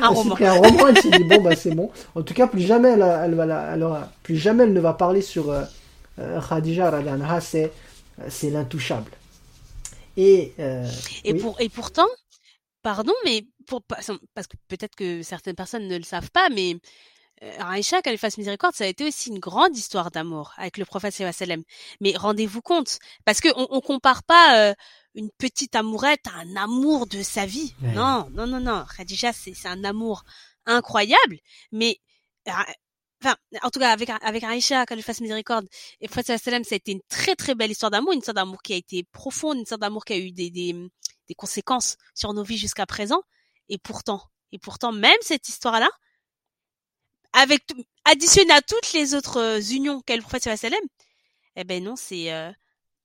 Speaker 3: un roman.
Speaker 1: un roman, elle s'est dit, bon, bah c'est bon. En tout cas, plus jamais elle, elle, plus jamais elle ne va parler sur Khadija Radhanha, c'est c'est l'intouchable. Et, euh,
Speaker 3: et, pour, et pourtant, pardon, mais pour, parce que peut-être que certaines personnes ne le savent pas, mais euh, Aïcha, qu'elle fasse miséricorde, ça a été aussi une grande histoire d'amour avec le prophète sallam. Mais rendez-vous compte, parce que on, compare pas euh, une petite amourette à un amour de sa vie. Non, non, non, non. Khadija, c'est un amour incroyable, mais enfin, en tout cas, avec, avec Aïcha, je fasse miséricorde, et Prophète ça a été une très très belle histoire d'amour, une histoire d'amour qui a été profonde, une histoire d'amour qui a eu des, des, des conséquences sur nos vies jusqu'à présent. Et pourtant, et pourtant, même cette histoire-là, avec additionné à toutes les autres euh, unions qu'a le prophète sallam, eh ben non, c'est euh,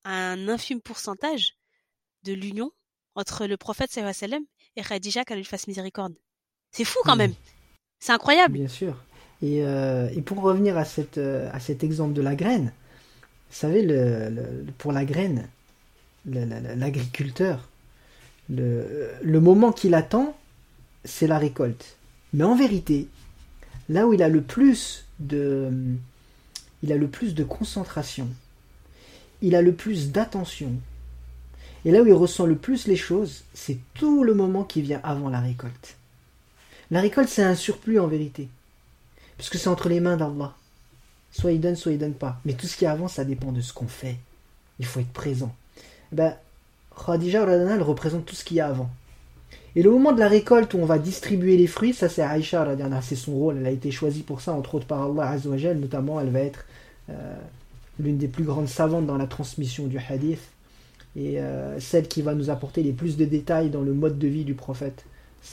Speaker 3: un infime pourcentage de l'union entre le prophète sallam et Khadija qu'elle lui fasse miséricorde. C'est fou quand même. C'est incroyable.
Speaker 1: Bien sûr. Et, euh, et, pour revenir à, cette, à cet exemple de la graine, vous savez, le, pour la graine, l'agriculteur, le, le, moment qu'il attend, c'est la récolte. Mais en vérité, là où il a le plus de, concentration, il a le plus d'attention, et là où il ressent le plus les choses, c'est tout le moment qui vient avant la récolte. La récolte, c'est un surplus en vérité. Parce que c'est entre les mains d'Allah. Soit il donne, soit il donne pas. Mais tout ce qui avance, ça dépend de ce qu'on fait. Il faut être présent. Ben, Khadija elle représente tout ce qu'il y a avant. Et le moment de la récolte où on va distribuer les fruits, ça c'est Aïcha, c'est son rôle, elle a été choisie pour ça, entre autres par Allah Azzawajal, notamment elle va être euh, l'une des plus grandes savantes dans la transmission du hadith, et euh, celle qui va nous apporter les plus de détails dans le mode de vie du prophète.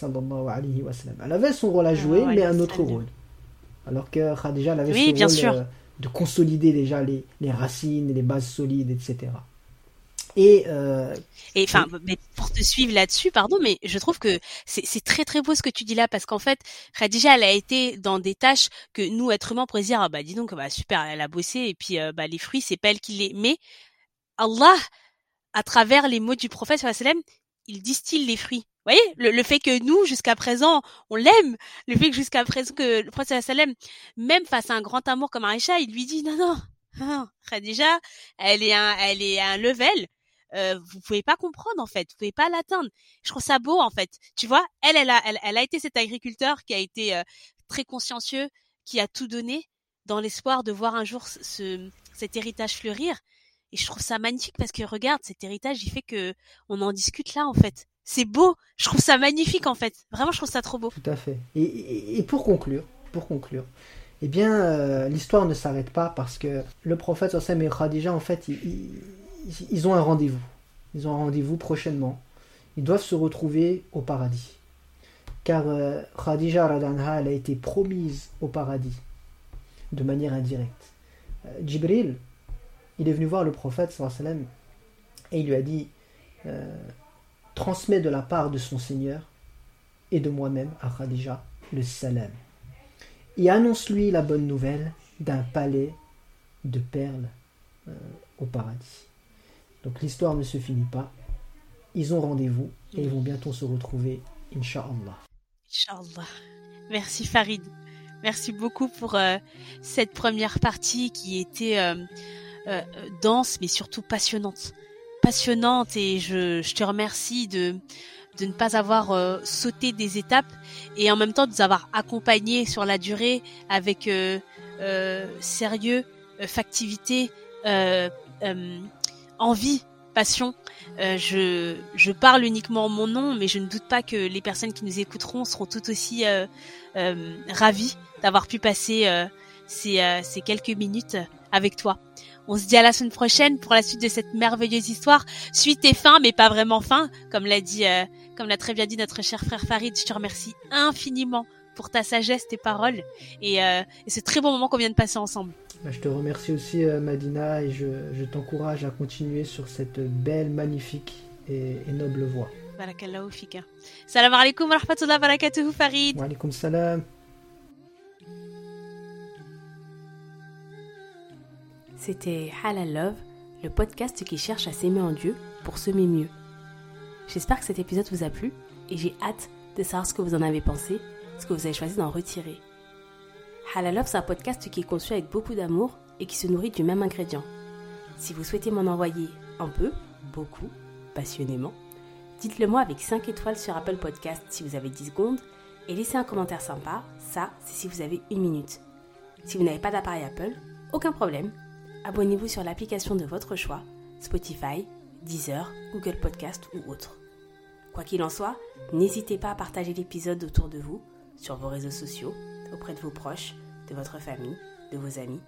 Speaker 1: Elle avait son rôle à jouer, ah mais un autre rôle. Alors que Khadija avait
Speaker 3: oui, bien sûr.
Speaker 1: Euh, de consolider déjà les, les, racines, les bases solides, etc. Et, euh,
Speaker 3: et enfin, mais pour te suivre là-dessus, pardon, mais je trouve que c'est très très beau ce que tu dis là parce qu'en fait, Khadija, elle a été dans des tâches que nous, êtres humains, pourrait dire, ah bah dis donc, bah super, elle a bossé et puis euh, bah les fruits, c'est pas elle qui les. Mais Allah, à travers les mots du prophète sallam, il distille les fruits voyez, le, fait que nous, jusqu'à présent, on l'aime, le fait que jusqu'à présent que le prophète sallam, même face à un grand amour comme Aïcha, il lui dit non, non, non, Khadija, elle est un, elle est un level, euh, vous pouvez pas comprendre en fait, vous pouvez pas l'atteindre. Je trouve ça beau en fait. Tu vois, elle, elle a, elle, elle a été cet agriculteur qui a été euh, très consciencieux, qui a tout donné dans l'espoir de voir un jour ce, cet héritage fleurir. Et je trouve ça magnifique parce que regarde, cet héritage, il fait que on en discute là en fait. C'est beau, je trouve ça magnifique en fait. Vraiment, je trouve ça trop beau.
Speaker 1: Tout à fait. Et, pour conclure, pour conclure, eh bien, euh, l'histoire ne s'arrête pas parce que le prophète Sassam et Khadija, en fait, ils, ont un rendez-vous. Ils ont un rendez-vous prochainement. Ils doivent se retrouver au paradis. Car euh, Khadija Radanha, elle a été promise au paradis de manière indirecte. Euh, Jibril, il est venu voir le prophète sallam, et il lui a dit euh, transmets de la part de son Seigneur et de moi-même à Khadija le salam et annonce-lui la bonne nouvelle d'un palais de perles euh, au paradis. Donc l'histoire ne se finit pas. Ils ont rendez-vous et ils vont bientôt se retrouver, Inch'Allah.
Speaker 3: Inch'Allah. Merci Farid. Merci beaucoup pour euh, cette première partie qui était euh, euh, dense mais surtout passionnante. Passionnante et je, je te remercie de, de ne pas avoir sauté des étapes et en même temps de nous avoir accompagnés sur la durée avec sérieux, factivité, envie passion. je, je parle uniquement en mon nom, mais je ne doute pas que les personnes qui nous écouteront seront tout aussi euh, ravies d'avoir pu passer euh, ces, euh, ces quelques minutes avec toi. On se dit à la semaine prochaine pour la suite de cette merveilleuse histoire. Suite et fin, mais pas vraiment fin, comme l'a dit, euh, comme l'a très bien dit notre cher frère Farid. Je te remercie infiniment pour ta sagesse, tes paroles et, euh, et ce très bon moment qu'on vient de passer ensemble.
Speaker 1: Bah, je te remercie aussi, Madina, et je, je t'encourage à continuer sur cette belle, magnifique et, et noble voie.
Speaker 3: Barakallahu fika. Salam alaikum wa rahmatullahi wa barakatuhu, Farid.
Speaker 1: Wa alaikum salam.
Speaker 4: C'était Halal Love, le podcast qui cherche à s'aimer en Dieu pour semer mieux. J'espère que cet épisode vous a plu et j'ai hâte de savoir ce que vous en avez pensé, ce que vous avez choisi d'en retirer. Halal Love, c'est un podcast qui est conçu avec beaucoup d'amour et qui se nourrit du même ingrédient. Si vous souhaitez m'en envoyer un peu, beaucoup, passionnément, dites-le moi avec 5 étoiles sur Apple Podcast si vous avez 10 secondes et laissez un commentaire sympa, ça c'est si vous avez une minute. Si vous n'avez pas d'appareil Apple, aucun problème, abonnez-vous sur l'application de votre choix, Spotify, Deezer, Google Podcast ou autre. Quoi qu'il en soit, n'hésitez pas à partager l'épisode autour de vous, sur vos réseaux sociaux, auprès de vos proches, de votre famille, de vos amis.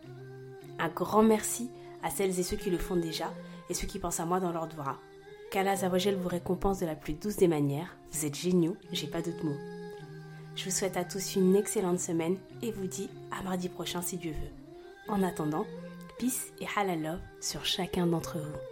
Speaker 4: Un grand merci à celles et ceux qui le font déjà et ceux qui pensent à moi dans leur doigt. Qu'Allah Zawajel vous récompense de la plus douce des manières. Vous êtes géniaux, j'ai pas d'autres mots. Je vous souhaite à tous une excellente semaine et vous dis à mardi prochain si Dieu veut. En attendant, peace et halal love sur chacun d'entre vous.